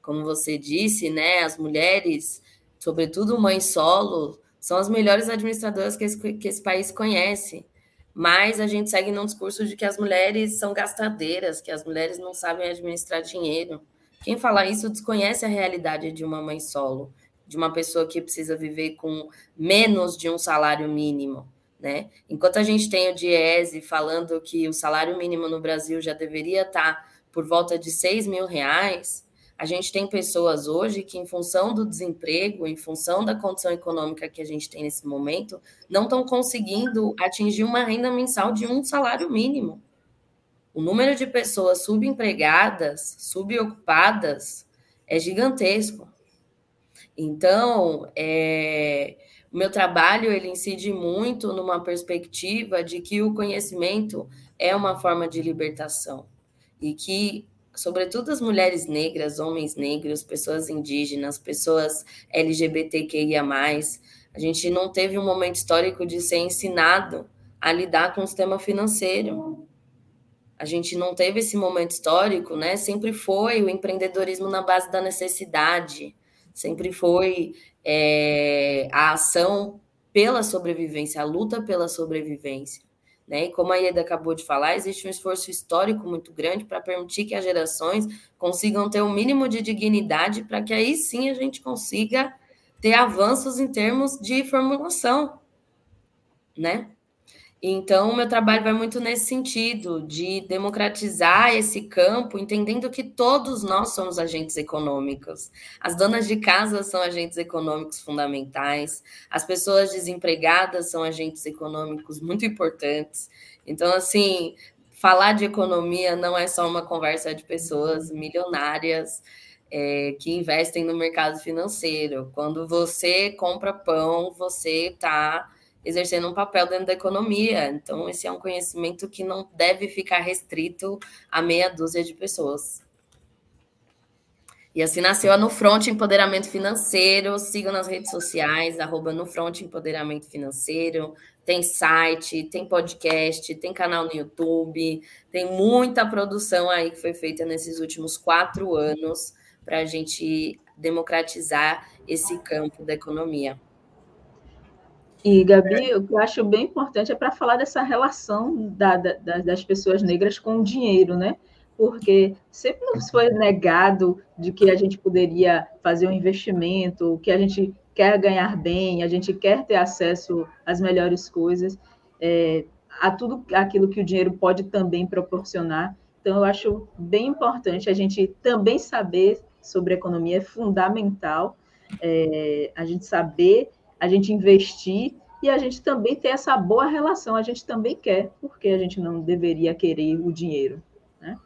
Como você disse, né, as mulheres, sobretudo mães solo, são as melhores administradoras que esse, que esse país conhece. Mas a gente segue num discurso de que as mulheres são gastadeiras, que as mulheres não sabem administrar dinheiro. Quem fala isso desconhece a realidade de uma mãe solo, de uma pessoa que precisa viver com menos de um salário mínimo. Né? Enquanto a gente tem o Diese falando que o salário mínimo no Brasil já deveria estar por volta de 6 mil reais, a gente tem pessoas hoje que, em função do desemprego, em função da condição econômica que a gente tem nesse momento, não estão conseguindo atingir uma renda mensal de um salário mínimo. O número de pessoas subempregadas, subocupadas, é gigantesco. Então, é, o meu trabalho ele incide muito numa perspectiva de que o conhecimento é uma forma de libertação e que, sobretudo as mulheres negras, homens negros, pessoas indígenas, pessoas LGBTQIA+, a gente não teve um momento histórico de ser ensinado a lidar com o sistema financeiro. A gente não teve esse momento histórico, né? Sempre foi o empreendedorismo na base da necessidade, sempre foi é, a ação pela sobrevivência, a luta pela sobrevivência. Né? E como a Ieda acabou de falar, existe um esforço histórico muito grande para permitir que as gerações consigam ter um mínimo de dignidade para que aí sim a gente consiga ter avanços em termos de formulação, né? Então, o meu trabalho vai muito nesse sentido, de democratizar esse campo, entendendo que todos nós somos agentes econômicos. As donas de casa são agentes econômicos fundamentais, as pessoas desempregadas são agentes econômicos muito importantes. Então, assim, falar de economia não é só uma conversa de pessoas milionárias. É, que investem no mercado financeiro. Quando você compra pão, você está exercendo um papel dentro da economia. Então, esse é um conhecimento que não deve ficar restrito a meia dúzia de pessoas. E assim nasceu a No Front Empoderamento Financeiro. Sigam nas redes sociais, arroba No Front Empoderamento Financeiro. Tem site, tem podcast, tem canal no YouTube. Tem muita produção aí que foi feita nesses últimos quatro anos para a gente democratizar esse campo da economia. E, Gabi, o que eu acho bem importante é para falar dessa relação da, da, das pessoas negras com o dinheiro, né? Porque sempre nos foi negado de que a gente poderia fazer um investimento, que a gente quer ganhar bem, a gente quer ter acesso às melhores coisas, é, a tudo aquilo que o dinheiro pode também proporcionar. Então, eu acho bem importante a gente também saber sobre economia, é fundamental é, a gente saber a gente investir e a gente também ter essa boa relação. A gente também quer, porque a gente não deveria querer o dinheiro. Né?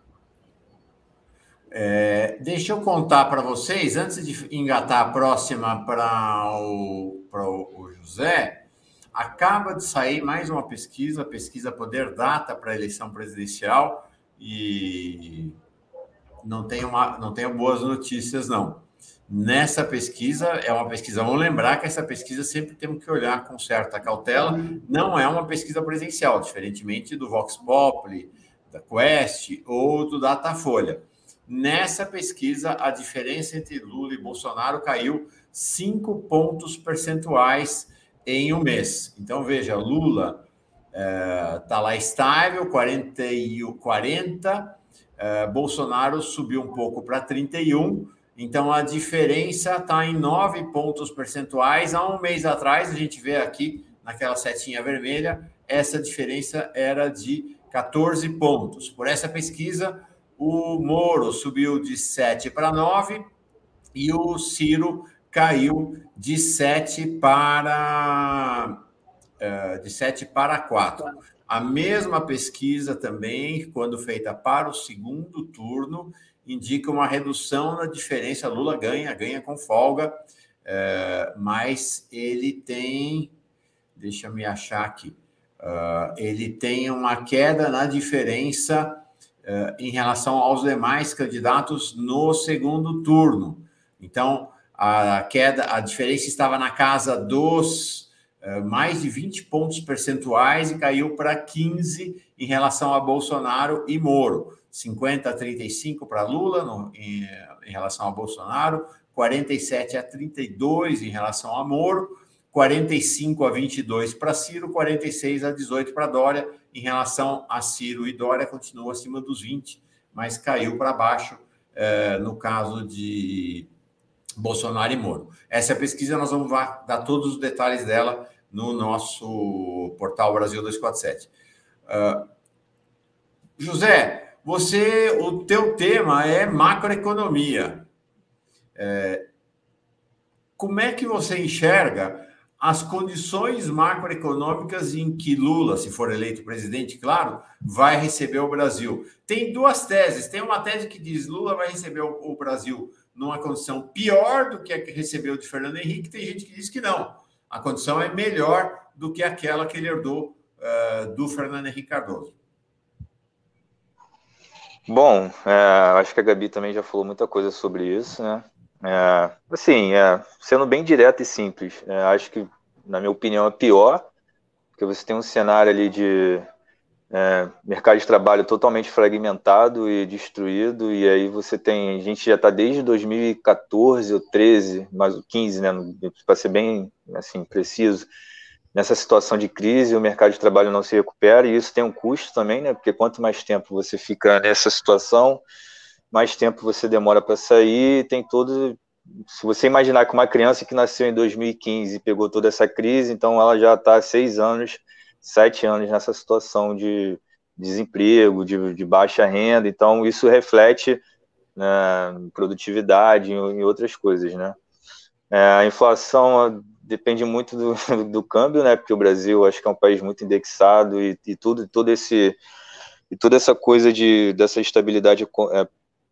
É, deixa eu contar para vocês, antes de engatar a próxima para o, o José, acaba de sair mais uma pesquisa, pesquisa Poder Data para a eleição presidencial, e não tenho, uma, não tenho boas notícias, não nessa pesquisa, é uma pesquisa, vamos lembrar que essa pesquisa sempre temos que olhar com certa cautela, não é uma pesquisa presencial, diferentemente do Vox Populi, da Quest ou do Datafolha. Nessa pesquisa, a diferença entre Lula e Bolsonaro caiu 5 pontos percentuais em um mês. Então, veja, Lula está é, lá estável, 40, e 40 é, Bolsonaro subiu um pouco para 31, então, a diferença está em nove pontos percentuais. Há um mês atrás, a gente vê aqui naquela setinha vermelha, essa diferença era de 14 pontos. Por essa pesquisa, o Moro subiu de 7 para 9 e o Ciro caiu de 7 para, eh, de 7 para 4. A mesma pesquisa também, quando feita para o segundo turno, indica uma redução na diferença. Lula ganha, ganha com folga, é, mas ele tem, deixa me achar aqui, uh, ele tem uma queda na diferença uh, em relação aos demais candidatos no segundo turno. Então, a queda, a diferença estava na casa dos mais de 20 pontos percentuais e caiu para 15 em relação a Bolsonaro e Moro. 50 a 35 para Lula no, em, em, relação a Bolsonaro, 47 a 32 em relação a Moro, 45 a 22 para Ciro, 46 a 18 para Dória. Em relação a Ciro e Dória, continua acima dos 20, mas caiu para baixo eh, no caso de Bolsonaro e Moro. Essa é pesquisa, nós vamos dar todos os detalhes dela no nosso portal Brasil 247. Uh, José, você, o teu tema é macroeconomia. É, como é que você enxerga as condições macroeconômicas em que Lula, se for eleito presidente, claro, vai receber o Brasil. Tem duas teses. Tem uma tese que diz Lula vai receber o Brasil numa condição pior do que a que recebeu de Fernando Henrique. Tem gente que diz que não. A condição é melhor do que aquela que ele herdou uh, do Fernando Henrique Cardoso. Bom, é, acho que a Gabi também já falou muita coisa sobre isso, né? É, assim, é, sendo bem direto e simples, é, acho que, na minha opinião, é pior, porque você tem um cenário ali de é, mercado de trabalho totalmente fragmentado e destruído, e aí você tem, a gente já está desde 2014 ou 13, mais 15, né, para ser bem assim preciso, nessa situação de crise, o mercado de trabalho não se recupera, e isso tem um custo também, né? Porque quanto mais tempo você fica nessa situação, mais tempo você demora para sair, tem todo. Se você imaginar que uma criança que nasceu em 2015 pegou toda essa crise, então ela já está seis anos, sete anos nessa situação de desemprego, de, de baixa renda, então isso reflete né, produtividade e outras coisas, né? É, a inflação depende muito do, <laughs> do câmbio, né? Porque o Brasil acho que é um país muito indexado e, e tudo, todo esse e toda essa coisa de dessa estabilidade é,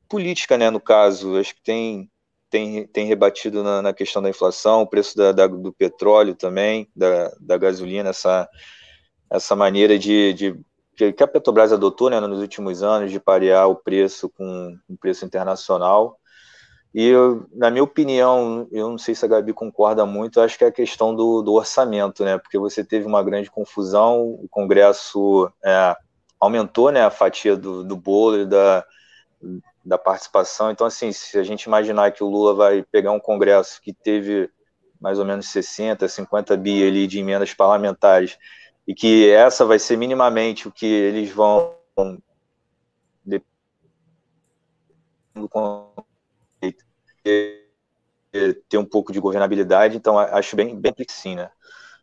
política, né? No caso, acho que tem tem, tem rebatido na, na questão da inflação, o preço da, da, do petróleo também, da, da gasolina, essa essa maneira de, de que a Petrobras adotou, né, nos últimos anos de parear o preço com o preço internacional e, eu, na minha opinião, eu não sei se a Gabi concorda muito, acho que é a questão do, do orçamento, né? Porque você teve uma grande confusão, o Congresso é, aumentou né, a fatia do, do bolo e da, da participação. Então, assim, se a gente imaginar que o Lula vai pegar um Congresso que teve mais ou menos 60, 50 bi ali de emendas parlamentares e que essa vai ser minimamente o que eles vão ter um pouco de governabilidade, então acho bem, bem sim, né?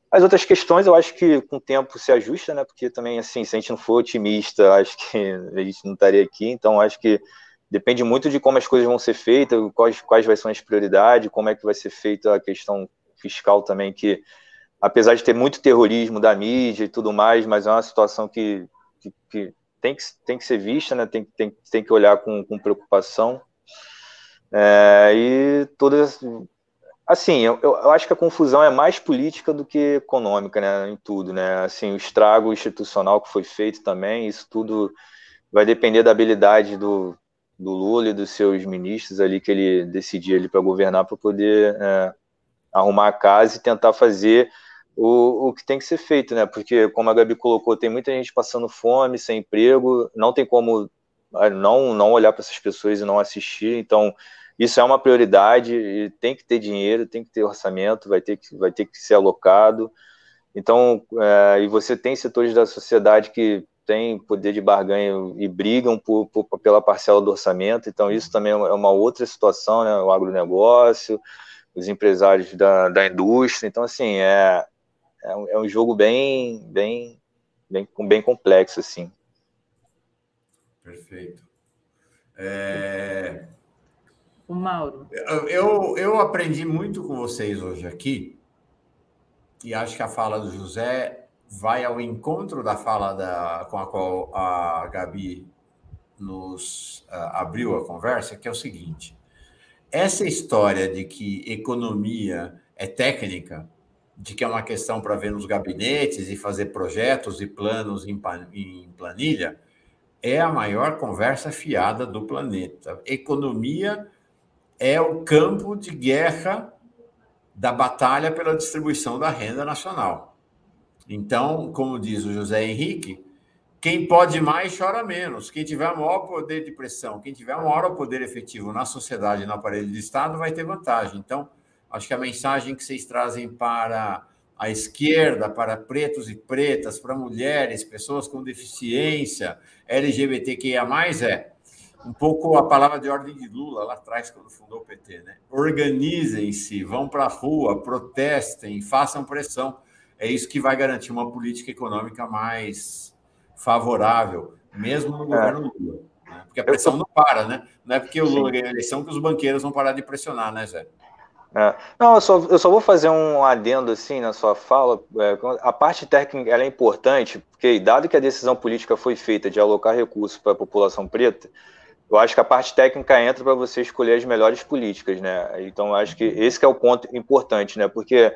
As outras questões eu acho que com o tempo se ajusta, né? Porque também, assim, se a gente não for otimista, <laughs> acho que a gente não estaria aqui, então acho que depende muito de como as coisas vão ser feitas, quais, quais vai ser as prioridades, como é que vai ser feita a questão fiscal também, que apesar de ter muito terrorismo da mídia e tudo mais, mas é uma situação que, que, que tem, que tem que ser vista, né? Tem, tem, tem que olhar com, com preocupação. É, e todas. Assim, eu, eu, acho que a confusão é mais política do que econômica, né? Em tudo, né? Assim, o estrago institucional que foi feito também, isso tudo vai depender da habilidade do, do Lula e dos seus ministros ali que ele decidia ali para governar para poder é, arrumar a casa e tentar fazer o, o que tem que ser feito, né? Porque, como a Gabi colocou, tem muita gente passando fome, sem emprego, não tem como ah, não, não olhar para essas pessoas e não assistir. Então, isso é uma prioridade tem que ter dinheiro, tem que ter orçamento, vai ter que, vai ter que ser alocado. Então, é, e você tem setores da sociedade que têm poder de barganha e brigam por, por, pela parcela do orçamento, então isso também é uma outra situação, né? o agronegócio, os empresários da, da indústria, então assim, é, é, um, é um jogo bem, bem, bem, bem complexo, assim. Perfeito. É... O Mauro. Eu, eu aprendi muito com vocês hoje aqui, e acho que a fala do José vai ao encontro da fala da, com a qual a Gabi nos uh, abriu a conversa, que é o seguinte: essa história de que economia é técnica, de que é uma questão para ver nos gabinetes e fazer projetos e planos em, em planilha, é a maior conversa fiada do planeta. Economia é o campo de guerra da batalha pela distribuição da renda nacional. Então, como diz o José Henrique, quem pode mais chora menos. Quem tiver maior poder de pressão, quem tiver maior poder efetivo na sociedade, no aparelho de Estado, vai ter vantagem. Então, acho que a mensagem que vocês trazem para a esquerda, para pretos e pretas, para mulheres, pessoas com deficiência, LGBTQIA, é um pouco a palavra de ordem de Lula lá atrás, quando fundou o PT, né? Organizem-se, vão para a rua, protestem, façam pressão. É isso que vai garantir uma política econômica mais favorável, mesmo no governo é. Lula. Né? Porque a pressão não para, né? Não é porque o Lula ganha a eleição que os banqueiros vão parar de pressionar, né, Zé? É. Não, eu só, eu só vou fazer um adendo assim na sua fala. É, a parte técnica é importante, porque dado que a decisão política foi feita de alocar recursos para a população preta, eu acho que a parte técnica entra para você escolher as melhores políticas, né? Então, acho que esse que é o ponto importante, né? Porque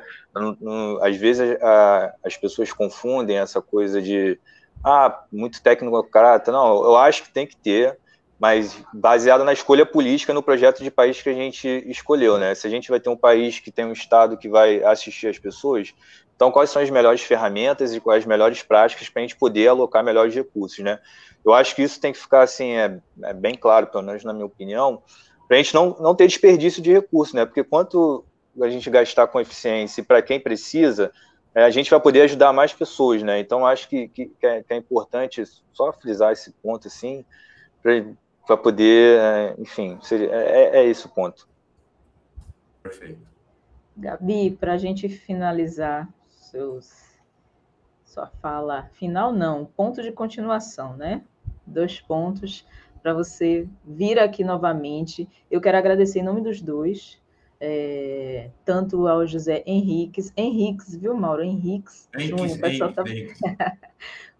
às vezes a, as pessoas confundem essa coisa de ah, muito técnico caráter. Não, eu acho que tem que ter mas baseado na escolha política no projeto de país que a gente escolheu, né? Se a gente vai ter um país que tem um Estado que vai assistir as pessoas, então quais são as melhores ferramentas e quais as melhores práticas para a gente poder alocar melhores recursos, né? Eu acho que isso tem que ficar assim, é, é bem claro, pelo menos na minha opinião, para a gente não, não ter desperdício de recursos, né? Porque quanto a gente gastar com eficiência e para quem precisa, é, a gente vai poder ajudar mais pessoas, né? Então acho que, que, que, é, que é importante só frisar esse ponto assim, para poder, é, enfim, seria, é, é, é esse o ponto. Perfeito. Gabi, para a gente finalizar seus, sua fala final, não, ponto de continuação, né? Dois pontos para você vir aqui novamente. Eu quero agradecer em nome dos dois, é, tanto ao José Henriques, Henriques, viu, Mauro? Henriques, Henriques o pessoal está <laughs>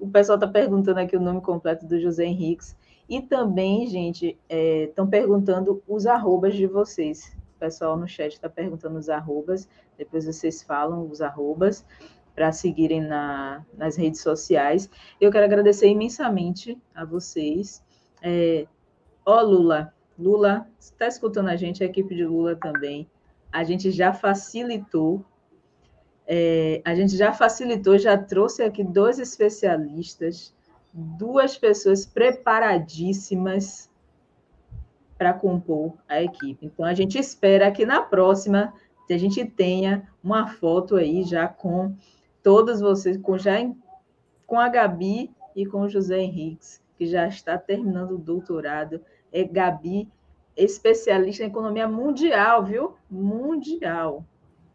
o pessoal tá perguntando aqui o nome completo do José Henriques. E também, gente, estão é, perguntando os arrobas de vocês. Pessoal no chat está perguntando os arrobas, depois vocês falam os arrobas para seguirem na, nas redes sociais. Eu quero agradecer imensamente a vocês. É, ó, Lula, Lula, está escutando a gente, a equipe de Lula também. A gente já facilitou, é, a gente já facilitou, já trouxe aqui dois especialistas duas pessoas preparadíssimas para compor a equipe. Então, a gente espera que na próxima a gente tenha uma foto aí já com todos vocês, com, já com a Gabi e com o José Henriques, que já está terminando o doutorado. É Gabi, especialista em economia mundial, viu? Mundial.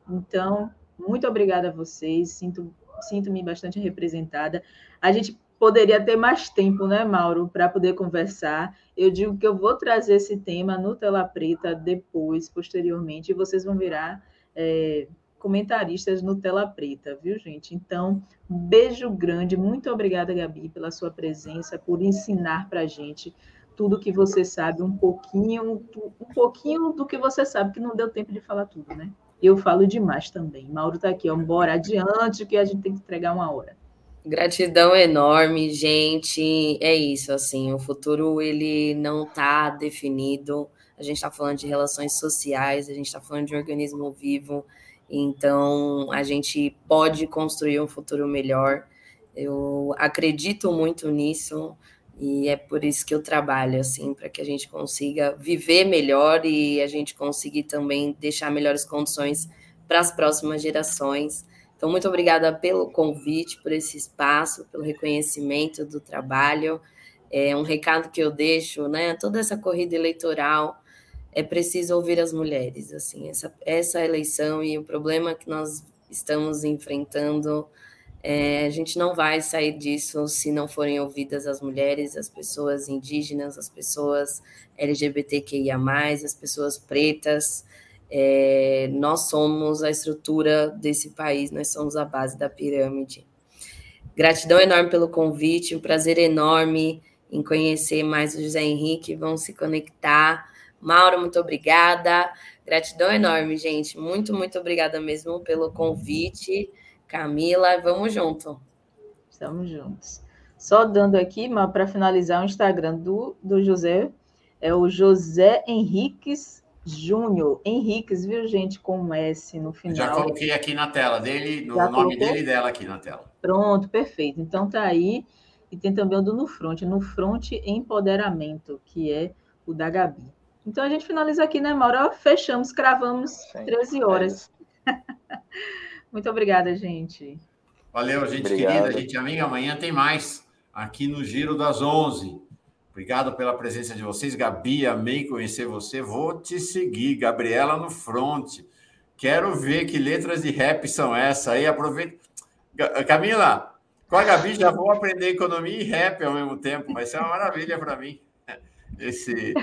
Então, muito obrigada a vocês, sinto, sinto-me bastante representada. A gente poderia ter mais tempo, né, Mauro, para poder conversar. Eu digo que eu vou trazer esse tema no Tela Preta depois, posteriormente, e vocês vão virar é, comentaristas no Tela Preta, viu, gente? Então, beijo grande. Muito obrigada, Gabi, pela sua presença, por ensinar para a gente tudo que você sabe, um pouquinho, um pouquinho do que você sabe, que não deu tempo de falar tudo, né? Eu falo demais também. Mauro está aqui, ó, bora adiante, que a gente tem que entregar uma hora. Gratidão enorme, gente. É isso, assim, o futuro ele não está definido. A gente está falando de relações sociais, a gente está falando de um organismo vivo, então a gente pode construir um futuro melhor. Eu acredito muito nisso e é por isso que eu trabalho, assim, para que a gente consiga viver melhor e a gente conseguir também deixar melhores condições para as próximas gerações. Então, muito obrigada pelo convite, por esse espaço, pelo reconhecimento do trabalho. É um recado que eu deixo, né? Toda essa corrida eleitoral é preciso ouvir as mulheres, assim, essa, essa eleição e o problema que nós estamos enfrentando, é, a gente não vai sair disso se não forem ouvidas as mulheres, as pessoas indígenas, as pessoas LGBTQIA+, as pessoas pretas, é, nós somos a estrutura desse país, nós somos a base da pirâmide. Gratidão enorme pelo convite, um prazer enorme em conhecer mais o José Henrique, vamos se conectar. Mauro, muito obrigada. Gratidão enorme, gente. Muito, muito obrigada mesmo pelo convite. Camila, vamos junto. Estamos juntos. Só dando aqui, para finalizar, o Instagram do, do José é o José Henriques Júnior Henriques, viu, gente, com S no final. Já coloquei aqui na tela dele, no Já nome colocou? dele e dela aqui na tela. Pronto, perfeito. Então tá aí. E tem também o do No Front, No Front Empoderamento, que é o da Gabi. Então a gente finaliza aqui, né, Maura? Fechamos, cravamos Sim, 13 horas. É <laughs> Muito obrigada, gente. Valeu, gente Obrigado. querida, gente amiga. Amanhã tem mais aqui no Giro das 11. Obrigado pela presença de vocês. Gabi, amei conhecer você. Vou te seguir. Gabriela no front. Quero ver que letras de rap são essas aí. Aproveita. Camila, com a Gabi já vou aprender economia e rap ao mesmo tempo. Vai ser uma maravilha para mim. Esse.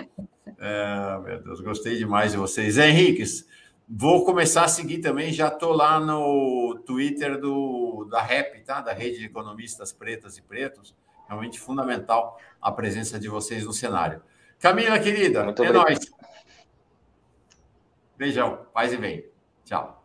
É, meu Deus, gostei demais de vocês. Henriques, Vou começar a seguir também, já estou lá no Twitter do, da REP, tá? Da Rede de Economistas Pretas e Pretos. Realmente fundamental a presença de vocês no cenário. Camila, querida, Muito é nóis. Beijão, paz e bem. Tchau.